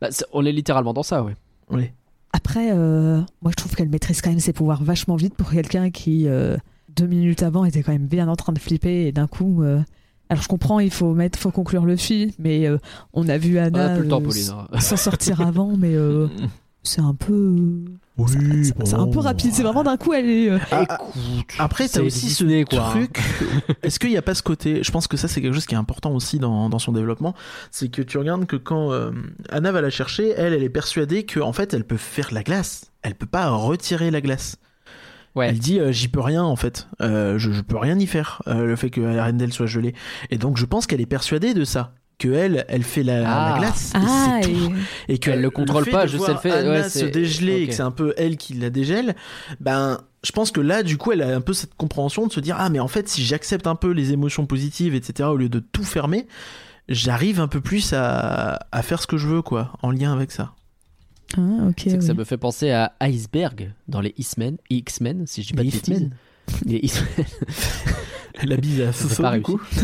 Bah, c'est- on est littéralement dans ça, ouais. Oui. Après, euh, moi je trouve qu'elle maîtrise quand même ses pouvoirs vachement vite pour quelqu'un qui, euh, deux minutes avant, était quand même bien en train de flipper et d'un coup. euh, Alors je comprends, il faut mettre, faut conclure le film, mais euh, on a vu Anna le euh, hein. s'en sortir avant, mais euh, c'est un peu, Oui, c'est- c'est un peu rapide. C'est vraiment d'un coup, elle est. euh, Ah, Écoute, Après, t'as aussi ce quoi, truc. Est-ce qu'il n'y a pas ce côté Je pense que ça, c'est quelque chose qui est important aussi dans, dans son développement. C'est que tu regardes que quand euh, Anna va la chercher, elle, elle est persuadée que en fait, elle peut faire la glace. Elle peut pas retirer la glace. Ouais. Elle dit, euh, j'y peux rien en fait. Euh, je, je peux rien y faire. euh, le fait que Arendelle soit gelée. Et donc, je pense qu'elle est persuadée de ça. Que elle, elle fait la, Ah. la glace. et Ah, c'est tout. et- Et que Elle le contrôle pas, voir elle fait- Anna ouais, se dégeler et que c'est un peu elle qui la dégèle. Ben, je pense que là, du coup, elle a un peu cette compréhension de se dire ah mais en fait, si j'accepte un peu les émotions positives, etc. Au lieu de tout fermer, j'arrive un peu plus à, à faire ce que je veux, quoi, en lien avec ça. Ah, ok. C'est que oui. ça me fait penser à Iceberg dans les X-Men, X-Men si je dis pas Les de bêtises. X-Men. Les X-Men La bise à C'est Soso, pas du coup.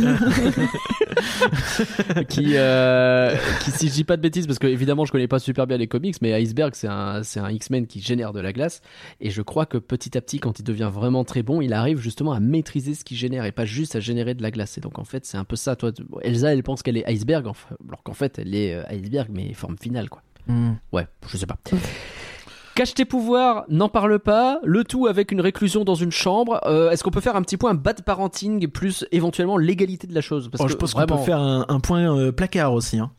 qui, euh, qui, si je dis pas de bêtises, parce que évidemment je connais pas super bien les comics, mais Iceberg c'est un, c'est un X-Men qui génère de la glace, et je crois que petit à petit, quand il devient vraiment très bon, il arrive justement à maîtriser ce qu'il génère et pas juste à générer de la glace. Et donc en fait, c'est un peu ça. Toi, Elsa, elle pense qu'elle est Iceberg, alors qu'en fait, elle est euh, Iceberg, mais forme finale, quoi. Hmm. Ouais, je sais pas. Cache tes pouvoirs, n'en parle pas. Le tout avec une réclusion dans une chambre. Euh, Est-ce qu'on peut faire un petit point bad parenting plus éventuellement l'égalité de la chose? Parce Oh, que je pense qu'on peut faire un, un point euh, placard aussi. Hein.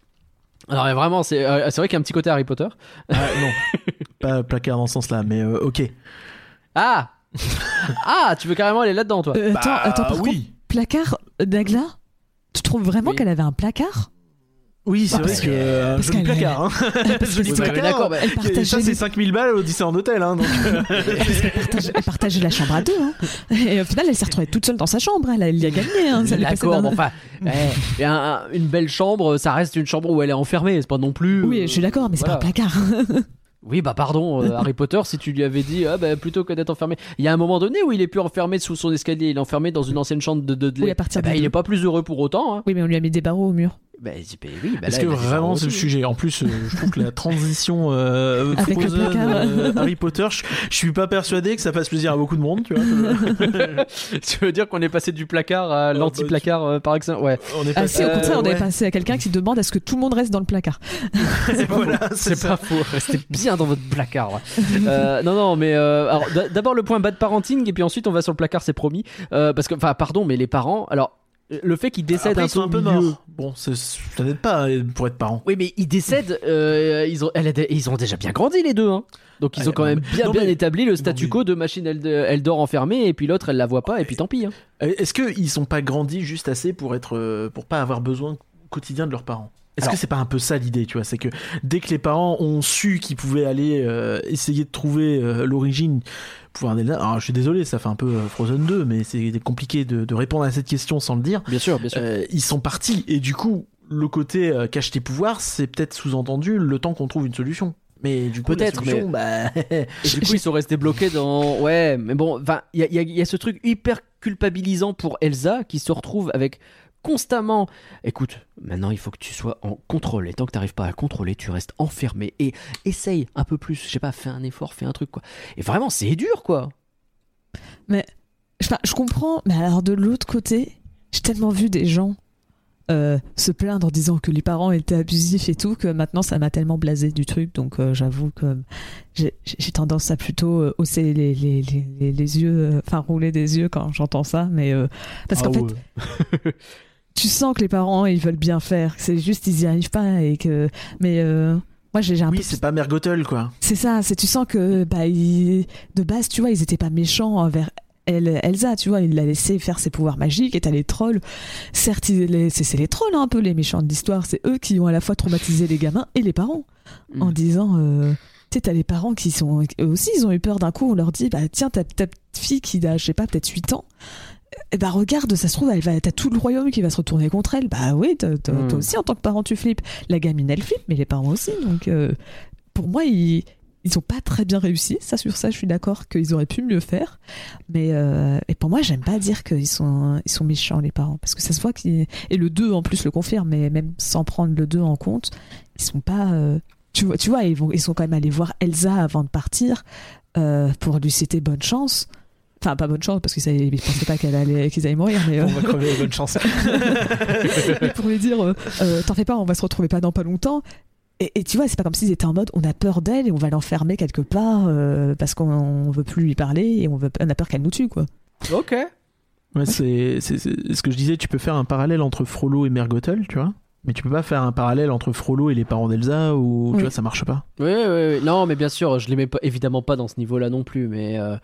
Alors vraiment, c'est euh, c'est vrai qu'il y a un petit côté Harry Potter. Ah, non, pas placard dans ce sens-là, mais euh, ok. Ah Ah, tu veux carrément aller là-dedans, toi? Euh, attends, Bah, attends, par contre, oui. placard euh, d'Agla? Tu trouves vraiment Oui. qu'elle avait un placard? Oui, c'est Bah, vrai parce que euh, un parce joli placard. Hein. joli placard. bah, partageait, ça, c'est les- 5000 balles au Disneyland Hotel. Hein, donc, euh, elle partageait- elle partageait la chambre à deux. Hein. Et au final, elle s'est retrouvée toute seule dans sa chambre. Elle, elle y a gagné. Hein. D'accord, bon, enfin, eh, et un- un- une belle chambre, ça reste une chambre où elle est enfermée, c'est pas non plus. Oui, je suis d'accord, mais c'est voilà. pas un placard. Oui, bah pardon, euh, Harry Potter, si tu lui avais dit, ah bah plutôt que d'être enfermé. Il y a un moment donné où il est plus enfermé sous son escalier, il est enfermé dans une ancienne chambre de Dudley. Oui, à partir Eh bah, du il est pas plus heureux pour autant. Hein. Oui, mais on lui a mis des barreaux au mur. Bah, bah oui, bah Est-ce que vraiment c'est le sujet? En plus, euh, je trouve que la transition euh, Avec le Frozen, placard. euh, Harry Potter, je, je suis pas persuadé que ça fasse plaisir à beaucoup de monde, tu vois. tu veux dire qu'on est passé du placard à bah, l'anti-placard euh, par exemple? Ouais. On est Ah, passé- si, au Euh, contraire, on est passé à quelqu'un qui demande à ce que tout le monde reste dans le placard. C'est c'est pas faux, restez bien dans votre placard. Euh, non, non, mais euh, d'abord le point bad parenting, et puis ensuite on va sur le placard, c'est promis. Euh, parce que, enfin, pardon, mais les parents, alors, le fait qu'ils décèdent Après, un ils sont peu un peu milieu- morts. Bon, ça n'aide pas euh, pour être parent. Oui, mais ils décèdent, euh, ils, ont, ils ont déjà bien grandi les deux. Hein. Donc ils Ah, ont quand même bien, non, bien mais- établi le statu quo de machine, elle, elle dort enfermée, et puis l'autre, elle la voit pas, et puis tant pis. Hein. Euh, Est-ce qu'ils sont pas grandis juste assez pour être, pour pas avoir besoin quotidien de leurs parents? Est-ce que c'est pas un peu ça l'idée, tu vois? C'est que dès que les parents ont su qu'ils pouvaient aller euh, essayer de trouver euh, l'origine, pouvoir. Alors je suis désolé, ça fait un peu euh, Frozen 2, mais c'est compliqué de, de répondre à cette question sans le dire. Bien sûr, bien sûr. Euh, ils sont partis et du coup, le côté cache tes pouvoirs, c'est peut-être sous-entendu le temps qu'on trouve une solution. Mais du coup, Peut-être, solution, bah, Et du coup, ils sont restés bloqués dans. Ouais, mais bon, enfin, il y a, il y a- il y a ce truc hyper culpabilisant pour Elsa qui se retrouve avec constamment. Écoute, maintenant il faut que tu sois en contrôle. Et tant que tu n'arrives pas à contrôler, tu restes enfermé. Et essaye un peu plus. Je sais pas, fais un effort, fais un truc, quoi. Et vraiment, c'est dur, quoi. Enfin, je comprends, mais alors de l'autre côté, j'ai tellement vu des gens euh, se plaindre en disant que les parents étaient abusifs et tout, que maintenant ça m'a tellement blasé du truc. Donc euh, j'avoue que j'ai tendance à plutôt euh, hausser les, les, les, les- les yeux, enfin rouler des yeux quand j'entends ça. Mais parce Ah qu'en fait. tu sens que les parents ils veulent bien faire, c'est juste ils y arrivent pas et que. Mais euh, moi j'ai j'ai un oui, peu c'est pas Mergotel, quoi. c'est ça, c'est tu sens que bah ils- de base, tu vois, ils étaient pas méchants envers elle, Elsa, tu vois, il l'a laissé faire ses pouvoirs magiques et t'as les trolls. Certes, c'est c'est les trolls hein, un peu les méchants de l'histoire. C'est eux qui ont à la fois traumatisé les gamins et les parents Mm. en disant. euh, tu sais, t'as les parents qui sont. Eux aussi, ils ont eu peur d'un coup. On leur dit bah, tiens, ta, ta petite fille qui a, je sais pas, peut-être 8 ans. Eh bah regarde, ça se trouve, elle va, t'as tout le royaume qui va se retourner contre elle. Bah oui, t'as- t'as- Mm. toi aussi en tant que parent tu flippes. La gamine elle flippe, mais les parents aussi. Donc euh, pour moi, ils, ils ont pas très bien réussi. Ça sur ça, je suis d'accord qu'ils auraient pu mieux faire. Mais euh, et pour moi, j'aime pas dire qu'ils sont ils sont méchants les parents parce que ça se voit qu'ils et le 2 en plus le confirme. Mais même sans prendre le 2 en compte, ils sont pas. euh, tu vois, tu vois, ils vont ils sont quand même allés voir Elsa avant de partir pour lui citer bonne chance. Enfin, pas bonne chance parce qu'ils ils pensaient pas qu'elle allait qu'ils allaient mourir, mais euh, On va crever, bonne chance. mais pour lui dire euh, euh, t'en fais pas on va se retrouver pas dans pas longtemps et, et tu vois c'est pas comme s'ils étaient en mode on a peur d'elle et on va l'enfermer quelque part euh, parce qu'on on veut plus lui parler et on, veut, on a peur qu'elle nous tue quoi Ok. Ouais, c'est c'est- c'est- ce que je disais, tu peux faire un parallèle entre Frollo et Mergotel, tu vois? Mais tu peux pas faire un parallèle entre Frollo et les parents d'Elsa ou tu Oui. vois ça marche pas. Oui, oui, oui. Non, mais bien sûr, je les mets pas, évidemment pas dans ce niveau-là non plus. Mais, euh,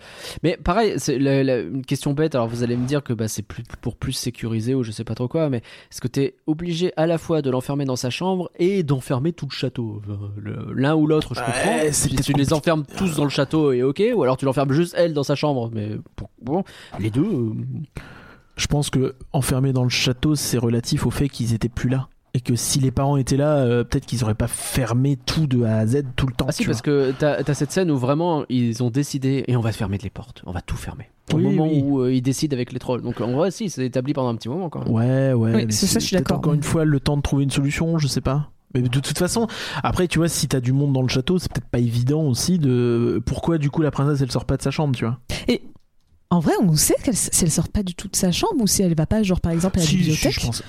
mais pareil, c'est la- la- une question bête. Alors vous allez me dire que bah, c'est plus, pour plus sécuriser ou je sais pas trop quoi. Mais est-ce que tu es obligé à la fois de l'enfermer dans sa chambre et d'enfermer tout le château? Le- L'un ou l'autre, je comprends. Si tu les enfermes tous dans le château et ok, ou alors tu l'enfermes juste elle dans sa chambre. Mais pour- bon, les deux. euh, Je pense que enfermés dans le château, c'est relatif au fait qu'ils étaient plus là. Et que si les parents étaient là, euh, peut-être qu'ils auraient pas fermé tout de A à Z tout le temps. Ah si, parce que t'as as cette scène où vraiment ils ont décidé et on va fermer les portes, on va tout fermer. Au Oui, moment oui. où euh, ils décident avec les trolls. Donc en vrai, si, c'est établi pendant un petit moment quand même. Ouais, ouais. Oui, mais c'est ça, je suis d'accord. Encore une fois, le temps de trouver une solution, je sais pas. Mais de toute façon, après, tu vois, si t'as du monde dans le château, c'est peut-être pas évident aussi de pourquoi du coup la princesse elle sort pas de sa chambre, tu vois. en vrai on sait qu'elle si elle sort pas du tout de sa chambre ou si elle va pas genre par exemple à la Si, si, bibliothèque je pense.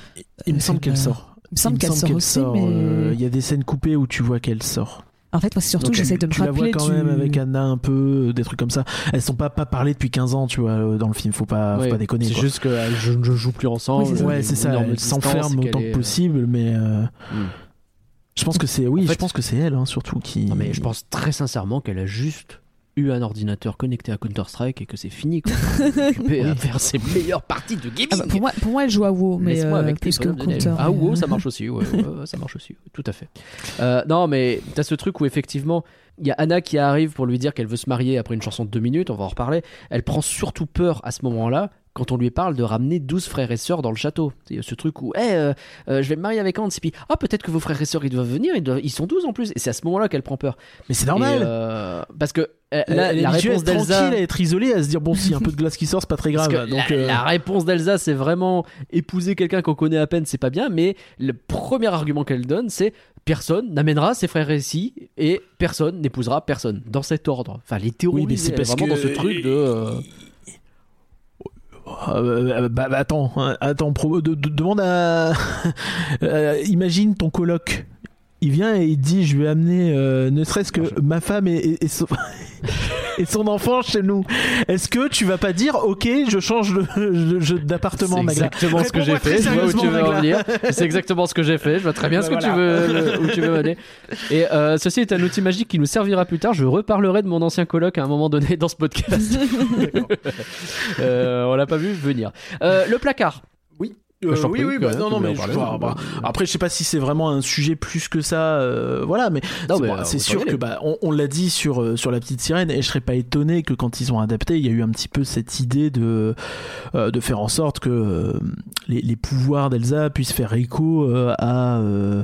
Il me semble qu'elle euh, sort. Il me semble qu'elle sort aussi mais euh, Il y a des scènes coupées où tu vois qu'elle sort. en fait moi c'est surtout j'essaie de me tu la vois rappeler quand du... même avec Anna un peu, euh, des trucs comme ça. Elles sont pas, pas parlées depuis 15 ans, tu vois, euh, dans le film. Faut pas, faut Ouais, pas déconner. C'est juste que euh, je ne joue plus ensemble. Oui. Ouais, c'est ça. énorme Elle distance s'enferme et autant que possible, mais euh, Hmm. je pense que c'est, oui, En fait- je pense que c'est elle, hein, surtout qui. Non mais je pense très sincèrement qu'elle a juste eu un ordinateur connecté à Counter Strike et que c'est fini quoi. Occupée à faire ses meilleures parties de gaming. Ah bah, pour moi pour moi elle joue à WoW mais euh, avec plus que. Counter Ah, wow, ça marche aussi. Ouais, ouais, ouais, ça marche aussi. Tout à fait. Euh, non, mais t'as ce truc où effectivement, il y a Anna qui arrive pour lui dire qu'elle veut se marier après une chanson de deux minutes. On va en reparler. Elle prend surtout peur à ce moment-là. Quand on lui parle de ramener 12 frères et sœurs dans le château. Y a ce truc où, Eh, euh, euh, je vais me marier avec Hans. Et puis, ah, peut-être que vos frères et sœurs, ils doivent venir. Ils, doivent- ils sont 12 en plus. Et c'est à ce moment-là qu'elle prend peur. Mais c'est normal. Et, euh, parce que euh, la, la à réponse d'Elsa. tranquille, à être isolée, à se dire bon, s'il y a un peu de glace qui sort, c'est pas très Parce grave. que Donc, la, euh, la réponse d'Elsa, c'est vraiment épouser quelqu'un qu'on connaît à peine, c'est pas bien. Mais le premier argument qu'elle donne, c'est personne n'amènera ses frères ici et personne n'épousera personne dans cet ordre. Enfin, les théories, Oui, mais c'est parce vraiment que- dans ce truc de. Euh, Euh, bah, bah, attends, hein, attends, demande à. Euh, imagine ton coloc. Il vient et il dit Je vais amener euh, ne serait-ce que ma femme et, et- et son... et son enfant chez nous. Est-ce que tu vas pas dire Ok, je change d'appartement, C'est Magla exactement ce que j'ai fait. Je vois où tu veux en venir. C'est exactement ce que j'ai fait. Je vois très bien ce que Bah, tu veux, où tu veux mener. Et euh, ceci est un outil magique qui nous servira plus tard. Je reparlerai de mon ancien coloc à un moment donné dans ce podcast. Euh, on l'a pas vu venir. Euh, le placard. Euh, Je t'en oui, oui, bah, non, non, mais je parler, vois, bah, bah, après, je sais pas si c'est vraiment un sujet plus que ça, euh, voilà, mais c'est euh, sûr que bah, on, on l'a dit sur euh, sur la petite sirène, et je serais pas étonné que quand ils ont adapté, il y a eu un petit peu cette idée de euh, de faire en sorte que euh, les, les pouvoirs d'Elsa puissent faire écho euh, à euh,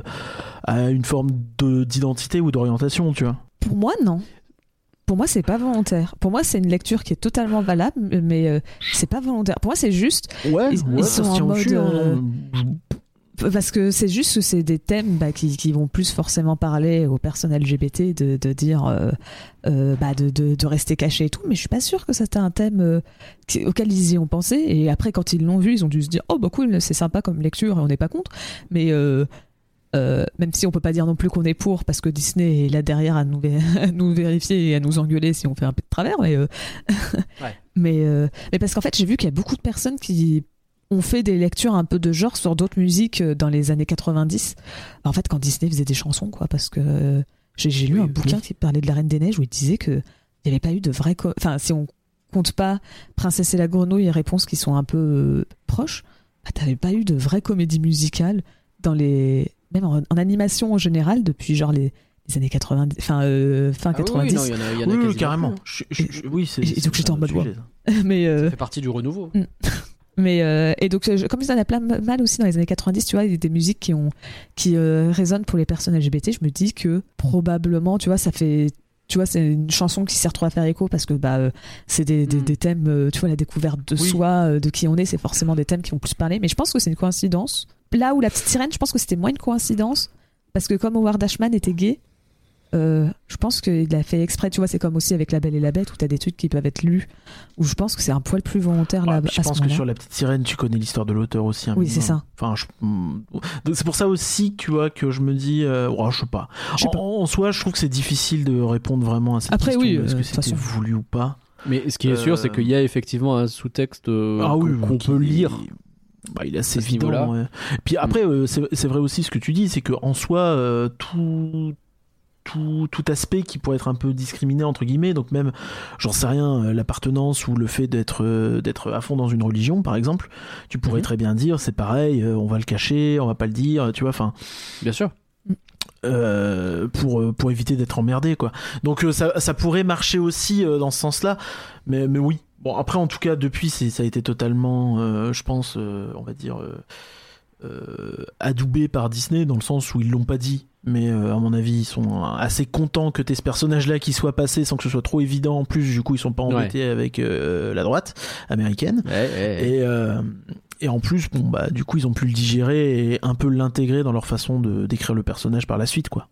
à une forme de- d'identité ou d'orientation, tu vois. Pour moi, non. Pour moi, c'est pas volontaire. Pour moi, c'est une lecture qui est totalement valable, mais euh, c'est pas volontaire. Pour moi, c'est juste Ouais, Ils- sont en mode, euh, parce que c'est juste que c'est des thèmes bah, qui, qui vont plus forcément parler aux personnes LGBT de, de dire euh, euh, bah, de, de, de rester caché et tout, mais je suis pas sûre que c'était un thème euh, auquel ils y ont pensé. Et après, quand ils l'ont vu, ils ont dû se dire oh bah cool, c'est sympa comme lecture et on n'est pas contre. Mais euh, même si on peut pas dire non plus qu'on est pour, parce que Disney est là derrière à nous, vé- à nous vérifier et à nous engueuler si on fait un peu de travers, mais euh, Ouais. mais, euh, mais parce qu'en fait j'ai vu qu'il y a beaucoup de personnes qui ont fait des lectures un peu de genre sur d'autres musiques dans les années 90. En fait, quand Disney faisait des chansons, quoi, parce que j'ai lu Oui, un bouquin qui parlait de la Reine des Neiges où il disait que il n'y avait pas eu de vrai. Enfin, si on comptes pas Princesse et la grenouille et Réponses qui sont un peu proches, bah, t'avais pas eu de vraie comédie musicale dans les même en, en animation en général depuis genre les, les années 90, enfin euh, fin Ah oui, 90. non, il y en a, y en a Oui, oui, carrément. hein. Je- je- je- oui, c'est. Donc j'étais en mode, mais euh, Ça fait partie du renouveau. Mais euh, et donc euh, je- comme il y en a plein de mal aussi dans les années 90, tu vois, il y a des musiques qui ont qui euh, résonnent pour les personnes LGBT. Je me dis que probablement, tu vois, ça fait tu vois, c'est une chanson qui sert trop à faire écho parce que bah euh, c'est des, des, Mm. des thèmes, euh, tu vois, la découverte de Oui. soi, euh, de qui on est, c'est forcément des thèmes qui vont plus parler. Mais je pense que c'est une coïncidence. Là où la petite sirène, je pense que c'était moins une coïncidence parce que comme Howard Ashman était gay, euh, je pense qu'il a fait exprès. Tu vois, c'est comme aussi avec La Belle et la Bête où t'as des trucs qui peuvent être lus où je pense que c'est un poil plus volontaire Ouais, là. je à ce pense que sur la petite sirène, tu connais l'histoire de l'auteur aussi. un Oui, c'est ça. Enfin, je- donc c'est pour ça aussi, tu vois, que je me dis, euh, oh, je sais pas. En, pas. en soi, je trouve que c'est difficile de répondre vraiment à cette Après, question. oui, Est-ce euh, que de toute c'était voulu ou pas Mais ce qui est sûr, Euh, c'est qu'il y a effectivement un sous-texte euh, Ah qu'on peut lire. Bah, il est assez évident. ouais. Puis après, euh, c'est c'est vrai aussi ce que tu dis, c'est que en soi, euh, tout, tout, tout aspect qui pourrait être un peu discriminé entre guillemets, donc même, j'en sais rien, euh, l'appartenance ou le fait d'être euh, d'être à fond dans une religion, par exemple, tu pourrais Mhm. très bien dire, c'est pareil, on va le cacher, on va pas le dire, tu vois, enfin. Bien sûr. euh, pour, pour éviter d'être emmerdé quoi. Donc euh, ça, ça pourrait marcher aussi euh, dans ce sens-là, mais, mais oui. Bon après en tout cas depuis ça a été totalement, euh, je pense, euh, on va dire euh, adoubé par Disney dans le sens où ils l'ont pas dit, mais à mon avis ils sont assez contents que t'aies ce personnage-là qui soit passé sans que ce soit trop évident. En plus du coup ils sont pas embêtés avec la droite américaine. Ouais, ouais, ouais. Et, et en plus, bon, bah, du coup, ils ont pu le digérer et un peu l'intégrer dans leur façon de d'écrire le personnage par la suite, quoi.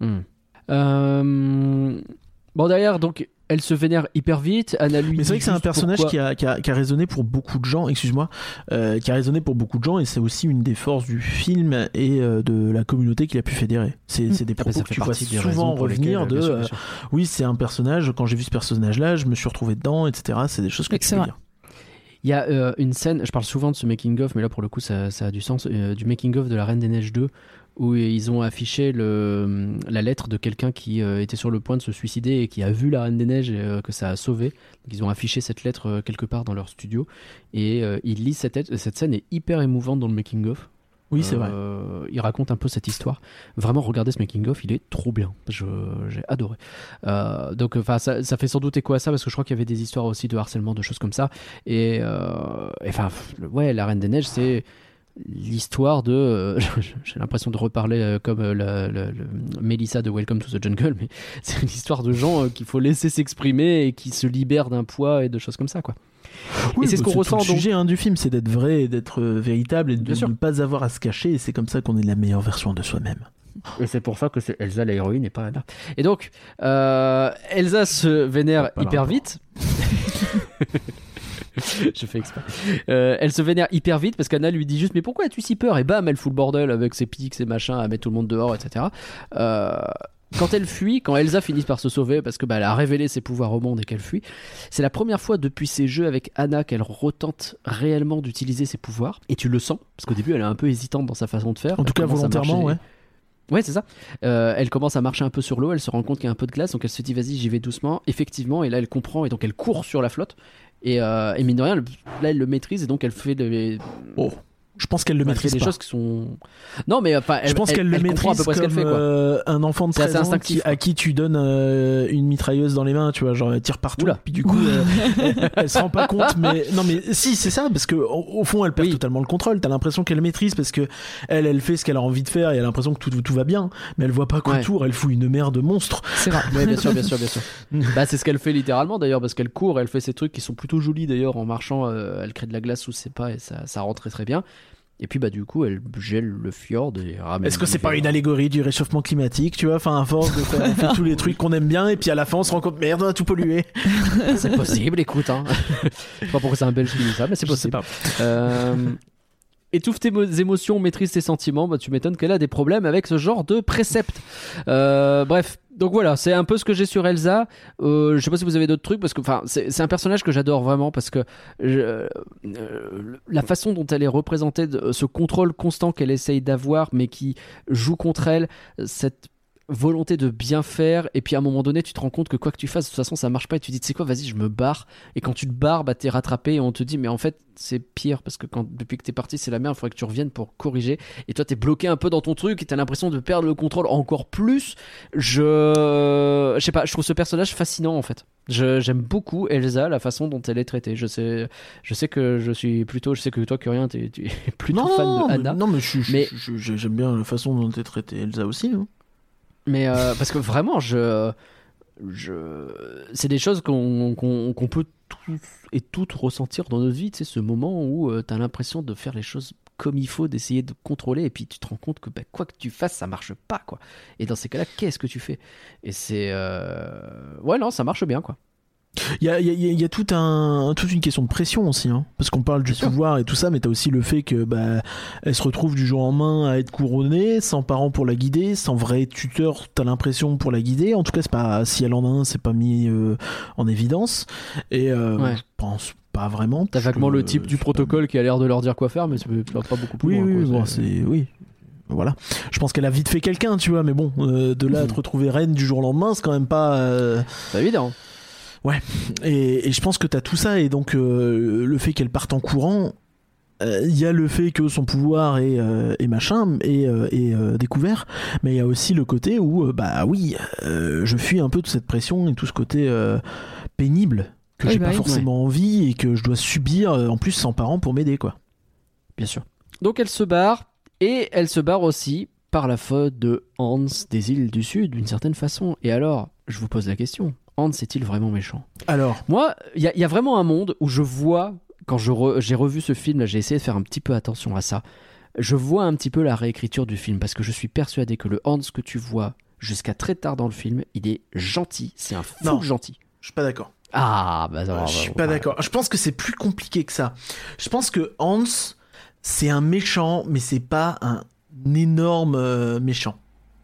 Hmm. Bon, derrière, donc, elle se vénère hyper vite. Anna lui Mais c'est vrai que c'est un personnage pourquoi- qui a, qui, a, qui a résonné pour beaucoup de gens, excuse-moi, euh, qui a résonné pour beaucoup de gens et c'est aussi une des forces du film et euh, de la communauté qu'il a pu fédérer. C'est Mm. c'est des Ah bah, propos que fait tu vois souvent revenir de bien sûr, bien euh, oui, c'est un personnage, quand j'ai vu ce personnage-là, je me suis retrouvé dedans, etc. C'est des choses que Oui, tu peux dire. Il y a euh, une scène, je parle souvent de ce making-of, mais là pour le coup ça, a du sens, euh, du making-of de La Reine des Neiges 2, où ils ont affiché la lettre de quelqu'un qui euh, était sur le point de se suicider et qui a vu La Reine des Neiges et euh, que ça a sauvé. Ils ont affiché cette lettre euh, quelque part dans leur studio et euh, ils lisent cette lettre. Cette scène est hyper émouvante dans le making-of. Oui, c'est vrai. Euh, il raconte un peu cette histoire. Vraiment, regardez ce making-of, il est trop bien. J'ai adoré. Euh, donc, ça, fait sans doute écho à ça parce que je crois qu'il y avait des histoires aussi de harcèlement, de choses comme ça. Et euh, enfin, ouais, la Reine des Neiges, c'est l'histoire de. J'ai l'impression de reparler comme le Mélissa de Welcome to the Jungle, mais c'est une histoire de gens qu'il faut laisser s'exprimer et qui se libèrent d'un poids et de choses comme ça, quoi. Oui, et c'est ce bah, qu'on tout ressent le donc. sujet hein, du film, c'est d'être vrai et d'être euh, véritable et de ne pas avoir à se cacher. Et c'est comme ça qu'on est la meilleure version de soi-même. Et c'est pour ça que c'est Elsa l'héroïne et pas Anna. Et donc, euh, Elsa se vénère le hyper vite. Je fais exprès. Euh, elle se vénère hyper vite parce qu'Anna lui dit juste mais pourquoi as-tu si peur? Et bam, elle fout le bordel avec ses pics, ses machins, à mettre tout le monde dehors, etc. Euh, quand elle fuit, quand Elsa finit par se sauver parce que bah, elle a révélé ses pouvoirs au monde et qu'elle fuit, c'est la première fois depuis ses jeux avec Anna qu'elle retente réellement d'utiliser ses pouvoirs. Et tu le sens parce qu'au début elle est un peu hésitante dans sa façon de faire. En tout cas, volontairement, ouais. Ouais, c'est ça. Euh, elle commence à marcher un peu sur l'eau, elle se rend compte qu'il y a un peu de glace, donc elle se dit vas-y, j'y vais doucement. Effectivement, et là elle comprend, et donc elle court sur la flotte. Et, euh, et mine de rien, là elle le maîtrise, et donc elle fait, des Oh, je pense qu'elle le elle fait maîtrise des pas. choses qui sont. Non, mais enfin, elle, je pense qu'elle le maîtrise peu comme qu'elle fait, quoi. euh, un enfant de C'est assez 13 ans qui, à qui tu donnes euh, une mitrailleuse dans les mains, tu vois, genre elle tire partout. Oula. Puis du coup, euh, elle, elle se rend pas compte, mais non, mais si, c'est ça, parce que au, fond, elle perd Oui. totalement le contrôle. T'as l'impression qu'elle maîtrise parce que elle, elle fait ce qu'elle a envie de faire et elle a l'impression que tout, tout va bien, mais elle voit pas Ouais. qu'autour, elle fout une merde monstre. C'est vrai. Ouais, bien sûr, bien sûr, bien sûr. bah, c'est ce qu'elle fait littéralement d'ailleurs, parce qu'elle court, elle fait ces trucs qui sont plutôt jolis d'ailleurs en marchant. euh, elle crée de la glace sous ses pas et ça, ça rend très très bien. Et puis bah du coup, elle gèle le fjord et ramène. Est-ce que c'est pas une allégorie du réchauffement climatique, tu vois Enfin, à force de faire on fait tous les trucs qu'on aime bien et puis à la fin on se rend compte merde, on a tout pollué. C'est possible, écoute. Hein. Je sais pas pourquoi c'est un belge qui dit ça, mais c'est Je sais possible. pas. Euh, étouffe tes mo- émotions, maîtrise tes sentiments. Bah, tu m'étonnes qu'elle a des problèmes avec ce genre de précepte. Euh, bref. Donc voilà, c'est un peu ce que j'ai sur Elsa. Euh, je sais pas si vous avez d'autres trucs parce que, enfin, c'est un personnage que j'adore vraiment parce que euh, la façon dont elle est représentée, ce contrôle constant qu'elle essaye d'avoir, mais qui joue contre elle, cette volonté de bien faire et puis à un moment donné tu te rends compte que quoi que tu fasses de toute façon ça marche pas et tu te dis tu sais quoi vas-y je me barre. Et quand tu te barres bah t'es rattrapé et on te dit mais en fait c'est pire parce que quand depuis que t'es parti c'est la merde il faudrait que tu reviennes pour corriger. Et toi t'es bloqué un peu dans ton truc et t'as l'impression de perdre le contrôle encore plus. Je je sais pas je trouve ce personnage fascinant en fait. Je- j'aime beaucoup Elsa la façon dont elle est traitée. Je sais je sais que je suis plutôt je sais que toi Curien t'es tu es plutôt non, fan non, de Anna non, mais je- je- Mais- j'aime bien la façon dont est traité Elsa aussi. hein. Mais euh, parce que vraiment, je, je, c'est des choses qu'on peut et toutes ressentir dans notre vie. Tu sais, ce moment où tu as l'impression de faire les choses comme il faut, d'essayer de contrôler, et puis tu te rends compte que bah, quoi que tu fasses, ça marche pas, quoi. Et dans ces cas-là, qu'est-ce que tu fais? Et c'est, euh, ouais, non, ça marche bien, quoi. Il y a, il y a- il y a tout un, toute une question de pression aussi, hein. parce qu'on parle du Bien sûr. pouvoir et tout ça, mais t'as aussi le fait que bah, elle se retrouve du jour au lendemain à être couronnée, sans parents pour la guider, sans vrai tuteur, t'as l'impression pour la guider. En tout cas, c'est pas si elle en a un, c'est pas mis euh, en évidence. Et euh, Ouais. je pense pas vraiment. T'as vaguement le type du c'est pas- protocole qui a l'air de leur dire quoi faire, mais tu vas pas beaucoup plus Oui, loin. oui, quoi. bon, C'est- c'est oui. Voilà. Je pense qu'elle a vite fait quelqu'un, tu vois, mais bon, euh, de là à te retrouver reine du jour au lendemain, c'est quand même pas. euh, c'est évident. Et, et je pense que t'as tout ça, et donc euh, le fait qu'elle parte en courant, euh, il y a le fait que son pouvoir est, euh, est machin, est, euh, est, euh, découvert, mais il y a aussi le côté où, euh, bah oui, euh, je fuis un peu toute cette pression et tout ce côté euh, pénible que Oui, j'ai bah pas oui. forcément envie et que je dois subir euh, en plus sans parents pour m'aider, quoi. Bien sûr. Donc elle se barre, et elle se barre aussi par la faute de Hans des îles du Sud, d'une certaine façon. Et alors, je vous pose la question, Hans est-il vraiment méchant? Alors, Moi, il y, a- il y a vraiment un monde où je vois, quand re- j'ai revu ce film, j'ai essayé de faire un petit peu attention à ça, je vois un petit peu la réécriture du film, parce que je suis persuadé que le Hans que tu vois jusqu'à très tard dans le film, il est gentil, c'est un fou Non. gentil. je suis pas d'accord. Ah, bah va, je suis bah, pas bah, d'accord. Je pense que c'est plus compliqué que ça. Je pense que Hans, c'est un méchant, mais c'est pas un énorme euh, méchant.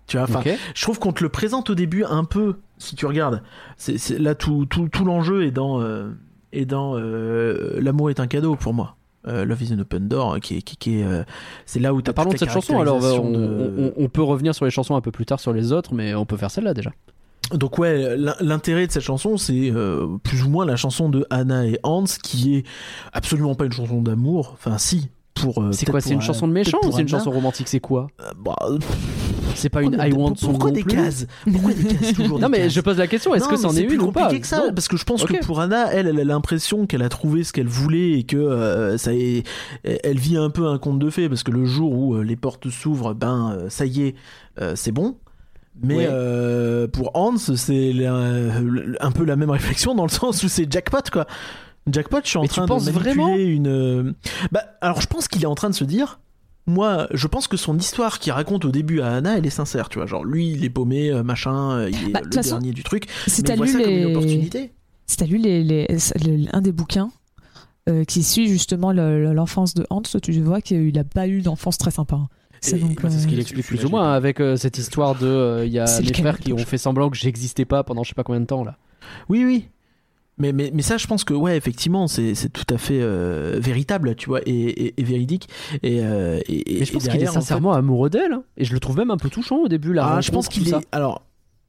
Tu vois, enfin, Ok. je trouve qu'on te le présente au début un peu, si tu regardes. C'est, c'est- là, tout, tout, tout l'enjeu est dans, euh, est dans euh, L'amour est un cadeau pour moi. Euh, Love is an open door, qui est, qui, qui est, euh, c'est là où t'as Parlons de cette chanson, alors bah, on, caractérisation de- on- on peut revenir sur les chansons un peu plus tard sur les autres, mais on peut faire celle-là déjà. Donc ouais, l'in- l'intérêt de cette chanson, c'est plus ou moins la chanson de Anna et Hans, qui est absolument pas une chanson d'amour. Enfin, si. Pour, C'est quoi C'est une chanson de méchant ou c'est une chanson romantique? C'est quoi? Bah, C'est pas une I Want Song Pourquoi des cases Pourquoi des cases toujours Non mais je pose la question, est-ce que c'en est une ou pas que ça parce que je pense que pour Anna elle elle a l'impression qu'elle a trouvé ce qu'elle voulait et que euh, ça elle vit un peu un conte de fées parce que le jour où euh, les portes s'ouvrent ben euh, ça y est c'est bon. Mais Ouais. euh, pour Hans c'est un peu la même réflexion dans le sens où c'est jackpot quoi. Jackpot je suis en Mais train de manipuler une bah alors je pense qu'il est en train de se dire moi, je pense que son histoire qu'il raconte au début à Anna, elle est sincère, tu vois. Genre, lui, il est paumé, euh, machin, euh, il est Bah, euh, le façon, dernier du truc. Si Mais t'as il voit lu ça comme une les, opportunité. si t'as lu les, les- le- un des bouquins euh, qui suit justement le- l'enfance de Hans, tu vois qu'il a pas eu d'enfance très sympa. hein. C'est bah, c'est ce qu'il explique plus ou moins pas- avec euh, cette histoire de euh, il y a C'est mes lequel, frères qui ont fait semblant que j'existais pas pendant je sais pas combien de temps là. Oui, oui. Mais, mais, mais ça, je pense que, ouais, effectivement, c'est c'est tout à fait euh, véritable, tu vois, et, et, et véridique. Et, euh, et, Et je pense qu'il est derrière, en fait- sincèrement amoureux d'elle hein. et je le trouve même un peu touchant au début là. Ah, je pense qu'il est. Alors,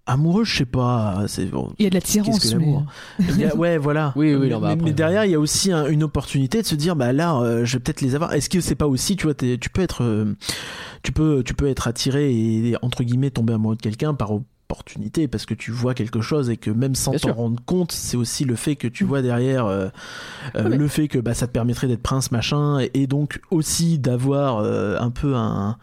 amoureux, je sais pas. C'est bon. Il y a de la Qu'est-ce tirance. que mais- a- ouais, voilà. Oui, oui, non, bah, mais- après, mais euh, derrière, il y a aussi un- une opportunité de se dire, bah là, euh, je vais peut-être les avoir. Est-ce que c'est pas aussi, tu vois, tu peux être, euh, tu peux, tu peux être attiré et entre guillemets tomber amoureux de quelqu'un par opportunité parce que tu vois quelque chose et que même sans t'en rendre compte, c'est aussi le fait que tu vois derrière euh, euh, mais- le fait que bah ça te permettrait d'être prince machin et, et donc aussi d'avoir euh, un peu un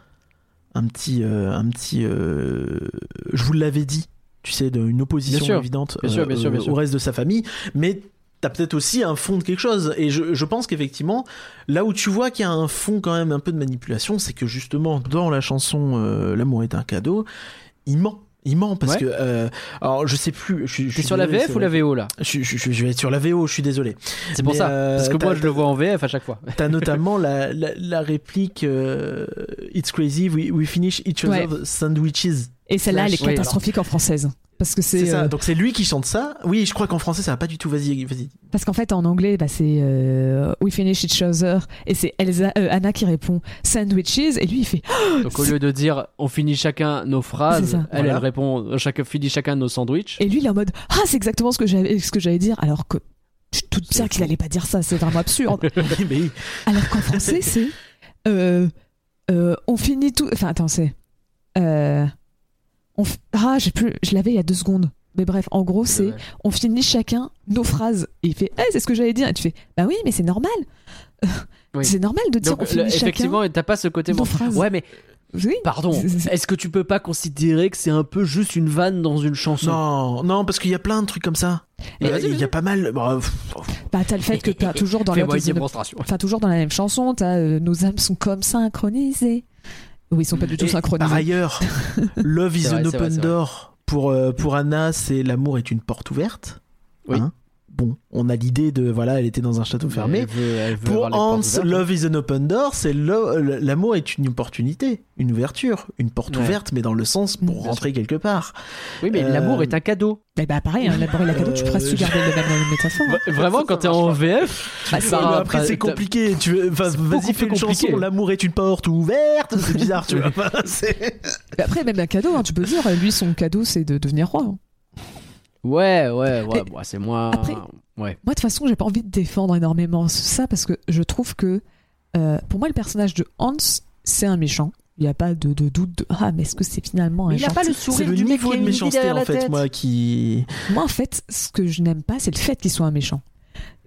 un petit un petit je vous l'avais dit tu sais une opposition Bien évidente Bien sûr, bien sûr, bien sûr. au reste de sa famille mais t'as peut-être aussi un fond de quelque chose. Et je, je pense qu'effectivement là où tu vois qu'il y a un fond quand même un peu de manipulation c'est que justement dans la chanson euh, l'amour est un cadeau il ment il ment parce Ouais. que euh, alors je sais plus je, je T'es suis sur la VF ou la. VO là je, je- je- je vais être sur la VO je suis désolé C'est pour Mais, ça. euh, Parce que t'as- moi je le vois en VF à chaque fois. T'as notamment la, la, la réplique euh, It's crazy, we, we finish each Ouais. other's sandwiches. Et celle-là, elle est oui, catastrophique en française. Parce que C'est ça. euh, Donc c'est lui qui chante ça. Oui, je crois qu'en français ça va pas du tout. Vas-y, vas-y. Parce qu'en fait, en anglais, bah, c'est euh, We finish each other. Et c'est Elsa, euh, Anna qui répond Sandwiches. Et lui, il fait Donc au lieu de dire on finit chacun nos phrases, elle, Voilà. elle répond chacun finit chacun nos sandwichs. Et lui, il est en mode Ah, c'est exactement ce que j'allais dire. Alors que je suis toute bien qu'il allait pas dire ça. C'est vraiment absurde. Mais. Alors qu'en français, c'est euh, euh, On finit tout. Enfin, attends, c'est. Euh, on f- Ah, j'ai plus. Je l'avais il y a deux secondes. Mais bref, en gros, c'est on finit chacun nos phrases. Et il fait Eh, c'est ce que j'allais dire. Et tu fais Bah oui, mais c'est normal. Oui. C'est normal de dire Donc on finit le- chacun effectivement, t'as pas ce côté. nos bon, phrases. Ouais, mais Oui. pardon. Est-ce que tu peux pas considérer que c'est un peu juste une vanne dans une chanson? Non, non, parce qu'il y a plein de trucs comme ça. Mais Il y a- vas-y, il y a pas mal. bah, Bah, t'as le fait que t'as toujours dans Fais-moi Love une is in a- démonstration. Enfin, toujours dans la même chanson, t'as euh, nos âmes sont comme synchronisées. Oui, ils sont pas du tout synchronisés. Par ailleurs, Love is vrai, an open vrai. door pour euh, pour Anna, c'est l'amour est une porte ouverte. Oui. Hein bon, on a l'idée de voilà, elle était dans un château fermé. Elle veut- elle veut Pour Hans. Love is an open door, c'est l'amour est une opportunité, une ouverture, une porte Ouais. ouverte, mais dans le sens pour Bien rentrer quelque part. Oui, mais Euh, l'amour est un cadeau. Mais bah, pareil, hein, l'amour et la cadeau, tu pourrais Euh, su garder le même métaphore. hein. Vraiment, quand t'es en VF, Bah, Mais à- après, c'est compliqué. Tu vas-y, fais une compliqué. chanson. L'amour est une porte ouverte. C'est bizarre, tu vois. Après, même un cadeau, hein, tu peux dire, lui, son cadeau, c'est de devenir roi. Ouais, ouais, ouais. Bon, c'est moins. après- Ouais. Moi, de toute façon, j'ai pas envie de défendre énormément ça parce que je trouve que, euh, pour moi, le personnage de Hans, c'est un méchant. Il n'y a pas de, de doute de ah, mais est-ce que c'est finalement un Il a gentil pas le C'est sourire le du niveau de méchanceté derrière en la fait, tête. moi, qui. Moi, en fait, ce que je n'aime pas, c'est le fait qu'il soit un méchant.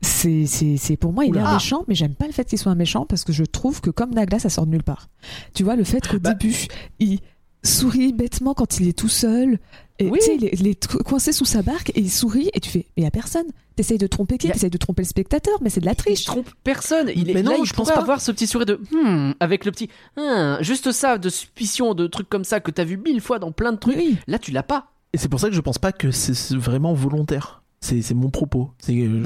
C'est, c'est, c'est pour moi, il est un méchant, mais j'aime pas le fait qu'il soit un méchant parce que je trouve que comme Nagla, ça sort de nulle part. Tu vois, le fait qu'au Bah. début, il sourit bêtement quand il est tout seul. Et Oui. tu sais, il est, il est co- coincé sous sa barque et il sourit et tu fais, mais il y a personne. T'essayes de tromper qui? A- T'essayes de tromper le spectateur, mais c'est de la Il triche. trompe personne. Il est, Mais non, là, il je pense pas. avoir ce petit sourire de hmm, avec le petit hmm, juste ça de suspicion, de trucs comme ça que t'as vu mille fois dans plein de trucs. Oui, Là, tu l'as pas. Et c'est pour ça que je pense pas que c'est vraiment volontaire. C'est mon propos. Euh,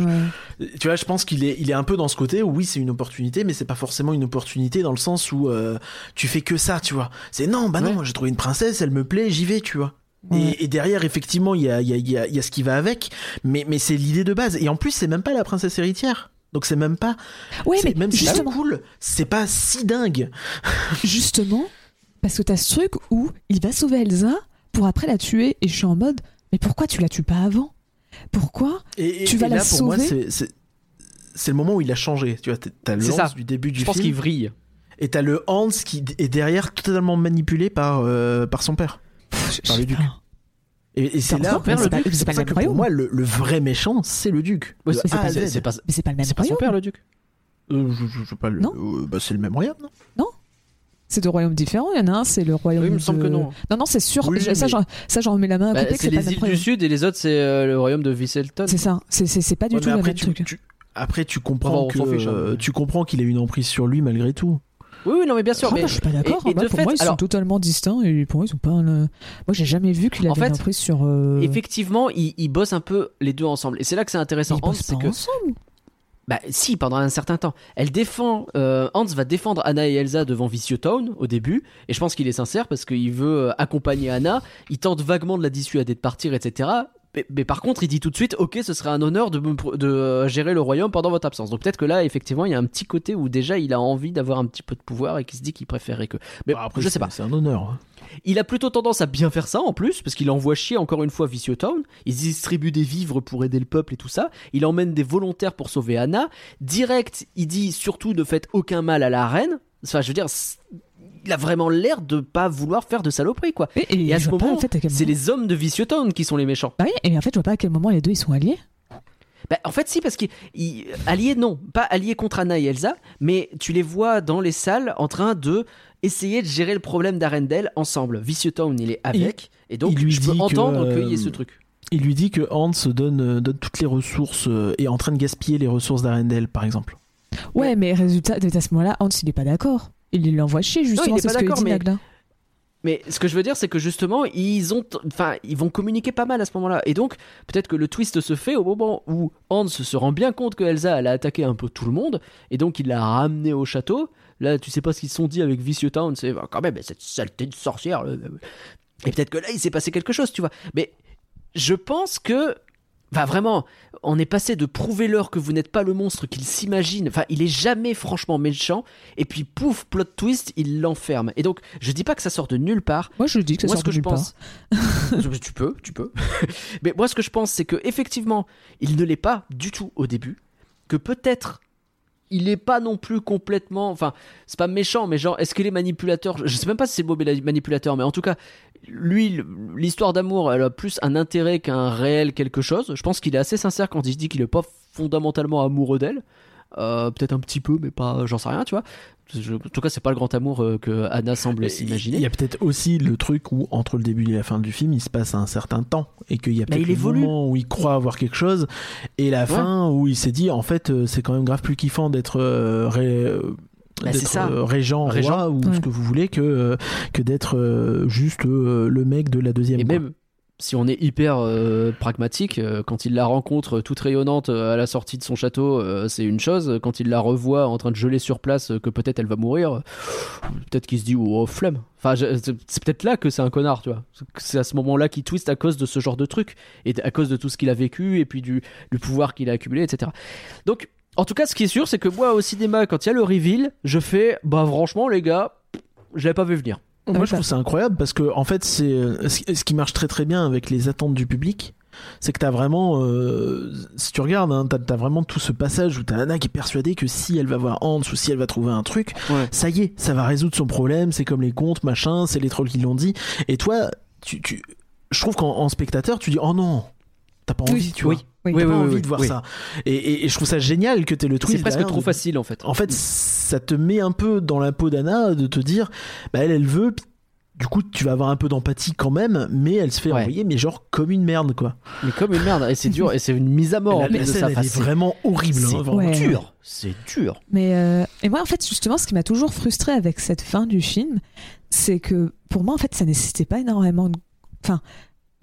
Ouais. tu vois, je pense qu'il est il est un peu dans ce côté où oui, c'est une opportunité, mais c'est pas forcément une opportunité dans le sens où euh, tu fais que ça, tu vois. C'est non, bah non, Ouais. j'ai trouvé une princesse, elle me plaît, j'y vais, tu vois. Et, et derrière, effectivement, il y a, y, a, y, a, il y a ce qui va avec, mais, mais c'est l'idée de base. Et en plus, c'est même pas la princesse héritière. Donc c'est même pas. Ouais, mais même si c'est cool, c'est pas si dingue. justement, parce que t'as ce truc où il va sauver Elsa pour après la tuer et je suis en mode, mais pourquoi tu la tues pas avant? Pourquoi Et, et- Tu vas et la là, pour moi, sauver c'est- c'est c'est le moment où il a changé. Tu vois, t'as- le C'est Hans ça. du début du Je pense qu'il film, vrille. et t'as le Hans qui est derrière totalement manipulé par, euh, par son père. Pff, Par le duc. pas. Et, et c'est là, c'est pas que pour royaume. moi, le, le vrai méchant, c'est le duc. Ouais, c'est pas, pas, Mais c'est pas le même c'est pas son royaume. père le duc. Euh, je, je- je sais pas le- Non. euh, bah, c'est le même royaume, non C'est deux royaumes différents. Il y en a un, c'est le royaume. Oui, il me semble de- que non. Non, non, c'est sûr. Oui, ça, mais- ça, j'en remets la main à Bah, que c'est pas les le même îles du royaume. Sud et les autres c'est euh, le royaume de Visselton. C'est ça. C'est, c'est, c'est pas du Ouais, tout le après, même tu, truc. tu- après, tu comprends que fiche, hein. euh, tu comprends qu'il a une emprise sur lui malgré tout. Oui, oui, non, mais bien sûr. Ah, mais bah, je suis pas d'accord. Moi, de pour fait, moi, ils alors- sont totalement distincts et pour moi, ils sont pas. le- Moi, j'ai jamais vu qu'il En avait fait, une emprise sur. euh, effectivement, ils, ils bossent un peu les deux ensemble. Et c'est là que c'est intéressant. Ils bossent pas ensemble. Bah si, pendant un certain temps. Elle défend, euh, Hans va défendre Anna et Elsa devant Vicious Town au début, et je pense qu'il est sincère parce qu'il veut euh, accompagner Anna, il tente vaguement de la dissuader de partir, etc. Mais, mais par contre, il dit tout de suite, ok, ce serait un honneur de, me pr- de euh, gérer le royaume pendant votre absence. Donc peut-être que là, effectivement, il y a un petit côté où déjà il a envie d'avoir un petit peu de pouvoir et qu'il se dit qu'il préférerait que... Mais Bah, après, je sais pas. C'est un honneur. hein. Il a plutôt tendance à bien faire ça en plus, parce qu'il envoie chier encore une fois Vicious Town. Il distribue des vivres pour aider le peuple et tout ça. Il emmène des volontaires pour sauver Anna. Direct, il dit surtout ne faites aucun mal à la reine. Enfin, je veux dire, il a vraiment l'air de pas vouloir faire de saloperie, quoi. Et, et Et à ce moment, en fait, c'est les hommes de Vicious Town qui sont les méchants. Bah oui, et en fait, je vois pas à quel moment les deux ils sont alliés. Bah, en fait, si, parce qu'ils. ils- Alliés, non. Pas alliés contre Anna et Elsa, mais tu les vois dans les salles en train de essayer de gérer le problème d'Arendelle ensemble. Vicious Town, il est avec, et donc lui je peux que, entendre euh, qu'il y ait ce truc. Il lui dit que Hans donne, euh, donne toutes les ressources euh, et est en train de gaspiller les ressources d'Arendelle, par exemple. Ouais, mais résultat, à ce moment-là, Hans, il est pas d'accord. Il l'envoie chier, justement, c'est ce que dit mais- Nagla. Mais ce que je veux dire, c'est que justement, ils ont, enfin, ils vont communiquer pas mal à ce moment-là. Et donc, peut-être que le twist se fait au moment où Hans se rend bien compte que Elsa, elle a attaqué un peu tout le monde, et donc il l'a ramenée au château. Là, tu sais pas ce qu'ils se sont dit avec Vicious Town, c'est bah, quand même cette saleté de sorcière. Et peut-être que là, il s'est passé quelque chose, tu vois. Mais je pense que. Enfin, vraiment, on est passé de prouver-leur que vous n'êtes pas le monstre qu'il s'imagine. Enfin, il est jamais franchement méchant. Et puis, pouf, plot twist, il l'enferme. Et donc, je dis pas que ça sort de nulle part. Moi, je dis que ça moi, sort ce que de je nulle pense. tu peux, tu peux. Mais moi, ce que je pense, c'est que effectivement, il ne l'est pas du tout au début. Que peut-être. Il est pas non plus complètement. Enfin, c'est pas méchant, mais genre, est-ce qu'il est manipulateur Je sais même pas si c'est le mot manipulateur, mais en tout cas, lui, l'histoire d'amour, elle a plus un intérêt qu'un réel quelque chose. Je pense qu'il est assez sincère quand il dit qu'il est pas fondamentalement amoureux d'elle. Euh, peut-être un petit peu, mais pas, j'en sais rien, tu vois. Je- en tout cas, c'est pas le grand amour euh, que Anna semble Il s'imaginer. y a peut-être aussi le truc où entre le début et la fin du film, il se passe un certain temps et qu'il y a Bah, peut-être il le évolue. moment où il croit avoir quelque chose et la fin où il s'est dit en fait euh, c'est quand même grave plus kiffant d'être euh, ré- euh, Bah, d'être, ça. euh, régent, roi, ou Ouais. ce que vous voulez que euh, que d'être euh, juste euh, le mec de la deuxième Et même si on est hyper euh, pragmatique, euh, quand il la rencontre toute rayonnante euh, à la sortie de son château, c'est une chose. Quand il la revoit en train de geler sur place, que peut-être elle va mourir, peut-être qu'il se dit oh flemme. Enfin, c'est peut-être là que c'est un connard, tu vois. C'est à ce moment-là qu'il twist à cause de ce genre de truc et à cause de tout ce qu'il a vécu et puis du, pouvoir qu'il a accumulé, etc. Donc, en tout cas, ce qui est sûr, c'est que moi au cinéma, quand il y a le reveal, je fais bah franchement les gars, je l'avais pas vu venir. Moi, Ouais, je trouve ça incroyable parce que, en fait, c'est euh, ce qui marche très très bien avec les attentes du public. C'est que t'as vraiment, euh, si tu regardes, hein, t'as as vraiment tout ce passage où t'as Anna qui est persuadée que si elle va voir Hans ou si elle va trouver un truc, Ouais. ça y est, ça va résoudre son problème. C'est comme les contes, machin, c'est les trolls qui l'ont dit. Et toi, tu, tu, je trouve qu'en en spectateur, tu dis oh non, t'as pas envie, Oui, tu vois, oui. Oui. Oui, pas oui, envie oui, de voir oui. ça. Et, et- et je trouve ça génial que t'aies le twist. C'est presque derrière trop facile en fait. en fait, ça te met un peu dans la peau d'Anna de te dire, bah elle, elle veut. Du coup, tu vas avoir un peu d'empathie quand même, mais elle se fait Ouais. envoyer, mais genre comme une merde, quoi. Mais comme une merde, et c'est dur, et c'est une mise à mort la en la de scène, ça. elle Enfin, est c'est- vraiment horrible. c'est hein, vraiment. Ouais. dur, c'est dur. Mais euh, et moi en fait justement ce qui m'a toujours frustré avec cette fin du film, c'est que pour moi en fait ça nécessitait pas énormément de enfin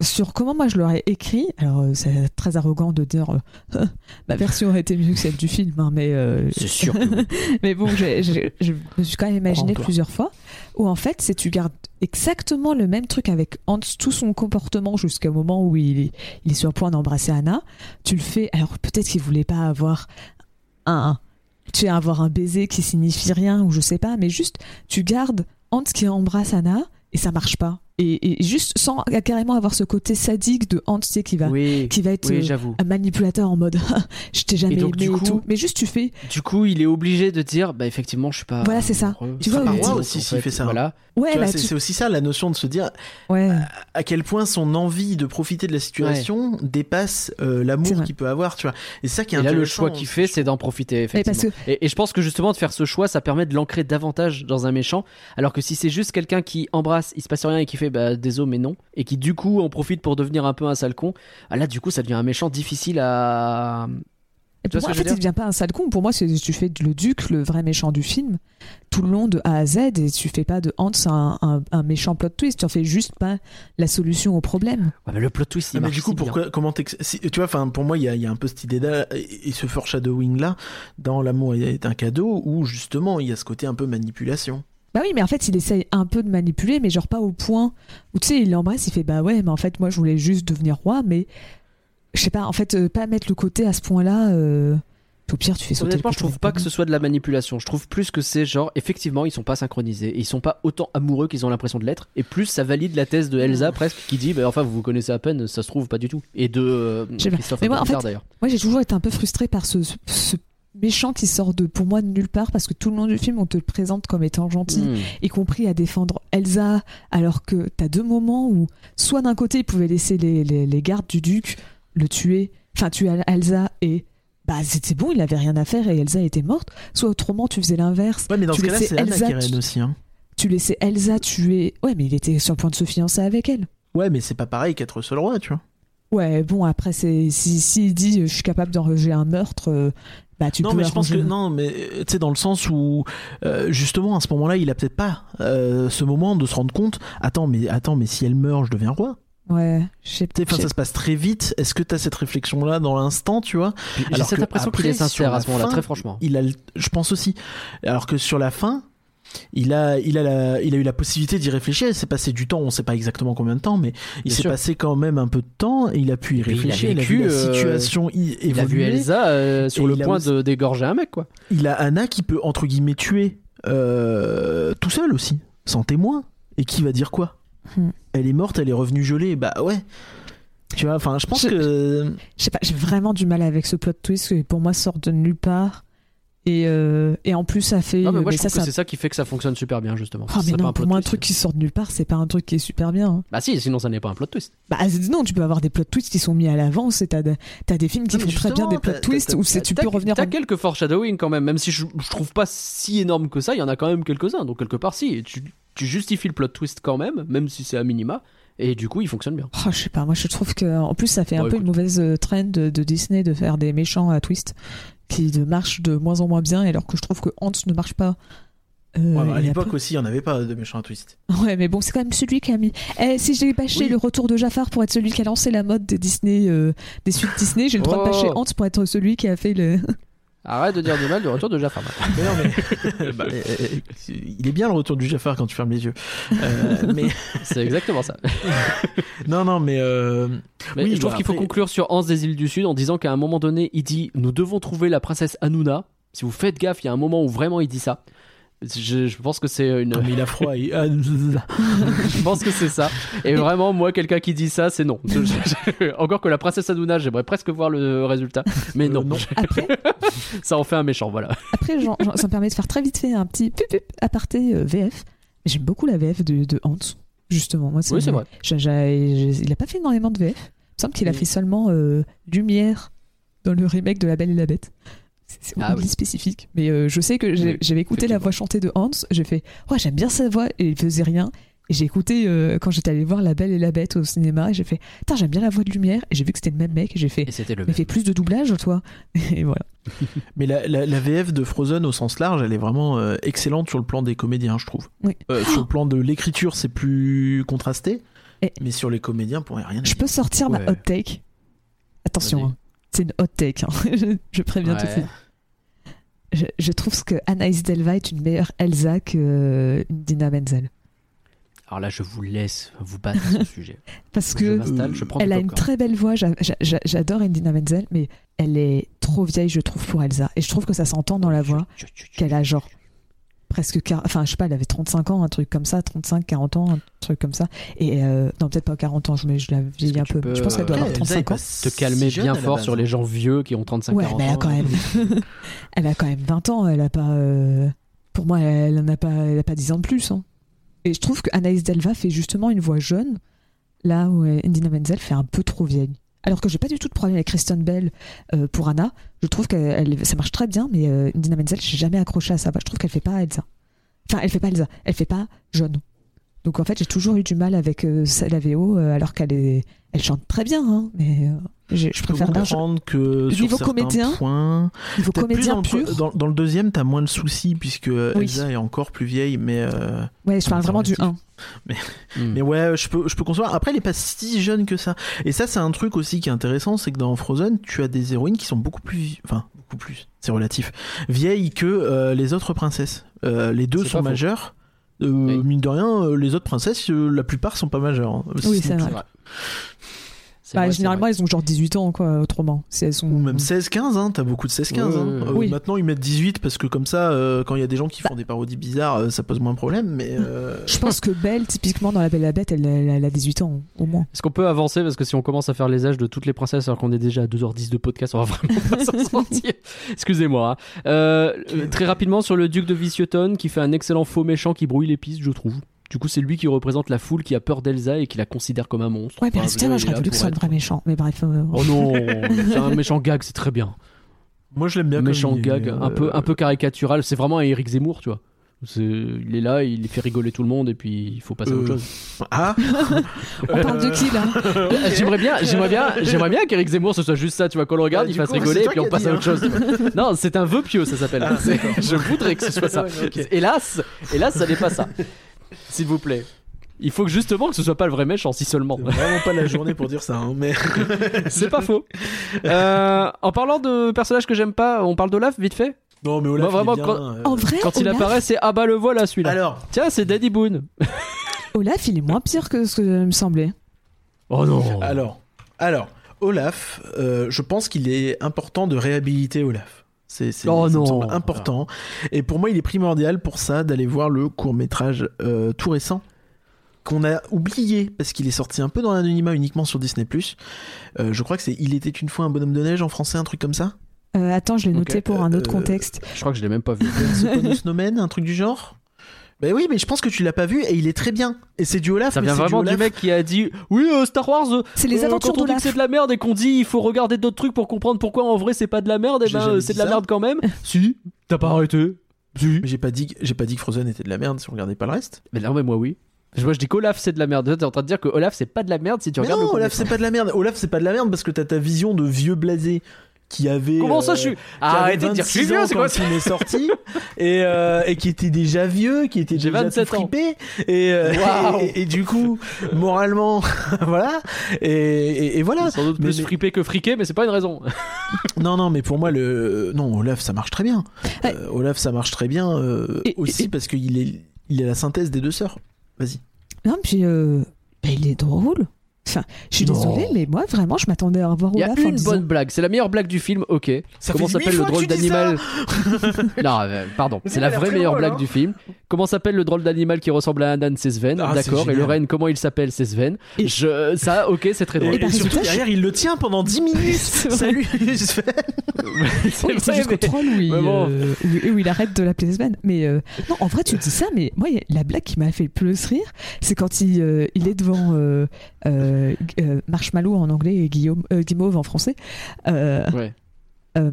sur comment moi je l'aurais écrit, alors euh, c'est très arrogant de dire euh, ma version aurait été mieux que celle du film, hein, mais euh, C'est sûr. que oui. mais bon, je me suis quand même imaginé plusieurs fois où en fait, c'est tu gardes exactement le même truc avec Hans, tout son comportement jusqu'au moment où il est, il est sur le point d'embrasser Anna. Tu le fais. Alors peut-être qu'il voulait pas avoir un, tu avoir un baiser qui signifie rien ou je sais pas, mais juste tu gardes Hans qui embrasse Anna et ça marche pas. Et, et juste sans carrément avoir ce côté sadique de Hans, tu sais, qui va, Oui, qui va être oui euh, un manipulateur en mode je t'ai jamais Et donc, aimé du et tout. Mais juste tu fais Du coup, il est obligé de dire, bah effectivement, je suis pas. Voilà, c'est ça. Tu vois, moi aussi en s'il fait ça. Voilà. ouais, Tu vois, bah, c'est tu- aussi ça la notion de se dire ouais. à quel point son envie de profiter de la situation dépasse euh, l'amour qu'il peut avoir, tu vois. Et ça qui est Et là, le choix qu'il fait, c'est d'en profiter, effectivement. parce que Et, et je pense que justement, de faire ce choix, ça permet de l'ancrer davantage dans un méchant. Alors que si c'est juste quelqu'un qui embrasse, il se passe rien et qui fait bah désolé, mais non. Et qui du coup en profite pour devenir un peu un sale con. Ah là, du coup, ça devient un méchant difficile à. Et pour moi, en fait, il devient pas un sale con. Pour moi, c'est tu fais le duc, le vrai méchant du film, tout le long de A à Z, et tu fais pas de Hans un, un- un méchant plot twist. Tu en fais juste pas la solution au problème. Ouais, mais le plot twist, il Ah, mais du coup, si bien. pourquoi, comment si- tu vois, enfin, pour moi, il y y a un peu cette idée-là et, et ce foreshadowing-là dans L'amour est un cadeau où justement il y a ce côté un peu manipulation. Bah oui, mais en fait, il essaye un peu de manipuler, mais genre pas au point où tu sais, il l'embrasse, il fait bah ouais, mais en fait, moi, je voulais juste devenir roi, mais je sais pas, en fait, euh, pas mettre le côté à ce point-là. euh, Au pire, tu fais sauter. Honnêtement, je trouve pas que ce soit de la manipulation. Je trouve plus que c'est genre, effectivement, ils sont pas synchronisés. Et ils sont pas autant amoureux qu'ils ont l'impression de l'être. Et plus, ça valide la thèse de Elsa presque, qui dit, bah, enfin, vous vous connaissez à peine, ça se trouve pas du tout. Et de euh. Christophe moi, en fait, d'ailleurs. Moi, j'ai toujours été un peu frustrée par ce, ce- ce méchant qui sort de, pour moi, de nulle part, parce que tout le long du film, on te le présente comme étant gentil, Hmm. y compris à défendre Elsa, alors que t'as deux moments où, soit d'un côté, il pouvait laisser les, les- les gardes du duc le tuer, enfin tuer Elsa et bah c'était bon, il avait rien à faire et Elsa était morte, soit autrement tu faisais l'inverse, Ouais, mais dans Tu ce cas-là, c'est Elsa qui tu- aussi. Hein. tu laissais Elsa tuer, ouais mais il était sur le point de se fiancer avec elle. Ouais, mais c'est pas pareil qu'être seul roi, tu vois. Ouais, bon après c'est si s'il dit je suis capable d'enrager un meurtre, euh, bah tu non, peux mais je pense que non, mais euh, tu sais dans le sens où euh, justement à ce moment-là, il a peut-être pas euh, ce moment de se rendre compte. Attends, mais attends, mais si elle meurt, je deviens roi. Ouais, je sais Tu sais, enfin, ça se passe très vite. Est-ce que t'as cette réflexion-là dans l'instant, tu vois? J'ai Alors cette impression qu'il est sincère sur à la ce moment-là, fin, très franchement. Il a, le- je pense aussi. Alors que sur la fin, il a, il a, la- il a eu la possibilité d'y réfléchir. Il s'est passé du temps, on sait pas exactement combien de temps, mais il s'est passé quand même un peu de temps. Et il a pu y puis, il a réfléchir. Il a, vu la euh, situation y Il a vu évoluer. Elsa euh, sur le point aussi- de d'égorger un mec, quoi. Il a Anna qui peut entre guillemets tuer euh, tout seul aussi, sans témoin. Et qui va dire quoi? Hmm. Elle est morte, elle est revenue gelée. Bah ouais. Tu vois, enfin, je pense Je- que Je sais pas, j'ai vraiment du mal avec ce plot twist qui pour moi sort de nulle part. Et, euh, et en plus, ça fait. Non, mais moi, mais je ça, trouve que ça- c'est ça qui fait que ça fonctionne super bien, justement. Ah, mais non, un pour plot moi, un truc qui sort de nulle part, c'est pas un truc qui est super bien. hein. Bah si, sinon ça n'est pas un plot twist. Bah non, tu peux avoir des plot twists qui sont mis à l'avance et t'as de- des films qui Non, font très bien des plot twists où tu peux revenir T'as en... quelques foreshadowing quand même, même si je, je trouve pas si énorme que ça, il y en a quand même quelques-uns. Donc quelque part, si, tu, tu justifies le plot twist quand même, même si c'est à minima, et du coup, il fonctionne bien. Oh, je sais pas, moi je trouve que en plus ça fait un peu une mauvaise euh, trend de, de Disney de faire des méchants à twist qui marchent de moins en moins bien alors que je trouve que Hans ne marche pas. Euh, Ouais, à l'époque aussi, il n'y en avait pas de méchants twist. Ouais, mais bon, c'est quand même celui qui a mis. Eh, si j'ai bâché Oui. le retour de Jafar pour être celui qui a lancé la mode des Disney, euh, des suites Disney, j'ai le droit de Oh. bâcher Hans pour être celui qui a fait le. Arrête de dire du mal du retour de Jafar. Mais non, mais. Bah, euh, euh, il est bien le retour du Jafar quand tu fermes les yeux. Euh, mais. C'est exactement ça. Non, non, mais. euh, Mais Oui, je trouve bah, qu'il faut après- conclure sur Hans des îles du Sud en disant qu'à un moment donné, il dit Nous devons trouver la princesse Hanouna. Si vous faites gaffe, il y a un moment où vraiment il dit ça. Je, je pense que c'est une. Non, mais il a froid. il- ah, je pense que c'est ça. Et vraiment, moi, quelqu'un qui dit ça, c'est non. Je- je- Encore que la princesse Hanouna, j'aimerais presque voir le résultat. Mais Euh, non, non. Après, ça en fait un méchant, voilà. après genre, genre, ça me permet de faire très vite fait un petit pup, pup, aparté euh, VF. J'aime beaucoup la VF de, de Hans, justement. Moi, Oui, c'est vrai. il a pas fait énormément de VF. Il me semble qu'il a Oui. fait seulement euh, Lumière dans le remake de La Belle et la Bête. C'est Ah oui. spécifique. Mais euh, je sais que j'avais écouté la voix chantée de Hans. J'ai fait, ouais, j'aime bien sa voix. Et il faisait rien. Et j'ai écouté euh, quand j'étais allé voir La Belle et la Bête au cinéma. Et j'ai fait, putain, j'aime bien la voix de Lumière. Et j'ai vu que c'était le même mec. Et j'ai fait, Et c'était le mais même. fais plus de doublage, toi. Et voilà. Mais la, la- la VF de Frozen au sens large, elle est vraiment euh, excellente sur le plan des comédiens, je trouve. Oui. Euh, sur le plan de l'écriture, c'est plus contrasté. Et- Mais sur les comédiens, pour rien. Je peux sortir Ouais. ma hot take. Attention, hein. c'est une hot take. hein. je, je préviens tout de Ouais. suite. Je, je trouve que Anaïs Delva est une meilleure Elsa que euh, Dina Menzel. Alors là, je vous laisse vous battre sur ce sujet. Parce que je elle a une très belle voix. j'a- j'a- j'a- J'adore Indina Menzel, mais elle est trop vieille, je trouve, pour Elsa. Et je trouve que ça s'entend dans la voix qu'elle a genre presque. Enfin, je sais pas, elle avait 35 ans, un truc comme ça, 35, 40 ans, un truc comme ça. Et euh, non, peut-être pas 40 ans, je, mais je la vieillis un peu. peux, je pense qu'elle doit euh, avoir Elsa est 35 ans. Te calmer bien fort sur hein. les gens vieux qui ont 35-40 Ouais, ans. mais elle a quand même. elle a quand même 20 ans, elle a pas. euh, Pour moi, elle en a pas, elle a pas 10 ans de plus. hein. Et je trouve que Anaïs Delva fait justement une voix jeune, là où Indina Menzel fait un peu trop vieille. Alors que j'ai pas du tout de problème avec Kristen Bell euh, pour Anna. Je trouve que ça marche très bien, mais euh, Indina Menzel, j'ai jamais accroché à ça. Je trouve qu'elle fait pas Elsa. Enfin, elle fait pas Elsa, elle fait pas jeune. Donc en fait, j'ai toujours eu du mal avec euh, la VO, euh, alors qu'elle est, elle chante très bien, hein, mais je Je peux préfère comprendre que sur Niveau certains comédien, points, Niveau peut-être plus comédien dans, le, pur. dans, dans le deuxième, t'as moins le souci puisque Elsa est encore plus vieille, mais euh, Ouais, je parle vraiment du relatif. 1. Hmm. mais ouais, je peux je peux concevoir. Après, elle est pas si jeune que ça. Et ça, c'est un truc aussi qui est intéressant, c'est que dans Frozen, tu as des héroïnes qui sont beaucoup plus, enfin beaucoup plus, c'est relatif, vieilles que euh, les autres princesses. Euh, les deux sont majeures. Euh, Oui. Mine de rien, euh, les autres princesses, euh, la plupart sont pas majeures. hein. Oui, c'est vrai. Bah, vrai, généralement, elles ont genre 18 ans, quoi, autrement. Si elles sont... Ou même 16-15, hein, t'as beaucoup de 16-15. Ouais, hein. ouais, Euh. Oui. Maintenant, ils mettent 18 parce que comme ça, euh, quand il y a des gens qui font des parodies bizarres, euh, ça pose moins de problème. Mais euh, Je pense que Belle, typiquement, dans La Belle et la Bête, elle, elle- elle a 18 ans, au moins. Est-ce qu'on peut avancer? Parce que si on commence à faire les âges de toutes les princesses alors qu'on est déjà à 2h10 de podcast, on va vraiment pas s'en sortir. Excusez-moi. hein. Très rapidement sur le duc de Vicioton qui fait un excellent faux méchant qui brouille les pistes, je trouve. Du coup, c'est lui qui représente la foule qui a peur d'Elsa et qui la considère comme un monstre. Ouais, mais Enfin, putain, j'aurais voulu que ce soit un être- vrai méchant. Mais bref. euh, Oh non, c'est un méchant gag, c'est très bien. moi, je l'aime bien. Un comme méchant gag, euh, un peu, un peu caricatural. C'est vraiment un Eric Zemmour, tu vois. Il est là, il fait rigoler tout le monde et puis il faut passer à autre Euh, chose. Ah, On parle de qui, là J'aimerais bien, j'aimerais bien, j'aimerais bien qu'Eric Zemmour ce soit juste ça, tu vois, qu'on le regarde, Ah, il fasse coup, rigoler et puis on passe dit, à hein. autre chose. non, c'est un vœu pieux, ça s'appelle. Ah, je voudrais que ce soit ça. Hélas, hélas, ça n'est pas ça. S'il vous plaît. Il faut que justement que ce soit pas le vrai méchant, si seulement. c'est vraiment pas la journée pour dire ça. hein, mais C'est pas faux. Euh, en parlant de personnages que j'aime pas, on parle d'Olaf vite fait Non, mais Olaf, Moi, vraiment, il est bien, quand- euh, En vrai, Quand il Olaf, apparaît, c'est ah bah le voilà celui-là. Alors, Tiens, c'est Danny Boone. Olaf, il est moins pire que ce que me semblait. Oh non. alors, alors, Olaf, euh, je pense qu'il est important de réhabiliter Olaf. C'est, c'est, Oh important. Et pour moi, il est primordial pour ça d'aller voir le court métrage tout récent qu'on a oublié parce qu'il est sorti un peu dans l'anonymat uniquement sur Disney+. Euh, je crois que c'est Il était une fois un bonhomme de neige en français, un truc comme ça. Euh, attends, je l'ai noté pour un autre euh, contexte. Je crois que je l'ai même pas vu. The Pony Snowman, un truc du genre? Ben oui, mais je pense que tu l'as pas vu et il est très bien. Et c'est du Olaf. Ça mais vient c'est vraiment du du mec qui a dit oui euh, Star Wars. euh, C'est les euh, aventures quand on dit que c'est de la merde et qu'on dit il faut regarder d'autres trucs pour comprendre pourquoi en vrai c'est pas de la merde, et J'ai ben euh, c'est de la merde quand même. si, t'as pas arrêté. Si. Mais j'ai pas dit, j'ai pas dit que Frozen était de la merde si on regardait pas le reste. Mais non, mais moi oui. Moi je dis qu'Olaf c'est de la merde. T'es en train de dire que Olaf c'est pas de la merde si tu Mais regardes non, le Olaf c'est pas de la merde. Olaf c'est pas de la merde parce que t'as ta vision de vieux blasé qui avait. Comment ça euh, je suis avait Arrêtez de dire que je suis 26 vieux, c'est quoi est sorti et, euh, et qui était déjà vieux, qui était déjà 27 tout ans. fripé et, euh, et, et du coup moralement voilà et, et- et voilà. Sans doute Mais- plus mais- fripé que friqué, mais c'est pas une raison. Non non mais pour moi le non Olaf ça marche très bien. Ouais. Euh, Olaf ça marche très bien euh, Et- aussi et- parce qu'il est il est la synthèse des deux sœurs. Vas-y. Non, puis euh, bah, il est drôle. Enfin, je suis désolée, mais moi, vraiment, je m'attendais à revoir Il y a Olaf une disant... bonne blague, c'est la meilleure blague du film, ok. Ça Comment s'appelle le drôle d'animal Non, euh, pardon, c'est la vraie meilleure blague hein. du film. Comment s'appelle le drôle d'animal qui ressemble à un âne? C'est Sven, Ah, d'accord. Et le renne, comment il s'appelle? C'est Sven. Et- Je, ça, ok, c'est très Et, drôle. Et par et surtout derrière il le tient pendant 10 minutes. Salut Sven. c'est jusqu'au mais- troll où il, mais bon. euh, où- il arrête de l'appeler Sven. Mais euh, non, en vrai, tu dis ça, mais moi, la blague qui m'a fait le plus rire, c'est quand il, euh, il est devant Marshmallow en anglais et Guillaume, euh, Guimauve en français. Euh, Ouais. euh,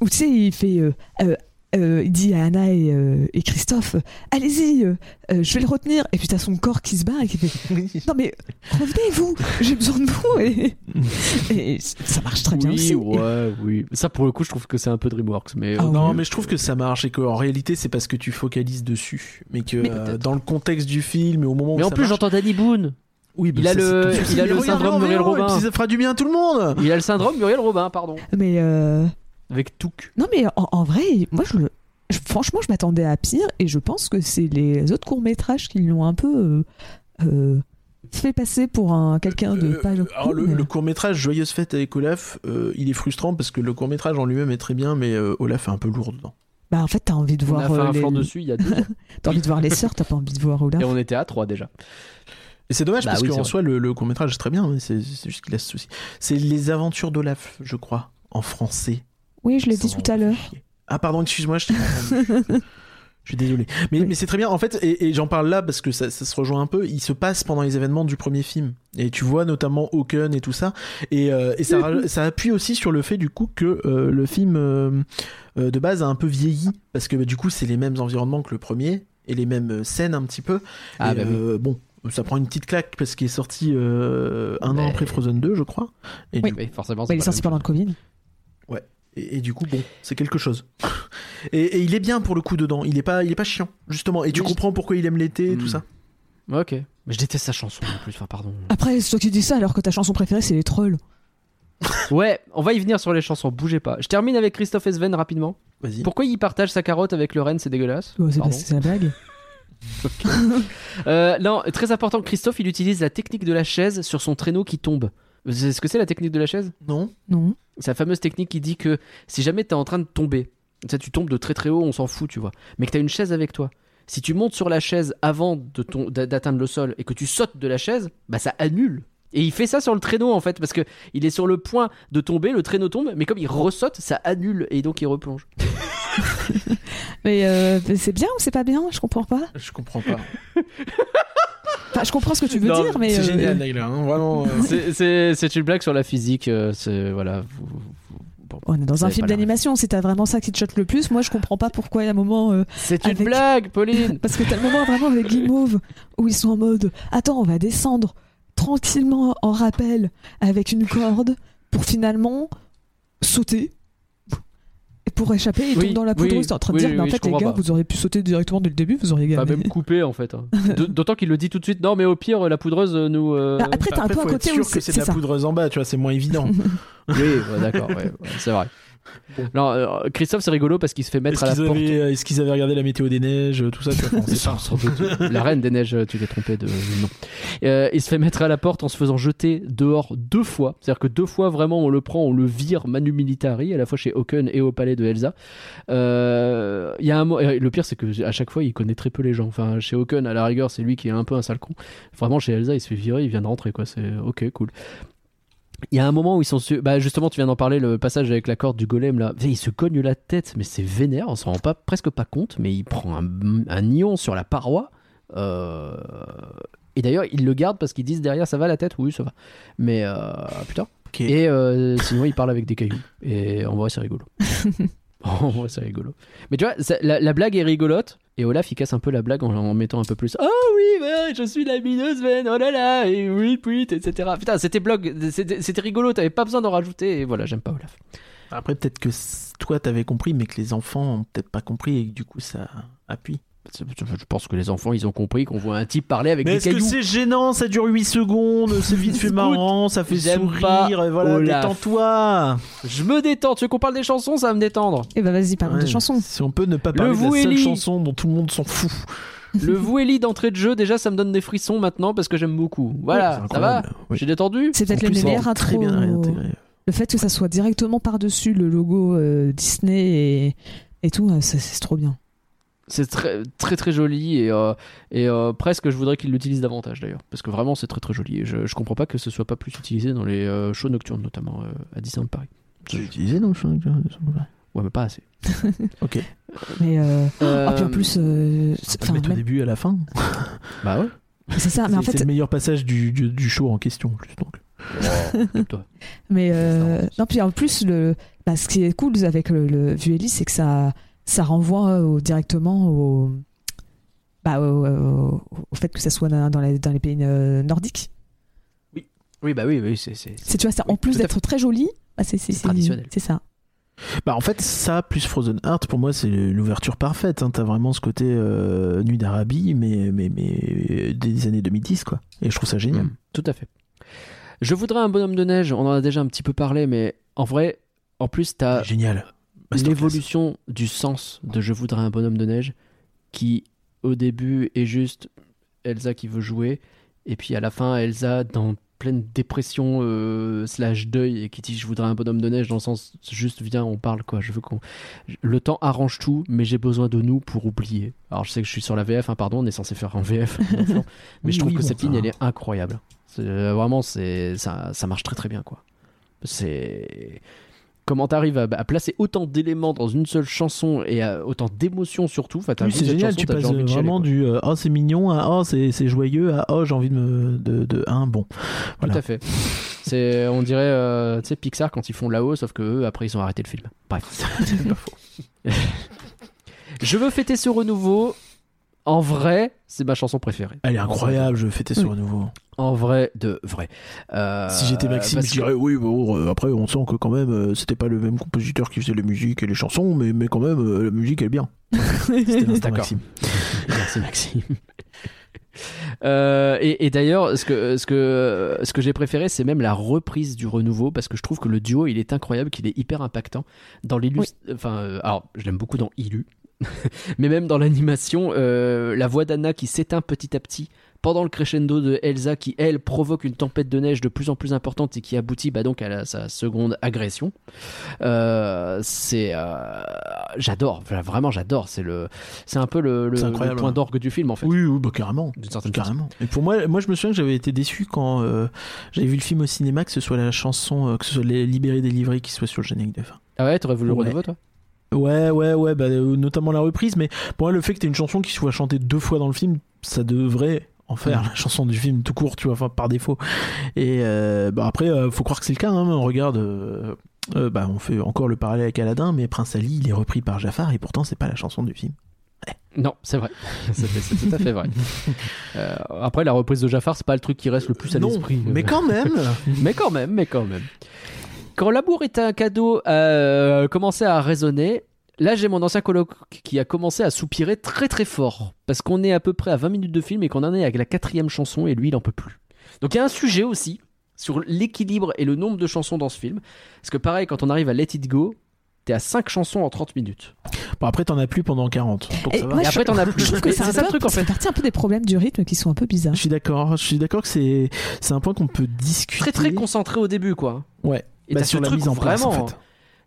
où tu sais, il fait. euh, euh, euh, il dit à Anna et, euh, et Christophe Allez-y, euh, euh, je vais le retenir. Et puis t'as son corps qui se barre et qui fait Non, mais revenez, vous, j'ai besoin de vous. Et, et ça marche très bien oui, aussi. ouais, oui. Ça, pour le coup, je trouve que c'est un peu DreamWorks, mais. Ah euh, Non, oui. mais je trouve que ça marche et qu'en réalité, c'est parce que tu focalises dessus. Mais que Mais euh, dans le contexte du film et au moment où Mais en ça plus, marche- j'entends Danny Boone. Oui, bah il a ça, le- il a syndrome Muriel Robin. ça fera du bien à tout le monde. Il a le syndrome Muriel Robin, pardon. Mais euh, Avec Touk. non, mais en, en vrai, moi, je le. je- franchement, je m'attendais à pire et je pense que c'est les autres courts-métrages qui l'ont un peu euh, euh, fait passer pour un quelqu'un de Euh, pas le, alors, le, mais- le court-métrage Joyeuse Fête avec Olaf, euh, il est frustrant parce que le court-métrage en lui-même est très bien, mais euh, Olaf est un peu lourd dedans. Bah, en fait, t'as envie de On a voir fait euh, un les- flanc dessus il y a deux. T'as envie de voir les sœurs, t'as pas envie de voir Olaf. Et on était à trois déjà. Et c'est dommage Bah parce oui, qu'en soi, le, le court-métrage est très bien, mais c'est c'est juste qu'il a ce souci. C'est Les Aventures d'Olaf, je crois, en français. Oui, je l'ai dit tout à l'heure. Ah, pardon, excuse-moi, je suis désolé. Mais, mais c'est très bien. En fait, et, et j'en parle là parce que ça, ça se rejoint un peu. Il se passe pendant les événements du premier film. Et tu vois notamment Hawken et tout ça. Et, euh, et ça, ça appuie aussi sur le fait du coup que euh, le film euh, de base a un peu vieilli. Parce que bah, du coup, c'est les mêmes environnements que le premier. Et les mêmes scènes un petit peu. Ah, Et, bah oui. Bon, ça prend une petite claque parce qu'il est sorti euh, un an après Frozen 2, je crois. Et, Oui. du, Oui, forcément. Il est sorti pendant le Covid. Et, et du coup, bon, c'est quelque chose. et, et il est bien pour le coup dedans. Il est pas, il est pas chiant, justement. Et tu Oui. comprends pourquoi il aime l'été et tout ça. chose. Ok. Mais je déteste sa chanson en plus, enfin pardon. Après, c'est toi qui dis ça alors que ta chanson préférée, c'est les trolls. Ouais, on va y venir sur les chansons, bougez pas. Je termine avec Christophe Esven rapidement. Vas-y. Pourquoi il partage sa carotte avec le renne, c'est dégueulasse Oh, c'est la blague. Euh, non, très important, Christophe, il utilise la technique de la chaise sur son traîneau qui tombe. Vous savez ce que c'est la technique de la chaise? Non Non. C'est la fameuse technique qui dit que si jamais t'es en train de tomber, tu sais, tu tombes de très très haut, on s'en fout, tu vois, mais que t'as une chaise avec toi. Si tu montes sur la chaise avant de ton- d'a- d'atteindre le sol et que tu sautes de la chaise, bah ça annule. Et il fait ça sur le traîneau en fait, parce que il est sur le point de tomber, le traîneau tombe, mais comme il ressaute, ça annule et donc il replonge. Mais euh, c'est bien ou c'est pas bien? Je comprends pas. Je comprends pas. Enfin, je comprends ce que tu veux Non, dire, mais. c'est euh, génial, Naila. hein, vraiment. euh, C'est- une blague sur la physique, c'est voilà. vous- vous- bon. On est dans un film d'animation, c'est t'as vraiment ça qui te choque le plus. Moi, je comprends pas pourquoi il y a un moment. euh, C'est une Avec- blague, Pauline. Parce que t'as le moment vraiment avec Guimauve où ils sont en mode Attends, on va descendre tranquillement en rappel avec une corde pour finalement sauter. Et pour échapper, ils Oui, tombent dans la oui, poudreuse. T'es en train de oui, dire oui, Mais en oui, fait, les gars, pas. vous auriez pu sauter directement dès le début, vous auriez Pas gagné. même coupé en fait. hein. D'autant qu'il le dit tout de suite. Non, mais au pire, la poudreuse euh, nous. euh, Bah, après, t'as un Après, peu un faut être côté sûr où que c'est c'est de c'est la ça. poudreuse en bas, tu vois, c'est moins évident. Oui, ouais, d'accord, ouais, ouais, c'est vrai. Non, euh, Christophe, c'est rigolo parce qu'il se fait mettre à la porte. euh, est-ce qu'ils avaient regardé la météo des neiges, tout ça pas. La reine des neiges, tu t'es trompé de nom. Euh, il se fait mettre à la porte en se faisant jeter dehors deux fois. C'est-à-dire que deux fois, vraiment, on le prend, on le vire manu militari, à la fois chez Hawken et au palais de Elsa. Euh, y a un Le pire, c'est que à chaque fois, il connaît très peu les gens. Enfin, chez Hawken, à la rigueur, c'est lui qui est un peu un sale con. Vraiment, chez Elsa, il se fait virer, il vient de rentrer, quoi. C'est ok, cool. Il y a un moment où ils sont su- bah justement tu viens d'en parler le passage avec la corde du golem là. Il se cogne la tête mais c'est vénère on s'en rend pas presque pas compte mais il prend un, un nion sur la paroi Euh, et d'ailleurs ils le gardent parce qu'ils disent derrière ça va la tête? Oui ça va. Mais euh, putain Ok. et euh, sinon il parle avec des cailloux. Et en vrai c'est rigolo en vrai c'est rigolo. Mais tu vois la, la blague est rigolote et Olaf il casse un peu la blague en, mettant un peu plus oh oui ouais, je suis la mineuse Sven oh là là et oui oui etc putain c'était blog c'était rigolo t'avais pas besoin d'en rajouter et voilà j'aime pas Olaf. Après, peut-être que toi, t'avais compris, mais que les enfants ont peut-être pas compris et que du coup, ça appuie. Je pense que les enfants ils ont compris qu'on voit un type parler avec Mais des est-ce que cailloux c'est gênant Ça dure 8 secondes, c'est vite fait marrant, ça fait sourire, et voilà, détends-toi je me détends tu veux qu'on parle des chansons ça va me détendre Et bah vas-y, parle Ouais, des chansons. Si on peut ne pas parler de la seule chanson dont tout le monde s'en fout. le Voueli d'entrée de jeu déjà ça me donne des frissons maintenant parce que j'aime beaucoup voilà c'est ça va j'ai détendu C'est peut-être les c'est très bien réintégré. Le fait que ça soit directement par-dessus le logo euh, Disney et, et tout, euh, c'est trop bien. C'est très très très joli et, euh, et euh, presque je voudrais qu'il l'utilise davantage d'ailleurs parce que vraiment c'est très très joli et je, je comprends pas que ce soit pas plus utilisé dans les euh, shows nocturnes notamment euh, à Disneyland Paris. C'est utilisé dans le chant Ouais mais pas assez. Ok. Mais euh, Euh, ah, puis en plus, euh, enfin, mettre au même- début et à la fin. bah ouais. c'est ça. Mais en C'est- c'est fait, le meilleur passage du, du, du show en question. en plus, donc. toi. mais euh, non, puis en plus, le, bah, ce qui est cool avec le, le Vueli, c'est que ça, ça renvoie au- directement au, bah, au, au- au fait que ça soit dans, les, dans les pays euh, nordiques. Oui bah oui oui c'est tu vois, ça, en Oui, plus d'être très joli, bah, c'est traditionnel. C'est ça. Bah en fait ça plus Frozen Heart pour moi c'est l'ouverture parfaite. Hein. T'as vraiment ce côté euh, Nuit d'Arabie mais, mais, mais des années 2010 quoi. Et je trouve ça génial. Mm, tout à fait. Je voudrais un bonhomme de neige, on en a déjà un petit peu parlé, mais en vrai, en plus, t'as Génial. L'évolution du sens de Je voudrais un bonhomme de neige qui, au début, est juste Elsa qui veut jouer, et puis à la fin, Elsa dans pleine dépression euh, slash deuil et qui dit je voudrais un bonhomme de neige dans le sens juste viens on parle quoi. Je veux qu'on le temps arrange tout mais j'ai besoin de nous pour oublier. Alors je sais que je suis sur la VF hein, pardon on est censé faire en VF mais Oui, je trouve oui, que bon, cette ça ligne elle est incroyable. Euh, vraiment c'est ça, ça marche très très bien quoi. C'est comment t'arrives à, à placer autant d'éléments dans une seule chanson et à- autant d'émotions surtout enfin, Oui, c'est génial, chanson, tu passes envie de vraiment du euh, oh c'est mignon à oh c'est c'est joyeux à oh j'ai envie de me de, bon. Voilà. Tout à fait. C'est, on dirait, euh, tu sais, Pixar quand ils font là-haut, sauf que eux, après, ils ont arrêté le film. Bref. C'est pas faux. Je veux fêter ce renouveau. En vrai, c'est ma chanson préférée. Elle est incroyable, je fêtais ce renouveau. En vrai, de vrai. Euh, Si j'étais Maxime, je que- dirais oui, bon, euh, après on sent que quand même euh, c'était pas le même compositeur qui faisait la musique et les chansons, mais, mais quand même la musique elle est bien. C'était. Maxime. Merci Maxime. Euh, et et d'ailleurs, ce que, ce que, ce que j'ai préféré, c'est même la reprise du renouveau, parce que je trouve que le duo, il est incroyable, qu'il est hyper impactant. Dans. Enfin, euh, alors, je l'aime beaucoup dans Illu, mais même dans l'animation, euh, la voix d'Anna qui s'éteint petit à petit pendant le crescendo de Elsa, qui, elle, provoque une tempête de neige de plus en plus importante et qui aboutit bah, donc à la- sa seconde agression. Euh, c'est... euh, j'adore, vraiment j'adore. C'est le... C'est un peu le, le- le point hein. d'orgue du film, en fait. Oui, oui, bah carrément. Carrément. Et pour moi, moi je me souviens que j'avais été déçu quand euh, j'avais vu le film au cinéma, que ce soit la chanson, que ce soit les Libérés délivrés qui soit sur le générique de fin. Ah ouais, t'aurais voulu le Ouais. renouveau, toi? Ouais, ouais, ouais, bah, euh, notamment la reprise, mais pour moi, le fait que t'aies une chanson qui soit chantée deux fois dans le film, ça devrait en faire Mhm. la chanson du film tout court, tu vois, enfin par défaut. Et euh, bah, après, euh, faut croire que c'est le cas, hein, on regarde. euh, bah, on fait encore le parallèle avec Aladdin, mais Prince Ali, il est repris par Jafar, et pourtant, c'est pas la chanson du film. Non, c'est vrai. c'est tout à fait vrai. Après, la reprise de Jafar, c'est pas le truc qui reste le plus à non, l'esprit. mais quand même mais quand même, mais quand même. Quand l'amour est un cadeau euh, commençait à résonner, là j'ai mon ancien coloc qui a commencé à soupirer très très fort. Parce qu'on est à peu près à 20 minutes de film et qu'on en est avec la quatrième chanson et lui il en peut plus. Donc il y a un sujet aussi sur l'équilibre et le nombre de chansons dans ce film. Parce que pareil, quand on arrive à Let It Go, t'es à 5 chansons en 30 minutes. Bon, après, t'en as plus pendant 40. Donc Et ça va. moi, Et après, je- t'en as plus. Je trouve que c'est ça le peu- truc, en fait partie un peu des problèmes du rythme qui sont un peu bizarres. Je suis d'accord. Je suis d'accord que c'est c'est un point qu'on peut discuter. Très très concentré au début, quoi. Ouais. Et Bah, sur la mise en place, en vraiment, fait.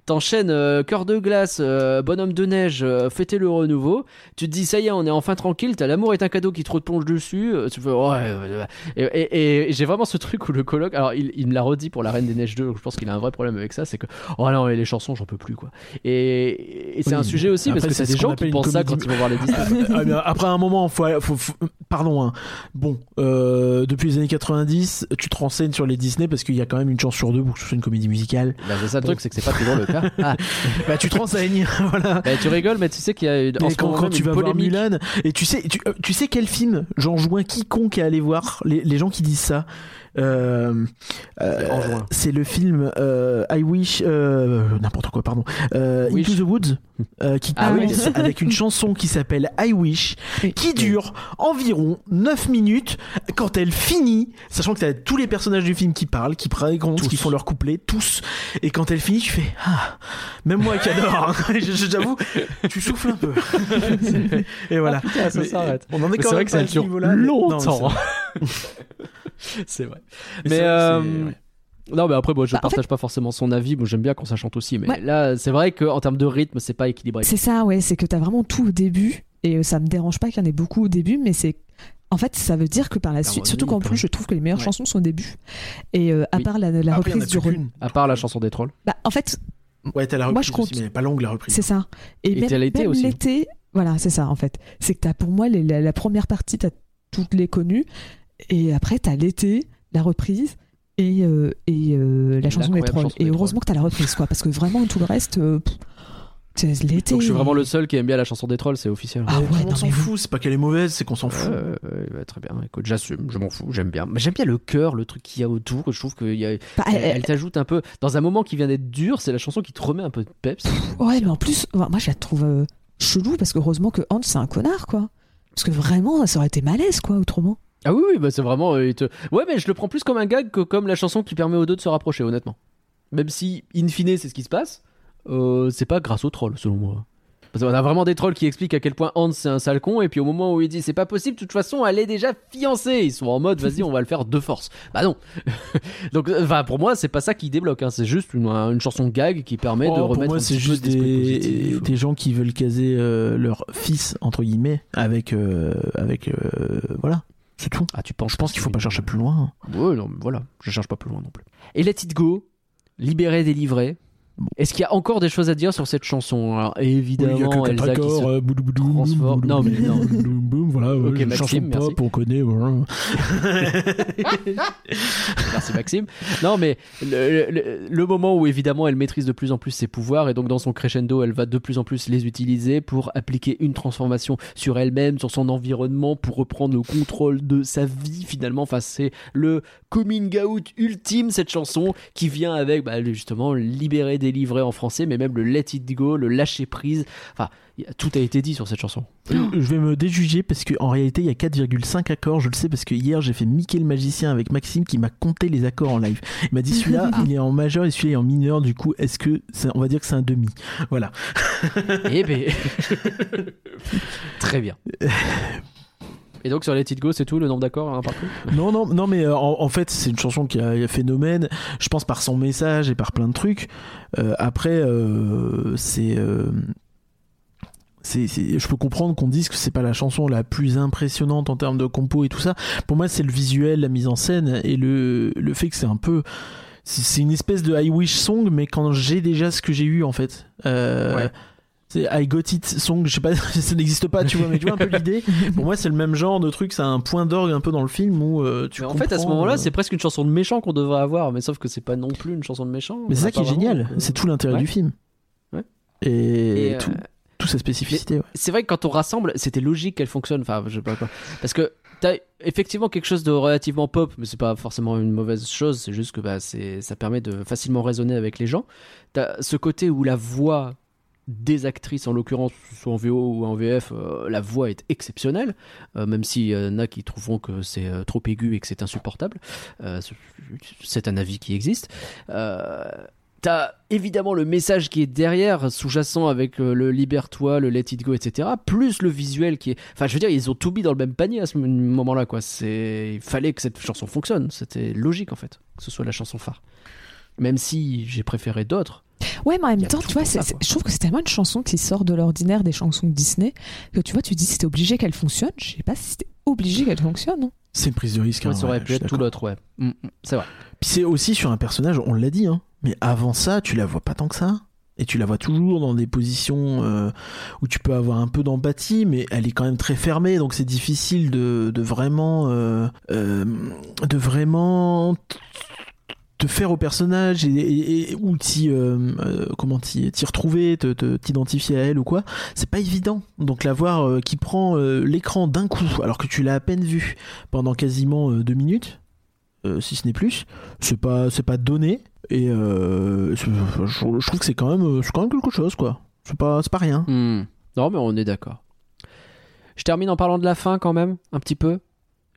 T'enchaînes euh, Cœur de glace, euh, Bonhomme de neige, euh, Fêter le renouveau. Tu te dis, ça y est, on est enfin tranquille. T'as l'amour est un cadeau qui te replonge dessus. euh, tu fais. Et, et- et j'ai vraiment ce truc où le colloque. Alors, il, il me l'a redit pour La Reine des Neiges 2. donc Je pense qu'il a un vrai problème avec ça. C'est que, oh non, les chansons, j'en peux plus, quoi. Et, c'est Oui, un sujet aussi parce que c'est des ce gens qui pensent ça quand ils vont voir les Disney. Mais après un moment, faut, faut- faut- pardon. hein. Bon, euh, depuis les années 90, tu te renseignes sur les Disney parce qu'il y a quand même une chance sur deux pour que ce soit une comédie musicale. Bah, c'est ça le truc, c'est que c'est pas toujours le cas. Ah, Bah, tu te renseignes, voilà. bah, tu rigoles, mais tu sais qu'il y a une, en Et ce quand, quand même tu une vas voir polémique. Mulan, et tu sais, tu, euh, tu sais quel film j'enjoins quiconque à aller voir, les, les gens qui disent ça. Euh, euh, c'est le film euh, I Wish, euh, n'importe quoi, pardon, euh, Wish. Into the Woods, euh, qui Ah oui. commence avec une chanson qui s'appelle I Wish, qui dure environ 9 minutes. Quand elle finit, sachant que t'as tous les personnages du film qui parlent, qui présentent, qui font leur couplet, tous, et quand elle finit, tu fais ah, même moi qui adore, hein, j'avoue, tu souffles un peu. et voilà. Ah, putain, ça s'arrête. On en est quand vrai même que pas ça à ce dure niveau-là, longtemps. c'est vrai. c'est vrai. Mais euh. Non, mais après, moi, je Bah, en partage pas forcément son avis. Moi, j'aime bien quand ça chante aussi. Mais Ouais. là, c'est vrai qu'en termes de rythme, c'est pas équilibré. C'est ça, ouais, c'est que t'as vraiment tout au début, et euh, ça me dérange pas qu'il y en ait beaucoup au début, mais c'est. En fait, ça veut dire que par la suite, surtout qu'en plus, je trouve que les meilleures Ouais. chansons sont au début. Et euh, à Oui. part la, Après, reprise du qu'une. À part la chanson des trolls. Bah, en fait, Ouais, t'as la Moi, reprise je compte- aussi, mais elle est pas longue la reprise. c'est ça. Et, Et même, t'as l'été même aussi. l'été, voilà, c'est ça en fait. C'est que t'as pour moi les- la, la première partie, t'as toutes les connues, et après t'as l'été, la reprise. Et, euh, et euh, la chanson des trolls. chanson Et des heureusement que t'as la reprise, quoi, parce que vraiment tout le reste, euh, c'est l'été. Donc, je suis vraiment le seul qui aime bien la chanson des trolls, c'est officiel. Ah ouais, monde s'en mais- fout, c'est pas qu'elle est mauvaise, c'est qu'on s'en fout. Euh, euh, bah, très bien, écoute, j'assume, je m'en fous, j'aime bien. Mais j'aime bien le cœur, le truc qu'il y a autour. Je trouve qu'il y a, Bah, elle, elle- elle t'ajoute un peu. Dans un moment qui vient d'être dur, c'est la chanson qui te remet un peu de peps. Ouais, mais en plus, moi je la trouve euh, chelou parce que heureusement que Hans c'est un connard, quoi. Parce que vraiment, ça aurait été malaise, quoi, autrement. Ah oui, oui, bah c'est vraiment. euh, te- Ouais, mais je le prends plus comme un gag que comme la chanson qui permet aux deux de se rapprocher, honnêtement. Même si, in fine, c'est ce qui se passe, euh, c'est pas grâce aux trolls, selon moi. Parce qu'on a vraiment des trolls qui expliquent à quel point Hans c'est un sale con, et puis au moment où il dit c'est pas possible, de toute façon elle est déjà fiancée, ils sont en mode vas-y, on va le faire de force. Bah non. Donc, euh, enfin, pour moi, c'est pas ça qui débloque, hein. c'est juste une, une chanson gag qui permet de Oh, pour remettre moi, un c'est juste des, des gens qui veulent caser euh, leur fils entre guillemets avec euh, avec euh, voilà, c'est tout. Ah, tu penses Je pense qu'il faut pas chercher plus loin. Ouais, non, mais voilà, je cherche pas plus loin non plus. Et Let It Go, libéré, délivré. Est-ce qu'il y a encore des choses à dire sur cette chanson? Alors, évidemment, Elsa qui se... euh, transforme- boudou non, mais non. voilà, ouais, Maxime, chanson merci. pop, on connaît. voilà. Merci Maxime. Non, mais le, le- le moment où évidemment elle maîtrise de plus en plus ses pouvoirs et donc dans son crescendo, elle va de plus en plus les utiliser pour appliquer une transformation sur elle-même, sur son environnement, pour reprendre le contrôle de sa vie finalement. Enfin, c'est le coming out ultime cette chanson qui vient avec bah, justement libérer, délivrer en français, mais même le let it go, le lâcher prise. Enfin, tout a été dit sur cette chanson. Je vais me déjuger parce qu'en réalité il y a 4,5 accords, je le sais parce que hier j'ai fait Mickey le magicien avec Maxime qui m'a compté les accords en live. Il m'a dit celui-là il est en majeur et celui-là est en mineur, du coup est-ce que c'est- on va dire que c'est un demi? Voilà. Eh ben. Très bien. Et donc sur Let It Go, c'est tout le nombre d'accords hein, partout Non, non, non, mais euh, en, en fait, c'est une chanson qui a, a phénomène. Je pense par son message et par plein de trucs. Euh, après, euh, c'est. euh, c'est- je peux comprendre qu'on dise que c'est pas la chanson la plus impressionnante en termes de compo et tout ça. Pour moi, c'est le visuel, la mise en scène et le, le fait que c'est un peu. C'est c'est une espèce de I Wish song, mais quand j'ai déjà ce que j'ai eu en fait. Euh, Ouais. C'est I Got It song, je sais pas, ça n'existe pas, tu vois, mais tu vois un peu l'idée. Pour moi, c'est le même genre de truc, c'est un point d'orgue un peu dans le film où euh, tu Mais en fait, à ce moment-là, euh, c'est presque une chanson de méchant qu'on devrait avoir, mais sauf que c'est pas non plus une chanson de méchant. Mais c'est ça qui est génial, euh, c'est tout l'intérêt ouais. du film. Ouais. Et, Et, euh, tout, toute sa spécificité. ouais. c'est vrai que quand on rassemble, c'était logique qu'elle fonctionne. Enfin, je sais pas quoi. Parce que t'as effectivement quelque chose de relativement pop, mais c'est pas forcément une mauvaise chose. C'est juste que bah, ça permet de facilement raisonner avec les gens. T'as ce côté où la voix des actrices, en l'occurrence, soit en VO ou en VF, euh, la voix est exceptionnelle, euh, même s'il y en a qui trouveront que c'est euh, trop aigu et que c'est insupportable. Euh, c'est- un avis qui existe. Euh, T'as évidemment le message qui est derrière, sous-jacent avec euh, le Libère-toi, le Let It Go, etc. Plus le visuel qui est. Enfin, je veux dire, ils ont tout mis dans le même panier à ce moment-là, quoi. C'est... Il fallait que cette chanson fonctionne. C'était logique, en fait, que ce soit la chanson phare. Même si j'ai préféré d'autres. Ouais, mais en même temps, tu vois, ça, je trouve que c'est tellement une chanson qui sort de l'ordinaire des chansons de Disney que tu vois, tu dis c'était obligé qu'elle fonctionne. Je sais pas si c'était obligé qu'elle fonctionne. non C'est une prise de risque. Ouais, hein, ça aurait ouais, pu être tout l'autre, ouais. Mm, mm, c'est vrai. Puis c'est aussi sur un personnage, on l'a dit, hein, mais avant ça, tu la vois pas tant que ça. Et tu la vois toujours dans des positions euh, où tu peux avoir un peu d'empathie, mais elle est quand même très fermée, donc c'est difficile de, de vraiment, euh, euh, de vraiment te faire au personnage et, ou t'y, euh, euh, comment t'y, retrouver, t'identifier à elle ou quoi. C'est pas évident. Donc la voir euh, qui prend l'écran d'un coup, alors que tu l'as à peine vue pendant quasiment deux minutes si ce n'est plus. C'est pas, c'est pas donné. Et je, trouve que c'est quand même, c'est quand même quelque chose, quoi. C'est pas, c'est pas rien. Hmm. Non, mais on est d'accord. Je termine en parlant de la fin quand même, un petit peu.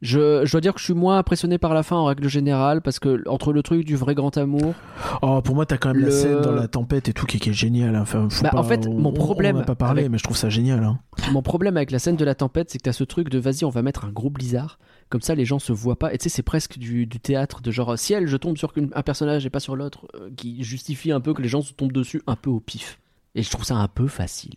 Je, je dois dire que je suis moins impressionné par la fin en règle générale, parce que entre le truc du vrai grand amour, Oh, pour moi, t'as quand même la scène dans la tempête et tout qui, qui est géniale. hein. Enfin, Bah, pas- en fait, on- mon on- problème On n'a pas parlé, avec- mais je trouve ça génial. hein. mon problème avec la scène de la tempête, c'est que t'as ce truc de vas-y, on va mettre un gros blizzard, comme ça les gens se voient pas. Et tu sais, c'est presque du, du théâtre de genre ciel, je tombe sur un personnage et pas sur l'autre, euh, qui justifie un peu que les gens se tombent dessus un peu au pif. Et je trouve ça un peu facile.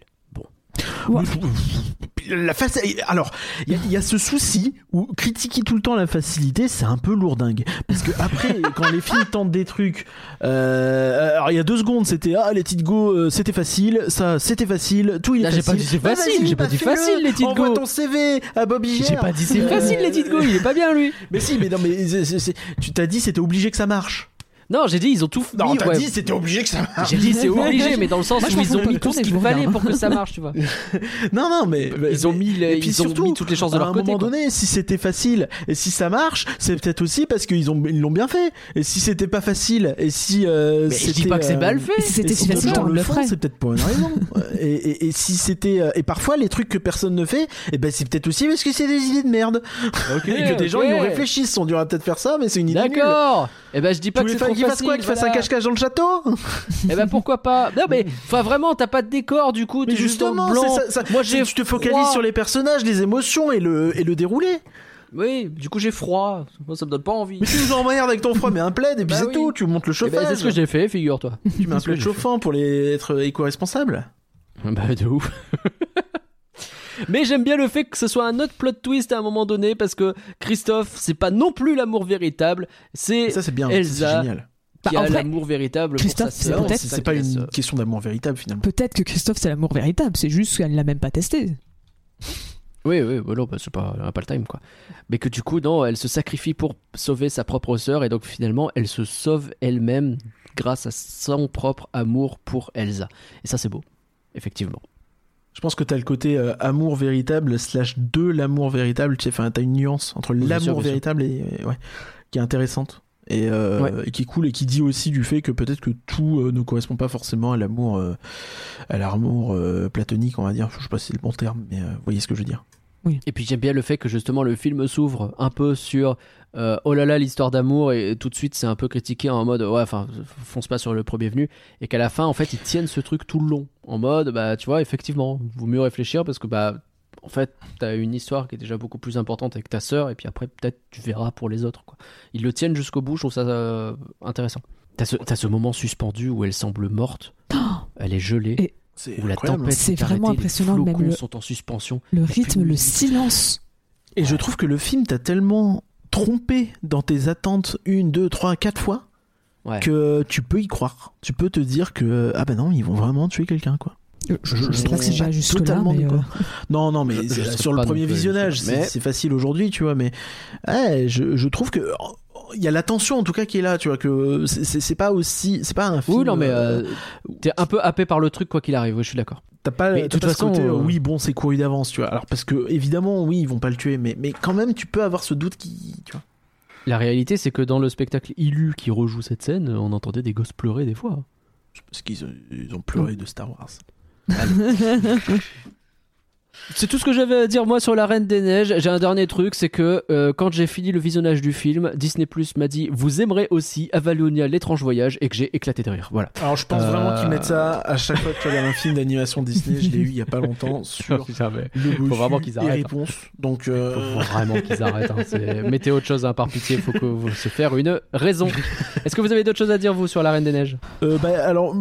La face... Alors, il y, a- il y a ce souci où critiquer tout le temps la facilité, c'est un peu lourdingue. Parce que après, quand les films tentent des trucs, euh, alors il y a deux secondes, c'était ah, Let It Go, euh, c'était facile, ça, c'était facile, tout il est Là, j'ai pas dit c'est Ah, facile, j'ai pas dit facile, It Envoie Go. ton CV à Bob Iger. J'ai pas dit c'est facile, let it go, il est pas bien lui. Mais si, mais non, mais tu t'as dit c'était obligé que ça marche. Non, j'ai dit ils ont tout Non, mis, t'as ouais. dit c'était obligé que ça marche. J'ai dit c'est obligé, mais dans le sens Moi, où ils ont mis tout ce qu'il fallait pour que ça marche, tu vois. Non, non, mais Ils ont mis, les- et puis ils ont surtout, mis toutes les chances de à leur un côté. moment quoi. donné, si c'était facile et si ça marche, c'est peut-être aussi parce qu'ils ont ils l'ont bien fait. Et si c'était pas facile et si euh, Mais je dis c'était, pas que c'est euh, mal fait. Et si c'était si facile, on le ferait. C'est peut-être pour une raison. et, et, et si c'était euh, et parfois les trucs que personne ne fait, et ben c'est peut-être aussi parce que c'est des idées de merde et que des gens y ont réfléchi, ils se sont dit on va peut-être faire ça, mais c'est une idée. D'accord. Et ben je dis pas que c'est qu'il fasse quoi Qu'il fasse un cache-cache dans le château Eh ben pourquoi pas Non mais enfin vraiment t'as pas de décor du coup. Mais juste justement, blanc. c'est ça, ça- Moi j'ai. tu te focalises froid. sur les personnages, les émotions et le et le déroulé. Oui, du coup j'ai froid. Moi ça me donne pas envie. Mais tu nous emmerdes avec ton froid, mais un plaid et puis Bah c'est oui. tout. Tu montes le Eh ben, chauffage. c'est ce que j'ai fait, figure-toi. Tu mets un plaid chauffant pour les être éco-responsable. Bah de ouf. Mais j'aime bien le fait que ce soit un autre plot twist à un moment donné parce que Christophe, c'est pas non plus l'amour véritable, c'est Ça c'est bien, c'est Elsa génial. qui Bah, en a l'amour véritable Christophe, pour sa c'est sœur. C'est pas une euh, question d'amour véritable finalement. Peut-être que Christophe c'est l'amour véritable, c'est juste qu'elle l'a même pas testé. Oui, oui, bah non, bah, c'est pas, pas le time quoi. Mais que du coup, non, elle se sacrifie pour sauver sa propre sœur et donc finalement, elle se sauve elle-même grâce à son propre amour pour Elsa. Et ça, c'est beau, effectivement. Je pense que t'as le côté euh, amour véritable slash de l'amour véritable. Tu enfin, t'as une nuance entre l'amour véritable et ouais, qui est intéressante et, euh, Ouais. et qui est cool et qui dit aussi du fait que peut-être que tout euh, ne correspond pas forcément à l'amour, euh, à l'amour platonique, on va dire. Je sais pas si c'est le bon terme, mais vous voyez ce que je veux dire. Et puis j'aime bien le fait que justement le film s'ouvre un peu sur euh, oh là là l'histoire d'amour et tout de suite c'est un peu critiqué en mode ouais enfin fonce pas sur le premier venu et qu'à la fin en fait ils tiennent ce truc tout le long en mode bah tu vois effectivement vaut mieux réfléchir parce que bah en fait t'as une histoire qui est déjà beaucoup plus importante avec ta sœur et puis après peut-être tu verras pour les autres quoi. Ils le tiennent jusqu'au bout je trouve ça euh, intéressant. T'as ce, ce moment suspendu où elle semble morte, elle est gelée, Et- C'est où la incroyable. tempête C'est s'est vraiment arrêtée, impressionnant, les même flocons le- sont en suspension. Le rythme, le silence. Et je trouve que le film t'a tellement trompé dans tes attentes une, deux, trois, quatre fois Ouais. que tu peux y croire. Tu peux te dire que ah ben non, ils vont vraiment tuer quelqu'un quoi. Je, je, pas trouve que c'est là, totalement mais euh. Non, non, mais Je- sur le pas premier visionnage, mais- c'est facile aujourd'hui, tu vois, mais ouais, je, je trouve que il y a la tension en tout cas qui est là, tu vois, que c'est pas aussi, c'est pas un film. Oui, non, mais euh, euh, t'es un peu happé par le truc, quoi qu'il arrive, oui, je suis d'accord. T'as pas, mais de toute pas ce façon, côté, euh, euh, oui, bon, c'est couru d'avance, tu vois. Alors parce que évidemment, oui, ils vont pas le tuer, mais mais quand même, tu peux avoir ce doute qui, tu vois. La réalité, c'est que dans le spectacle Illu qui rejoue cette scène, on entendait des gosses pleurer des fois. Parce qu'ils ont, ils ont pleuré de Star Wars. C'est tout ce que j'avais à dire moi sur la Reine des Neiges. J'ai un dernier truc, c'est que euh, quand j'ai fini le visionnage du film, Disney Plus m'a dit vous aimerez aussi Avalonia l'étrange voyage et que j'ai éclaté de rire. Voilà. Alors je pense Euh, vraiment qu'ils mettent ça à chaque fois que tu regardes un film d'animation Disney. Je l'ai eu il y a pas longtemps sur le faut vraiment qu'ils arrêtent. hein. réponse. Donc euh, faut vraiment qu'ils arrêtent. hein. Mettez autre chose hein, par pitié. Faut que vous se faire une raison. Est-ce que vous avez d'autres choses à dire vous sur la Reine des Neiges? Euh, bah, alors,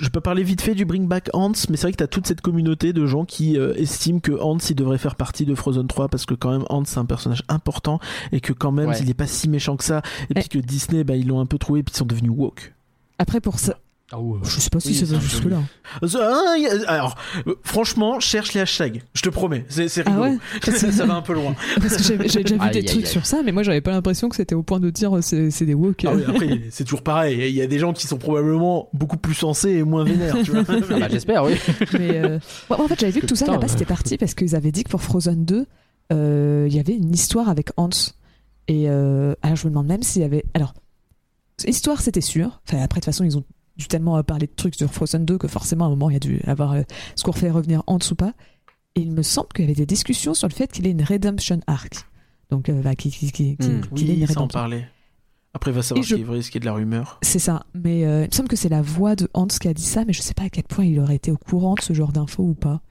je peux parler vite fait du Bring Back Hans, mais c'est vrai que t'as toute cette communauté de gens qui euh, estiment que Hans il devrait faire partie de Frozen 3 parce que quand même Hans c'est un personnage important et que quand même Ouais. il est pas si méchant que ça et puis que Disney bah ils l'ont un peu trouvé et puis ils sont devenus woke. Après, pour ça, je sais pas si Oui, ça c'est jusque-là. Euh, ah, Alors, franchement, cherche les hashtags. Je te promets, c'est Ah rigolo. ouais ça, ça va un peu loin. Parce que j'avais j'avais déjà vu Aïe, des aïe, trucs aïe. sur ça, mais moi j'avais pas l'impression que c'était au point de dire euh, c'est des woke. Ah oui, après, c'est toujours pareil. Il y a des gens qui sont probablement beaucoup plus sensés et moins vénères, tu vois. Ah bah, J'espère, oui. Mais euh, en fait, j'avais vu que tout ça là-bas c'était parti parce qu'ils avaient dit que pour Frozen 2, euh, il y avait une histoire avec Hans. Et euh, alors je me demande même s'il y avait. Alors, histoire c'était sûr. Enfin, après, de toute façon, ils ont dû tellement euh, parler de trucs sur Frozen 2 que forcément à un moment il y a dû avoir euh, ce qu'on refait revenir Hans ou pas. Et il me semble qu'il y avait des discussions sur le fait qu'il ait une redemption arc. Donc, euh, bah, qu'il- qu'il- qu'il- Hmm. ait une Oui, ça en parlait. Après, il va savoir Et ce je- qui est vrai, ce qui est de la rumeur. C'est ça, mais euh, il me semble que c'est la voix de Hans qui a dit ça, mais je sais pas à quel point il aurait été au courant de ce genre d'infos ou pas.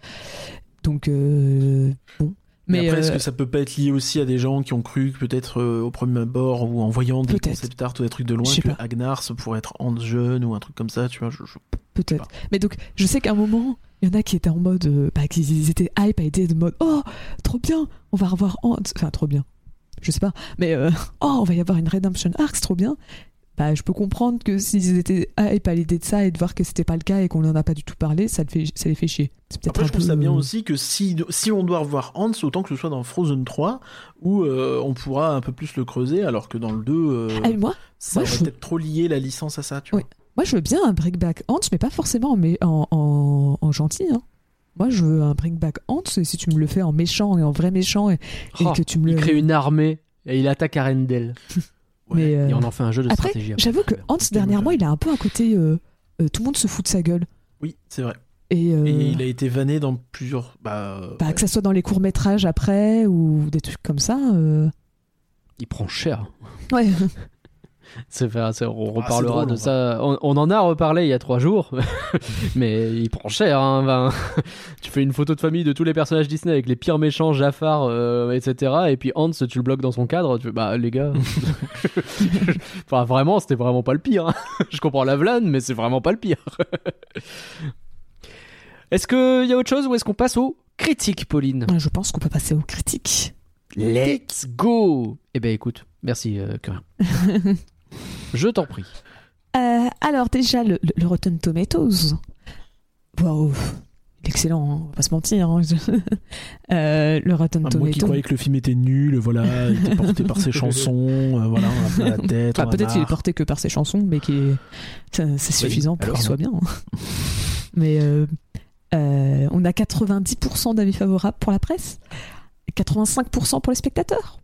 Donc, euh, bon. Mais, Mais, après, est-ce euh, que ça peut pas être lié aussi à des gens qui ont cru que peut-être euh, au premier abord ou en voyant des concept art ou des trucs de loin que pas. Agnar ça pourrait être Hans jeune ou un truc comme ça, tu vois. Je, je- Peut-être. Mais donc, je sais qu'à un moment, il y en a qui étaient en mode. euh, bah, qui ils étaient hype à aider de mode Oh, trop bien, on va revoir Hans. Enfin, trop bien. Je sais pas. Mais euh, Oh, on va y avoir une Redemption Arc, c'est trop bien. Bah, je peux comprendre que s'ils étaient hype à l'idée de ça et de voir que c'était pas le cas et qu'on en a pas du tout parlé, ça, le fait, ça les fait chier. C'est peut-être Après, un je trouve peu, ça bien aussi que si, si on doit revoir Hans, autant que ce soit dans Frozen 3, où euh, on pourra un peu plus le creuser, alors que dans le 2, euh, Ah, mais moi, ça moi, je- peut-être trop lié la licence à ça, tu vois. Oui. moi, je veux bien un Bring Back Hans, mais pas forcément en, mé- en, en, en gentil. hein. Moi, je veux un Bring Back Hans, et si tu me le fais en méchant et en vrai méchant, et, et Oh, que tu me Il le. crée une armée et il attaque Arendelle. Mais, euh, Et on en fait un jeu de Après, stratégie. après. j'avoue que Hans, dernièrement, il a un peu un côté. euh, euh, tout le monde se fout de sa gueule. Oui, c'est vrai. Et, euh, Et il a été vanné dans plusieurs. Bah, bah, ouais. que ça soit dans les courts-métrages après ou des trucs comme ça. euh, Il prend cher. Ouais. Enfin, on Ah, reparlera drôle, de en ça. On, on en a reparlé il y a trois jours, mais il prend cher. Hein, ben. tu fais une photo de famille de tous les personnages Disney avec les pires méchants, Jafar, euh, etc. Et puis Hans, tu le bloques dans son cadre. Tu fais, bah les gars, enfin vraiment, c'était vraiment pas le pire. hein. Je comprends la vlane, mais c'est vraiment pas le pire. est-ce qu'il y a autre chose ou est-ce qu'on passe aux critiques, Pauline? Je pense qu'on peut passer aux critiques. Let's go Eh ben écoute, merci euh. Je t'en prie. Euh, alors, déjà, le, le- le Rotten Tomatoes. Waouh. Il est excellent, hein, on va pas se mentir. hein. Euh, le Rotten Ah, moi qui Tomatoes. croyais que le film était nul, voilà, il était porté par ses chansons, euh, voilà, on a plein la tête. Enfin, peut-être qu'il est porté que par ses chansons, mais qui est... ça- c'est suffisant pour qu'il soit bien. hein. mais euh, euh, on a 90% d'avis favorables pour la presse, et 85% pour les spectateurs.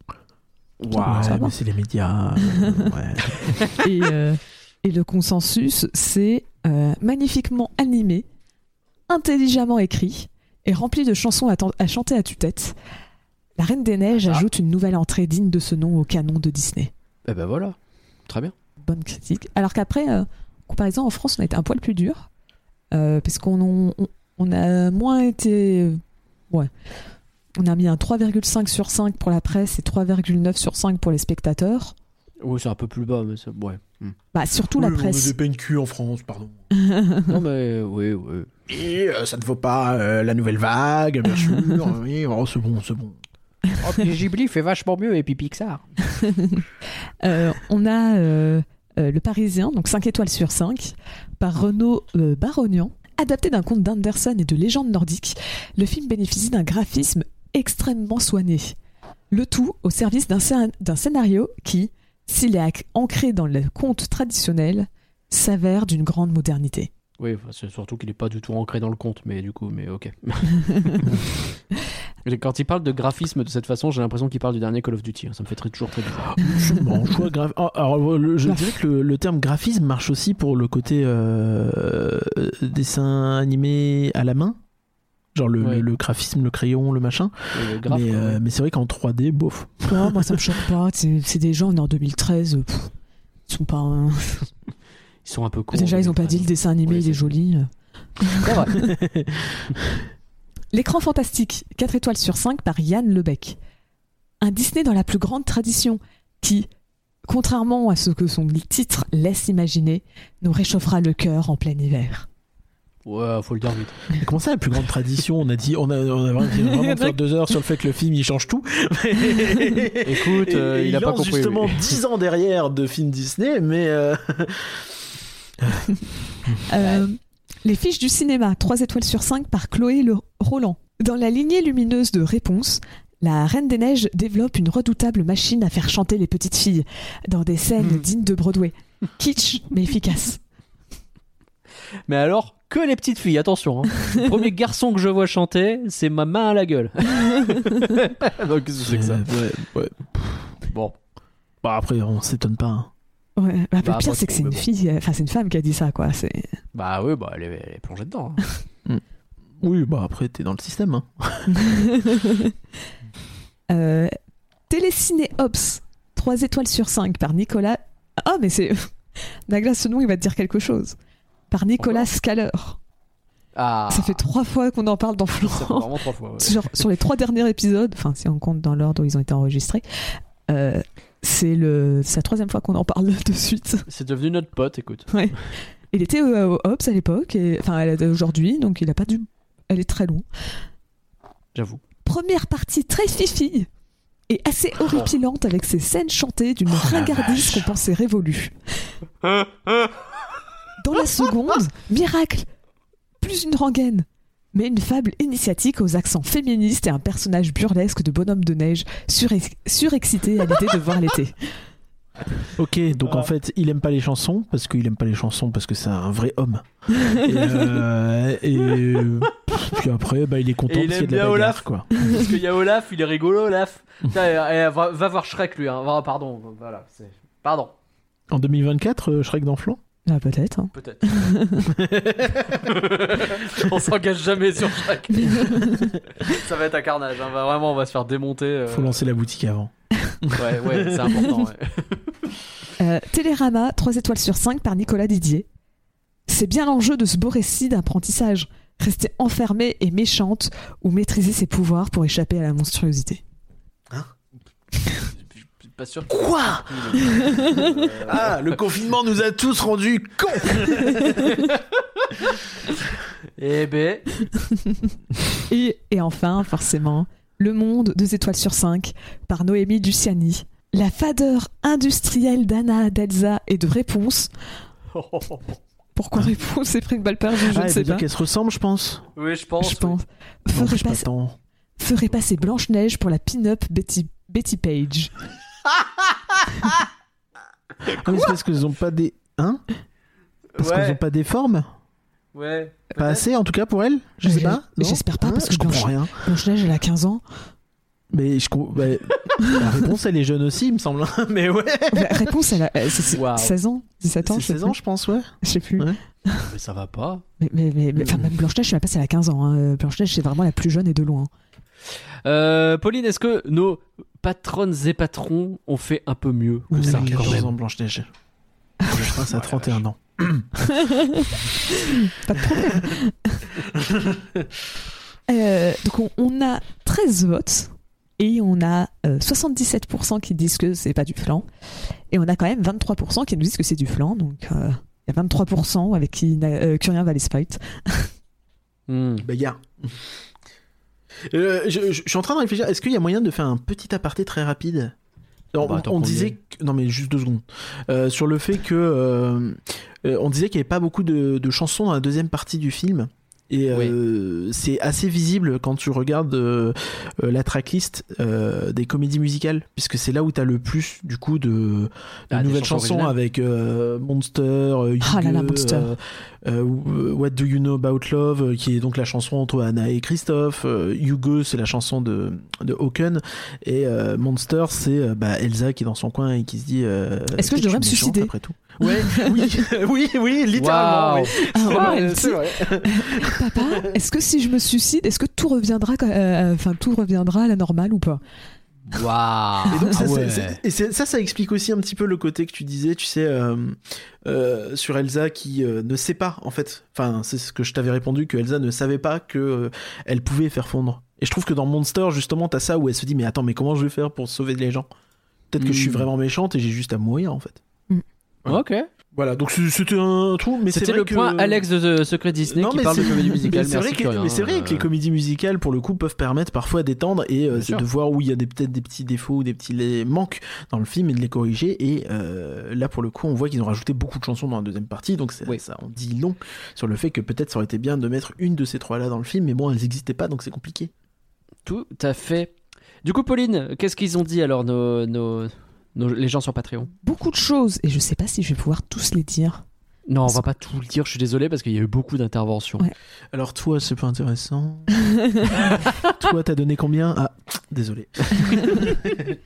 Ouais, mais c'est les médias. euh, ouais. et, euh, et le consensus, c'est euh, magnifiquement animé, intelligemment écrit et rempli de chansons à, chanter à tue-tête. La Reine des Neiges Ah. ajoute une nouvelle entrée digne de ce nom au canon de Disney. Eh ben voilà, très bien. Bonne critique. Alors qu'après, euh, comparaison en France, on a été un poil plus dur. euh, parce qu'on on, on a moins été. Ouais. On a mis un 3,5 sur 5 pour la presse et 3,9 sur 5 pour les spectateurs. Oui, c'est un peu plus bas, mais c'est... ouais. Hmm. Bah, surtout Oui, la on presse. peines cul en France, pardon. non mais oui, oui. Et euh, ça ne vaut pas euh, la nouvelle vague, bien sûr. oui, oh, c'est bon, c'est bon. Oh, puis Ghibli fait vachement mieux et puis Pixar. Euh, on a euh, euh, Le Parisien, donc 5 étoiles sur 5, par Renaud euh, Barognan. Adapté d'un conte d'Anderson et de légendes nordiques, le film bénéficie d'un graphisme extrêmement soigné. Le tout au service d'un scén- d'un scénario qui, s'il est ancré dans le conte traditionnel, s'avère d'une grande modernité. Oui, c'est surtout qu'il est pas du tout ancré dans le conte, mais du coup, mais ok. Et Quand il parle de graphisme de cette façon, j'ai l'impression qu'il parle du dernier Call of Duty. hein. Ça me fait très, toujours très bizarre. Bon, choix grave. Ah, alors, le- je dirais que le, le terme graphisme marche aussi pour le côté euh, dessin animé à la main. Genre le, Ouais. le- le graphisme, le crayon, le machin. Le graphe, mais quoi, euh, mais c'est vrai qu'en 3D, bof. Ouais, moi ça me choque pas. C'est c'est des gens, on est en 2013. euh, pff, ils sont pas. euh, Ils sont un peu cons. Déjà, ils ont pas dit le dessin animé, il est joli. L'écran fantastique, 4 étoiles sur 5 par Yann Lebec. Un Disney dans la plus grande tradition qui, contrairement à ce que son titre laisse imaginer, nous réchauffera le cœur en plein hiver. Ouais, faut le dire vite. Mais Comment ça, la plus grande tradition? On a dit, on a, on a vraiment, vraiment fait deux heures sur le fait que le film il change tout. Écoute, euh, Et il a pas lance compris. justement lui. 10 ans derrière de films Disney, mais euh, Euh, les fiches du cinéma, 3 étoiles sur 5 par Chloé Le Roland. Dans la lignée lumineuse de Réponse, la Reine des Neiges développe une redoutable machine à faire chanter les petites filles dans des scènes dignes de Broadway. Kitsch, mais efficace. Mais alors, que les petites filles, attention. hein. Le premier garçon que je vois chanter, c'est ma main à la gueule. Donc, qu'est-ce que c'est que ça ouais, ouais. Bon. Bah, après, on s'étonne pas. hein. Ouais, bah, le Bah, pire, pas c'est que c'est une fille, enfin, c'est une femme qui a dit ça, quoi. C'est. Bah oui, bah elle est, elle est plongée dedans. hein. Oui, bah après, t'es dans le système. Hein. Euh, Téléciné Ops, 3 étoiles sur 5 par Nicolas. Ah, mais c'est. Nagla, ce nom, il va te dire quelque chose. Par Nicolas Scaler. Ah, Ça fait trois fois qu'on en parle dans ça fait Florent. vraiment trois fois. ouais. Sur, sur les trois derniers épisodes, enfin, si on compte dans l'ordre où ils ont été enregistrés, euh, c'est le, la troisième fois qu'on en parle de suite. C'est devenu notre pote, écoute. Il était euh, au Ops à l'époque, et- enfin, elle est aujourd'hui, donc il a pas dû aller très loin. J'avoue. Première partie très fifi et assez horripilante avec ses scènes chantées d'une ringardise qu'on pensait révolue. Dans la seconde, miracle, plus une rengaine, mais une fable initiatique aux accents féministes et un personnage burlesque de bonhomme de neige surex- surexcité à l'idée de voir l'été. Ok, donc en fait, il aime pas les chansons parce qu'il aime pas les chansons parce que c'est un vrai homme. et, euh, et, puis après, bah, il est content Et il parce qu'il y a aime de la bien Olaf. quoi. Parce qu'il y a Olaf, il est rigolo, Olaf. Putain, va, va voir Shrek, lui. Hein. Pardon, voilà. Pardon, En 2024, euh, Shrek dans Flan Ah, peut-être. hein. peut-être. on s'engage jamais sur Shrek. Ça va être un carnage. hein. Vraiment, on va se faire démonter. euh. Faut lancer la boutique avant. Ouais, ouais, c'est important. ouais. Euh, Télérama, 3 étoiles sur 5 par Nicolas Didier. C'est bien l'enjeu de ce beau récit d'apprentissage. Rester enfermée et méchante ou maîtriser ses pouvoirs pour échapper à la monstruosité. Suis pas sûr. Quoi Euh, Ah, le confinement nous a tous rendus cons Eh ben, Et, et enfin, forcément, Le Monde, 2 étoiles sur 5 par Noémie Luciani. La fadeur industrielle d'Anna, d'Elsa et de Réponse. Pourquoi Réponse? S'est pris une balle perdue Je Ah, ne sais pas. qu'elle se ressemble, je pense. oui, je pense. Je pense. Ferait, pas ferait passer Blanche-Neige pour la pin-up Betty, Betty Page. Ah, mais c'est parce qu'ils ont pas des. Hein? Parce qu'ils Ouais, ont pas des formes? Ouais. Pas assez en tout cas pour elle Je sais Mais pas. j'espère pas, Hein? parce que je comprends Blanche- rien. Blanche-Neige, elle a 15 ans. Mais je bah, la réponse elle est jeune aussi, il me semble. Mais ouais. La réponse, elle a c'est- Waouh. 16 ans, 17 ans, C'est je sais 16 ans, je pense, ouais. Je sais plus. Ouais. Mais ça va pas. Mais, mais, mais- mais- enfin, même Blanche-Neige, je sais même pas si elle a 15 ans. hein. Euh, Blanche-Neige, c'est vraiment la plus jeune et de loin. Euh, Pauline, est-ce que nos patronnes et patrons ont fait un peu mieux que Oui, ça oui, quand 14 même ans, Blanche-Neige. Le prince a 31 ans. Pas de problème. Euh, donc, on, on a 13 votes et on a euh, 77% qui disent que c'est pas du flan. Et on a quand même 23% qui nous disent que c'est du flan. Donc, euh, il y a 23% avec qui euh, Curien va les fight. Hmm. Bagarre. Euh, je, je- je suis en train de réfléchir. Est-ce qu'il y a moyen de faire un petit aparté très rapide? Bah, on, disait que- non mais juste deux secondes. Euh, sur le fait que euh, euh, on disait qu'il n'y avait pas beaucoup de, de chansons dans la deuxième partie du film et euh, c'est assez visible quand tu regardes euh, euh, la tracklist euh, des comédies musicales puisque c'est là où tu as le plus du coup de, Ah, nouvelles chansons avec Monster euh, Ah là là, Hugues, Monster. What Do You Know About Love, qui est donc la chanson entre Anna et Christophe. Hugo, c'est la chanson de, de Hawken. Et Monster, c'est bah, Elsa qui est dans son coin et qui se dit. Est-ce que je devrais me suicider après tout Ouais, oui, oui, oui, littéralement. Oui. Ah, C'est vrai, Papa, est-ce que si je me suicide, est-ce que tout reviendra, euh, enfin tout reviendra à la normale ou pas? Waouh Et donc, ça, Ah ouais. ça, ça explique aussi un petit peu le côté que tu disais, tu sais, euh, euh, sur Elsa qui euh, ne sait pas, en fait. Enfin, c'est ce que je t'avais répondu, que Elsa ne savait pas que euh, elle pouvait faire fondre. Et je trouve que dans Monster, justement, t'as ça où elle se dit, mais attends, mais comment je vais faire pour sauver les gens? Peut-être que je suis Mm. vraiment méchante et j'ai juste à mourir, en fait. Ok. Voilà, donc c'était un trou, mais C'était le que- point Alex de The Secret Disney Non, qui parle de comédie mais musicale. c'est vrai, que, mais les comédies musicales, pour le coup, peuvent permettre parfois d'étendre et euh, de voir où il y a peut-être des petits défauts ou des petits les- manques dans le film et de les corriger. Et euh, là, pour le coup, on voit qu'ils ont rajouté beaucoup de chansons dans la deuxième partie, donc c'est- Oui. ça on dit long sur le fait que peut-être ça aurait été bien de mettre une de ces trois-là dans le film, mais bon, elles n'existaient pas, donc c'est compliqué. Tout à fait. Du coup, Pauline, qu'est-ce qu'ils ont dit alors, nos, nos, nos- les gens sur Patreon Beaucoup de choses, et je sais pas si je vais pouvoir tous les dire. Non, on va pas tout le dire, je suis désolé parce qu'il y a eu beaucoup d'interventions. Ouais. Alors toi, c'est pas intéressant. toi, t'as donné combien? Ah, désolé.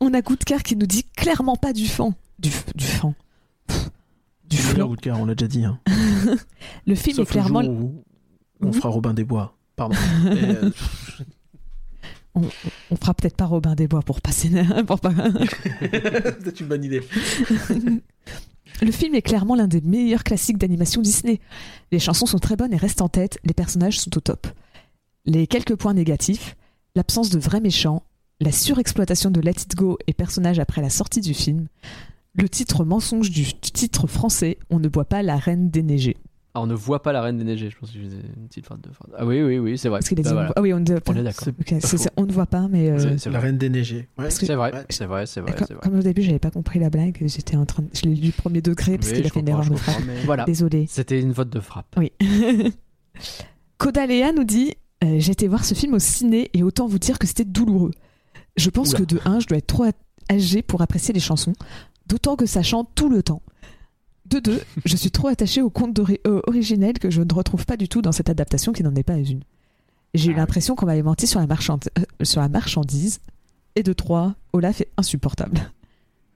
On a Goodcar qui nous dit clairement pas du fan. Du, du fan. Du flan. Goudcar, on l'a déjà dit. Hein. Le film Sauf est clairement. le jour où on fera Robin des Bois. Pardon. Et, euh, On fera peut-être pas Robin des Bois pour passer. pour pas- C'est une bonne idée. Le film est clairement l'un des meilleurs classiques d'animation Disney. Les chansons sont très bonnes et restent en tête, les personnages sont au top. Les quelques points négatifs, l'absence de vrais méchants, la surexploitation de Let It Go et personnages après la sortie du film, le titre mensonge du titre français On ne boit pas la reine déneigée. Ah, on ne voit pas la Reine des Neiges, je pense que je faisais une petite phrase de phrase. Ah oui, oui, oui, c'est vrai. Parce qu'il a Bah, dit on voilà. Ah oui, on, ne- On est d'accord. Ok, c'est- c'est- on ne voit pas, mais euh, C'est- la reine des. Ouais. Que- C'est vrai, Ouais. c'est vrai, c'est vrai, comme, c'est vrai. comme au début j'avais pas compris la blague, j'étais en train de- je l'ai lu premier degré parce Oui, qu'il a fait une erreur je de frappe. mais Voilà, Désolé. c'était une vote de frappe. Oui. Kodalea nous dit euh, J'ai été voir ce film au ciné et autant vous dire que c'était douloureux. Je pense Oula. que de 1, je dois être trop âgé pour apprécier les chansons, d'autant que ça chante tout le temps. De 2, je suis trop attaché au conte euh, originel que je ne retrouve pas du tout dans cette adaptation qui n'en est pas une. J'ai eu l'impression qu'on m'avait menti sur la, marchand- euh, sur la marchandise. Et de 3, Olaf est insupportable.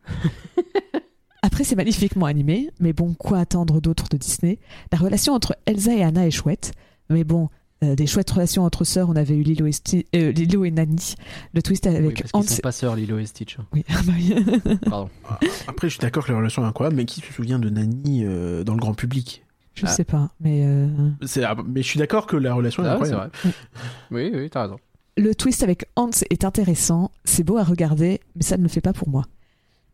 Après, c'est magnifiquement animé, mais bon, quoi attendre d'autre de Disney? La relation entre Elsa et Anna est chouette, mais bon, euh, des chouettes relations entre sœurs, on avait eu Lilo et, Sti- euh, Lilo et Nani, le twist Oui, avec parce Hans. qu'ils sont pas sœurs, Lilo et Stitch. Oui, ah bah oui. Pardon. Après, je suis d'accord que la relation est incroyable, mais qui se souvient de Nani euh, dans le grand public? Je Ah. sais pas, mais euh, ah, Mais je suis d'accord que la relation est Ah, incroyable. vrai. Oui, oui, t'as raison. le twist avec Hans est intéressant, c'est beau à regarder, mais ça ne le fait pas pour moi.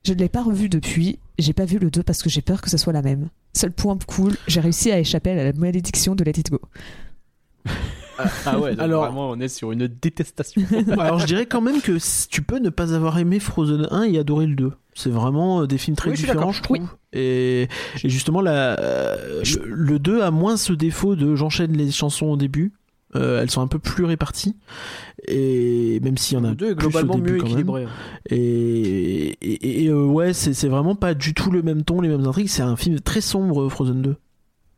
Je ne l'ai pas revu depuis, j'ai pas vu le 2 parce que j'ai peur que ce soit la même. Seul point cool, j'ai réussi à échapper à la malédiction de Let It Go. Ah ouais, donc Alors- vraiment, on est sur une détestation. Alors, je dirais quand même que si- tu peux ne pas avoir aimé Frozen 1 et adorer le 2. C'est vraiment euh, des films très Oui, je différents, d'accord. je trouve. Et, et justement, la, euh, le, le 2 a moins ce défaut de j'enchaîne les chansons au début. Euh, elles sont un peu plus réparties. Et même s'il y en a Le 2 est plus au globalement début mieux quand même. équilibré. Et, et, et, euh, ouais, c'est c'est vraiment pas du tout le même ton, les mêmes intrigues. C'est un film très sombre, Frozen 2.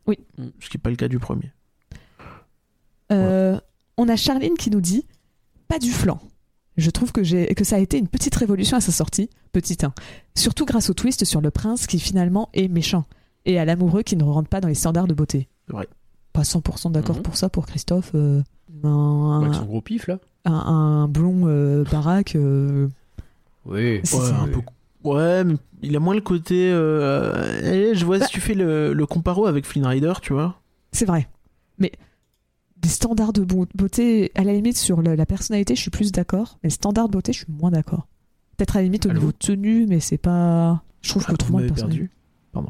Oui. Ce qui n'est pas le cas du premier. Euh, On a Charline qui nous dit pas du flan. Je trouve que, j'ai- que ça a été une petite révolution à sa sortie, petit 1. Surtout grâce au twist sur le prince qui finalement est méchant et à l'amoureux qui ne rentre pas dans les standards de beauté. C'est vrai. Pas 100% d'accord Mhm. pour ça pour Christophe. euh, un, Avec son gros pif là. un, un blond euh, baraque. euh, Oui. C'est- Ouais, c'est- un peu. Ouais, mais il a moins le côté. euh, eh, je vois si tu fais le, le comparo avec Flynn Rider, tu vois. C'est vrai. Mais des standards de beau- beauté, à la limite, sur la personnalité, je suis plus d'accord. Mais standards de beauté, je suis moins d'accord. Peut-être à la limite au Allô niveau tenue, mais c'est pas. Je trouve Ah, que trop moins de m'avez personnalité. perdu.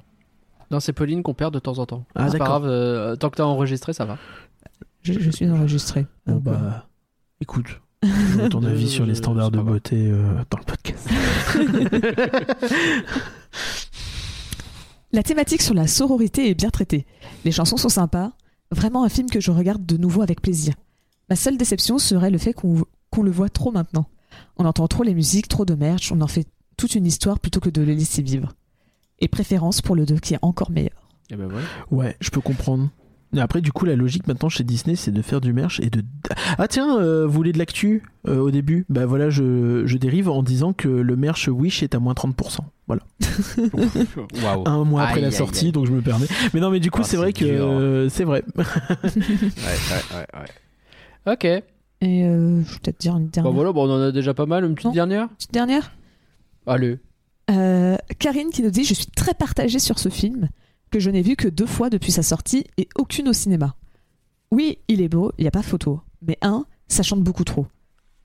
Non, c'est Pauline qu'on perd de temps en temps. Ah, c'est pas grave, euh, tant que t'as enregistré, ça va. Je, je suis enregistré. Bon, Donc, euh, bah. Écoute. ton avis sur les standards C'est de beauté euh, dans le podcast. La thématique sur la sororité est bien traitée. Les chansons sont sympas. Vraiment un film que je regarde de nouveau avec plaisir. Ma seule déception serait le fait qu'on qu'on le voit trop maintenant. On entend trop les musiques, trop de merch, on en fait toute une histoire plutôt que de les laisser vivre. Et préférence pour le 2 qui est encore meilleur. Et ben. Ouais, je peux comprendre. Après, du coup, la logique maintenant chez Disney, c'est de faire du merch et de. Ah tiens, euh, vous voulez de l'actu euh, au début? Bah voilà, je, je dérive en disant que le merch Wish est à moins 30%. Voilà. Waouh. Un mois après Aïe, la sortie, aïe. donc je me permets. Mais non, mais du coup, Ah, c'est vrai que euh, c'est vrai. Ouais, ouais, ouais, ouais. Ok. Et euh, je vais peut-être dire une dernière. Bon voilà, bon, on en a déjà pas mal. Une petite Non. dernière? Petite dernière? Allez. Euh, Karine qui nous dit Je suis très partagée sur ce film, que je n'ai vu que deux fois depuis sa sortie et aucune au cinéma. Oui, il est beau, il n'y a pas photo. Mais un, ça chante beaucoup trop.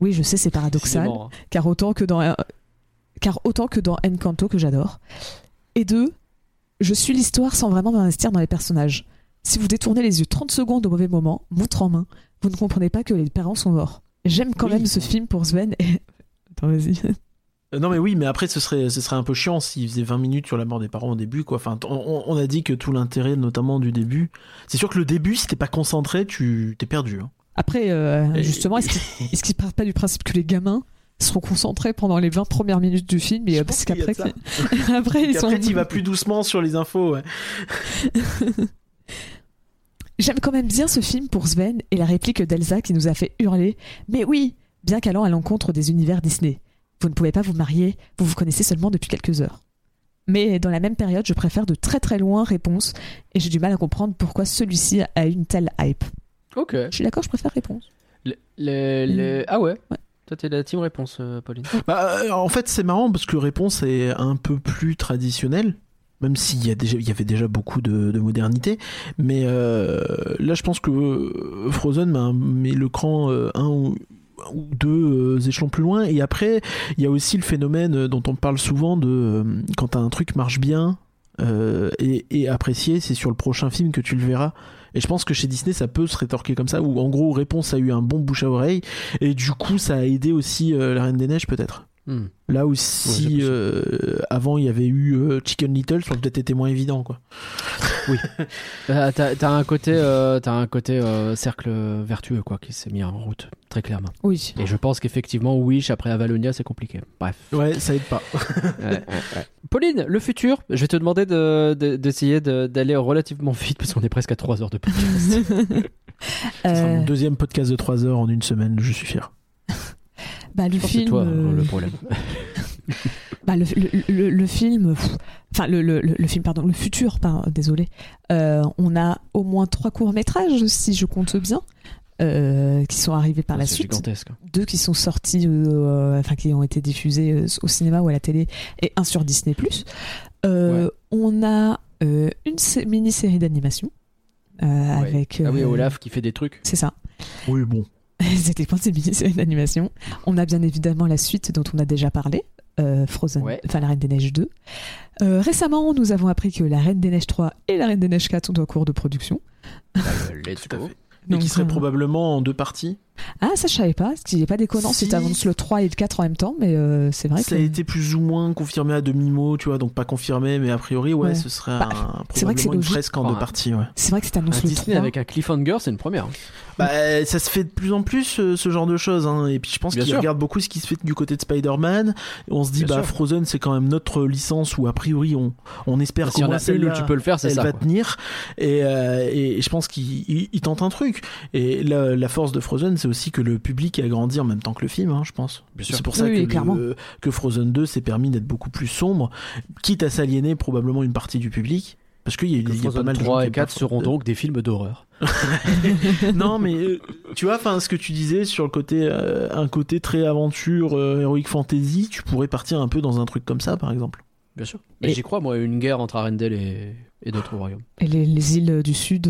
Oui, je sais, c'est paradoxal, hein. car autant que dans, euh, car autant que dans Encanto que j'adore. Et deux, je suis l'histoire sans vraiment m'investir dans les personnages. Si vous détournez les yeux 30 secondes au mauvais moment, montre en main, vous ne comprenez pas que les parents sont morts. J'aime quand Oui. même ce film pour Sven et... Attends, vas-y. Euh, Non mais oui, mais après ce serait ce serait un peu chiant s'il faisait 20 minutes sur la mort des parents au début quoi. Enfin, on- a dit que tout l'intérêt notamment du début, c'est sûr que le début si t'es pas concentré, tu t'es perdu. hein. Après, euh, justement, est-ce qu'il est-ce qu'il part pas du principe que les gamins seront concentrés pendant les 20 premières minutes du film et Je parce qu'après après ils sont après tu vas plus doucement sur les infos. ouais. J'aime quand même bien ce film pour Sven et la réplique d'Elsa qui nous a fait hurler mais oui, bien qu'allant à l'encontre des univers Disney. Vous ne pouvez pas vous marier, vous vous connaissez seulement depuis quelques heures. Mais dans la même période, je préfère de très très loin réponse et j'ai du mal à comprendre pourquoi celui-ci a une telle hype. Ok. Je suis d'accord, je préfère réponse. Le- le- le- Ah ouais Ouais. Toi, t'es la team réponse, euh, Pauline. Bah, euh, en fait, c'est marrant parce que réponse est un peu plus traditionnelle, même s'il y, a déjà, il y avait déjà beaucoup de, de modernité. Mais euh, là, je pense que Frozen bah, met le cran euh, un ou, ou deux euh, échelons plus loin. Et après, il y a aussi le phénomène euh, dont on parle souvent de euh, quand un truc marche bien. et, apprécié, c'est sur le prochain film que tu le verras. Et je pense que chez Disney, ça peut se rétorquer comme ça, où en gros, Réponse a eu un bon bouche à oreille, et du coup, ça a aidé aussi La Reine des Neiges, peut-être. Hmm. Là où c'est si euh, avant il y avait eu euh, Chicken Little, ça aurait peut-être été moins évident quoi. Euh, T'as t'as un côté, euh, t'as un côté euh, cercle vertueux quoi qui s'est mis en route très clairement. Oui. Et je pense qu'effectivement Wish après Avalonia c'est compliqué. Bref. Ouais, ça aide pas. Ouais, ouais, ouais. Pauline, le futur, je vais te demander de- de- d'essayer de, d'aller relativement vite parce qu'on est presque à 3 heures de podcast. Euh, mon deuxième podcast de 3 heures en une semaine, je suis fier. Bah, le c'est film. toi euh, hein, le problème. Bah, le, le- le- le film, pff, enfin le, le- le- le film, pardon, le futur, pardon, désolé. Euh, on a au moins trois courts métrages, si je compte bien, euh, qui sont arrivés par la C'est suite. gigantesque. Deux qui sont sortis, euh, enfin qui ont été diffusés euh, au cinéma ou à la télé, et un sur Disney+. Euh, On a euh, une sé- mini-série d'animation euh, Ouais. avec. Ah oui, euh, Olaf qui fait des trucs. C'est ça. Oui, bon. C'était pas une mini-série d'animation. On a bien évidemment la suite dont on a déjà parlé, euh, Frozen, Ouais. enfin La Reine des Neiges 2. Euh, récemment, nous avons appris que La Reine des Neiges 3 et La Reine des Neiges 4 sont en cours de production. Bah, let's go. Et qui Donc, serait euh, probablement en deux parties. Ah, ça je savais pas, ce qui n'est pas déconnant si, Si. tu le 3 et le 4 en même temps, mais euh, c'est vrai Ça que. a été plus ou moins confirmé à demi-mot, tu vois, donc pas confirmé, mais a priori, ouais, Ouais. ce serait Bah, un, c'est vrai que c'est une fresque en deux parties, ouais. C'est vrai que si Un t'annonces le Disney 3. avec un cliffhanger, c'est une première. Bah, ça se fait de plus en plus euh, ce genre de choses, hein. et puis je pense qu'ils regardent beaucoup ce qui se fait du côté de Spider-Man. On se dit, Bien bah, sûr. Frozen, c'est quand même notre licence où a priori on, on espère S'il y qu'au tu peux le faire, c'est elle ça. va quoi. tenir et, euh, et je pense qu'il il- il tente un truc et la, la force de Frozen c'est aussi que le public a grandi en même temps que le film hein, je pense c'est pour ça Oui, que, le- que Frozen 2 s'est permis d'être beaucoup plus sombre quitte à s'aliéner probablement une partie du public parce qu'il y y a pas mal de gens 3 qui et aiment 4 pas seront donc des films d'horreur. non mais euh, tu vois enfin ce que tu disais sur le côté euh, un côté très aventure euh, heroic fantasy tu pourrais partir un peu dans un truc comme ça par exemple Bien sûr. Mais Et- j'y crois, moi, une guerre entre Arendelle et, et d'autres royaumes. Et les, les îles du Sud.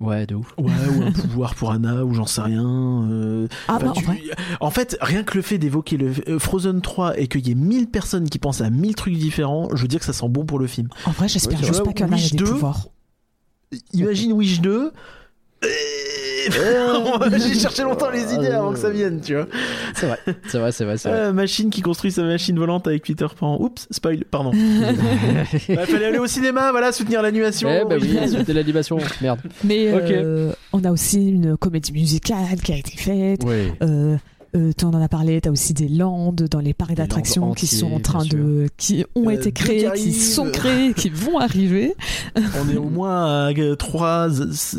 Ouais, de ouf. ouais ou un pouvoir pour Anna ou j'en sais rien euh, Ah, Enfin, bah, en vrai. en fait, rien que le fait d'évoquer le euh, Frozen 3 et qu'il y ait 1000 personnes qui pensent à 1000 trucs différents, je veux dire que ça sent bon pour le film. En vrai, j'espère Ouais, tu juste pas qu'Anna ait des 2, pouvoirs. Imagine Wish 2. et- J'ai cherché longtemps les idées avant que ça vienne, tu vois. C'est vrai, c'est vrai, c'est vrai. c'est vrai. Euh, machine qui construit sa machine volante avec Peter Pan. Oups, spoil, pardon. Bah, fallait aller au cinéma, voilà, soutenir l'animation. Eh bah oui, c'était l'animation. Merde. Mais euh, on a aussi une comédie musicale qui a été faite. Oui. Euh, Euh, tu en as parlé, tu as aussi des landes dans les parcs d'attractions qui sont en train de. qui ont Euh, été créés, qui sont créés, qui vont arriver. On est au moins à euh, trois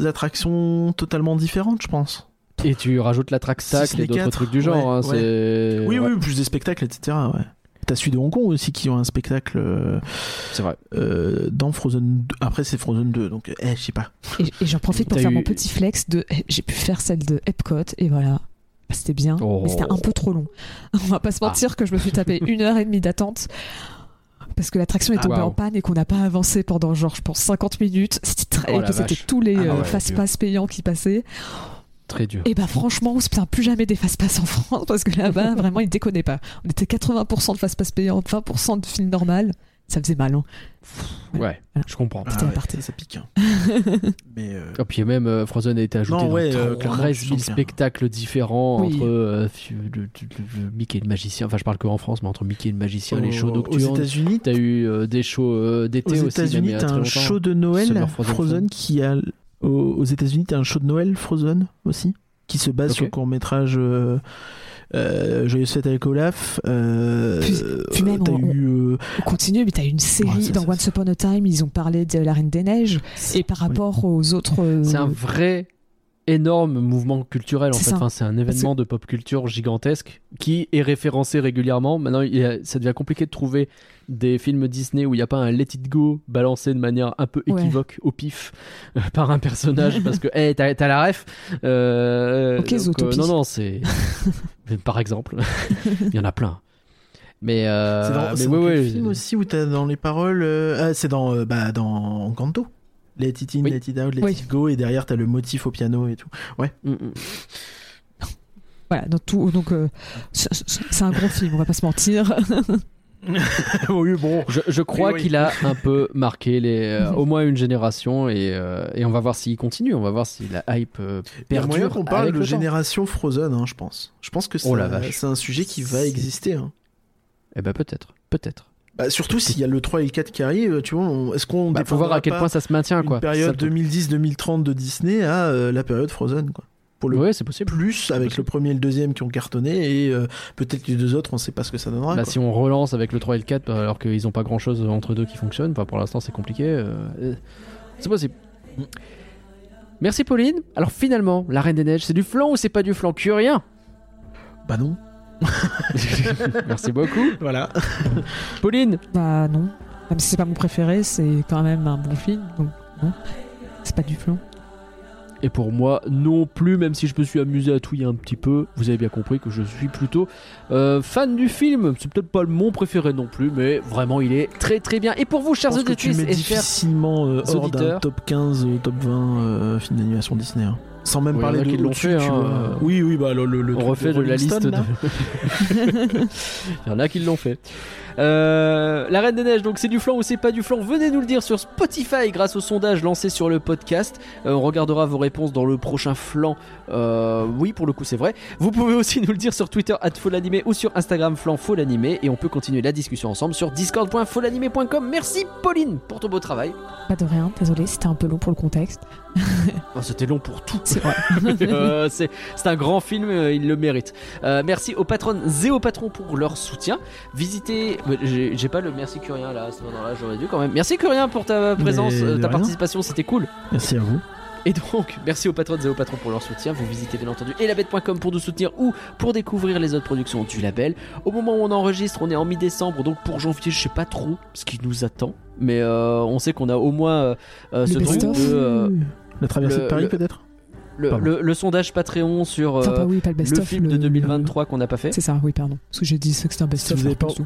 attractions totalement différentes, je pense. Et tu rajoutes la track Si ce stack et d'autres quatre, trucs du genre. ouais, hein, ouais. Oui, ouais, oui, plus des spectacles, etc. Ouais. T'as celui de Hong Kong aussi qui ont un spectacle euh, c'est vrai. euh, dans Frozen 2. Après, c'est Frozen 2, donc eh, je sais pas. Et, et j'en profite pour faire eu- mon petit flex de. eh, J'ai pu faire celle de Epcot, et voilà. Bah, C'était bien, Oh. mais c'était un peu trop long. On va pas se Ah. mentir que je me suis tapé une heure et demie d'attente. Parce que l'attraction est Ah, tombée en panne et qu'on n'a pas avancé pendant genre je pense 50 minutes. C'était très Oh et la que c'était tous les Ah euh, ouais, fast-pass payants qui passaient. Très dur. Et bah franchement, on se plaint plus jamais des fast-pass en France parce que là-bas, vraiment, ils déconnaient pas. On était 80% de fast-pass payants, 20% de film normal. Ça faisait mal. Hein. Ouais, Voilà. je comprends. C'était Ah partie. ça, ça pique. hein. Mais euh, Et puis même euh, Frozen a été ajouté Non, dans ouais, euh, 13 clairement, 000 tu sens bien. spectacles différents Oui. entre euh, fi- le, le- le Mickey et le magicien. Enfin, je parle que en France, mais entre Mickey et le magicien, les shows aux- nocturnes. Aux États-Unis, T'as eu euh, des shows euh, aux d'été aussi. même États-Unis, t'as un show de Noël Frozen qui a. Aux, aux États-Unis, t'as un show de Noël Frozen aussi qui se base Ok. sur le court métrage. Euh, euh, Joyeuse fête avec Olaf. Euh, Puis- puis même, t'as on- eu. euh, On continue, mais t'as une série Ouais, dans ça, Once Upon a Time, ils ont parlé de la Reine des Neiges. Et par rapport aux autres. euh, C'est un vrai énorme mouvement culturel en fait. Enfin, c'est un événement de pop culture gigantesque qui est référencé régulièrement. Maintenant, il y a- ça devient compliqué de trouver des films Disney où il n'y a pas un Let It Go balancé de manière un peu Ouais. équivoque au pif euh, par un personnage parce que hey, t'as t'as la ref. Euh, Ok, donc, Zootopie. non, non, c'est par exemple. il y en a plein. Mais, euh, c'est dans, mais c'est ouais, dans quel ouais, film aussi où t'as dans les paroles. euh, c'est dans, euh, bah, dans Encanto. Let it in, Oui. let it out, let Oui. it go, et derrière t'as le motif au piano et tout. Mm, mm. Voilà, donc, tout, donc euh, c'est un gros film, on va pas se mentir. oui, bon. Je, je crois Oui, qu'il a un peu marqué les, euh, au moins une génération et, euh, et on va voir s'il continue, on va voir si la hype euh, Il y a moyen qu'on parle de temps. génération Frozen, hein, je pense. Je pense que Oh c'est un sujet qui va exister. hein. Eh ben peut-être, peut-être. Bah, surtout s'il y a le 3 et le 4 qui arrivent, tu vois, est-ce qu'on Bah, faut voir à quel point ça se maintient quoi. période le truc. 2010-2030 de Disney à euh, la période Frozen quoi. Pour le Ouais, c'est possible. plus avec le premier et le deuxième qui ont cartonné et euh, peut-être les deux autres on sait pas ce que ça donnera. Bah, quoi. si on relance avec le 3 et le 4 alors qu'ils ont pas grand chose entre deux qui fonctionne, enfin pour l'instant c'est compliqué, euh, c'est possible. Merci Pauline. Alors finalement, la Reine des Neiges, c'est du flan ou c'est pas du flan? Curien Bah non. Merci beaucoup. Voilà. Pauline, bah non, même si c'est pas mon préféré, c'est quand même un bon film, donc non, c'est pas du flan. Et pour moi, non plus, même si je me suis amusé à touiller un petit peu. Vous avez bien compris que je suis plutôt euh, fan du film. C'est peut-être pas mon préféré non plus, mais vraiment, il est très très bien. Et pour vous, chers et chers. difficilement euh, hors d'un auditeurs. top 15, euh, top 20 euh, film d'animation Disney. hein. Sans même Oui, parler y en a de qui l'ont fait, tu hein, vois. euh, Oui, oui, bah le, le, le On truc refait de la liste Stone, de. Il y en a qui l'ont fait. Euh, la Reine des Neiges, donc c'est du flan ou c'est pas du flan? Venez nous le dire sur Spotify grâce au sondage lancé sur le podcast. Euh, on regardera vos réponses dans le prochain flan. Euh, oui, pour le coup, c'est vrai. Vous pouvez aussi nous le dire sur Twitter @folanimé ou sur Instagram flan folanimé et on peut continuer la discussion ensemble sur discord.folanimé.com. Merci Pauline pour ton beau travail. Pas de rien, désolé, c'était un peu long pour le contexte. Oh, C'était long pour tout. C'est vrai. Euh, un grand film, euh, il le mérite. Euh, merci aux patronnes et aux patrons pour leur soutien. Visitez. J'ai pas le merci Curien là, à ce moment-là, j'aurais dû quand même. Merci Curien pour ta présence, euh, ta rien. participation, c'était cool. Merci à vous. Et donc, merci aux patronnes et aux patrons pour leur soutien. Vous visitez bien entendu elabette.com pour nous soutenir ou pour découvrir les autres productions du label. Au moment où on enregistre, on est en mi-décembre, donc pour janvier, je sais pas trop ce qui nous attend. Mais euh, on sait qu'on a au moins euh, ce truc de. euh, La traversée le- de Paris le- peut-être le, Pardon. le- le sondage Patreon sur Enfin, euh, pas, oui, pas le film de 2023 qu'on n'a pas fait. C'est ça, oui, pardon. Parce que j'ai dit que c'était un best-of. Si vous avez par pas-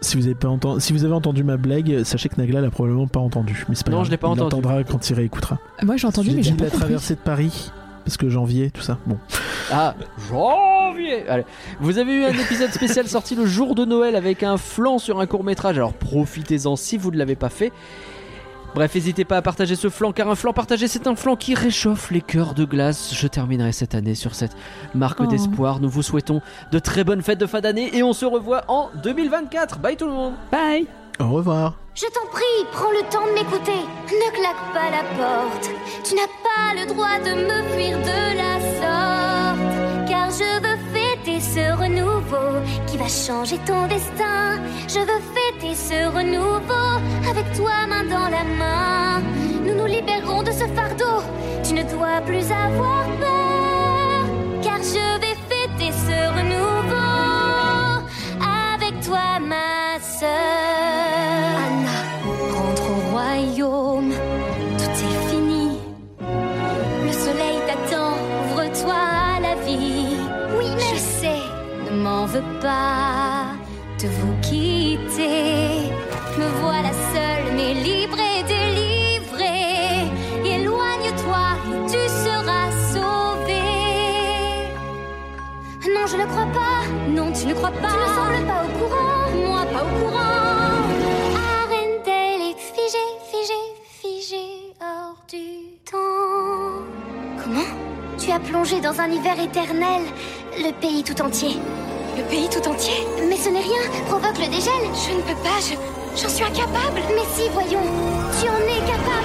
Si vous avez pas entendu, si vous avez entendu ma blague, sachez que Nagla l'a probablement pas entendu. Mais c'est pas Non, grave. je l'ai pas il entendu. l'entendra quand il réécoutera. Moi j'ai entendu, mais j'ai pas la compris. traversée de Paris parce que janvier, tout ça. Bon. Ah, janvier Allez. Vous avez eu un épisode spécial sorti le jour de Noël avec un flanc sur un court métrage, alors profitez-en si vous ne l'avez pas fait. Bref, n'hésitez pas à partager ce flanc, car un flanc partagé, c'est un flanc qui réchauffe les cœurs de glace. Je terminerai cette année sur cette marque Oh. d'espoir. Nous vous souhaitons de très bonnes fêtes de fin d'année et on se revoit en 2024. Bye tout le monde Bye Au revoir. Je t'en prie, prends le temps de m'écouter. Ne claque pas la porte. Tu n'as pas le droit de me fuir de la sorte. Car je veux faire ce renouveau qui va changer ton destin. Je veux fêter ce renouveau avec toi main dans la main. Nous nous libérerons de ce fardeau. Tu ne dois plus avoir peur, car je vais fêter ce renouveau avec toi, ma sœur. Anna, rentre au royaume. Veux pas de vous quitter. Me voilà seule, mais libre et délivrée. Éloigne-toi et tu seras sauvée. Non, je ne crois pas. Non, tu ne crois pas. Tu ne sembles pas au courant. Moi, pas au courant. Arendelle est figée, figée, figée hors du temps. Comment? Tu as plongé dans un hiver éternel, le pays tout entier. Le pays tout entier Mais ce n'est rien, provoque le dégel. Je ne peux pas, je, j'en suis incapable. Mais si, voyons, tu en es capable.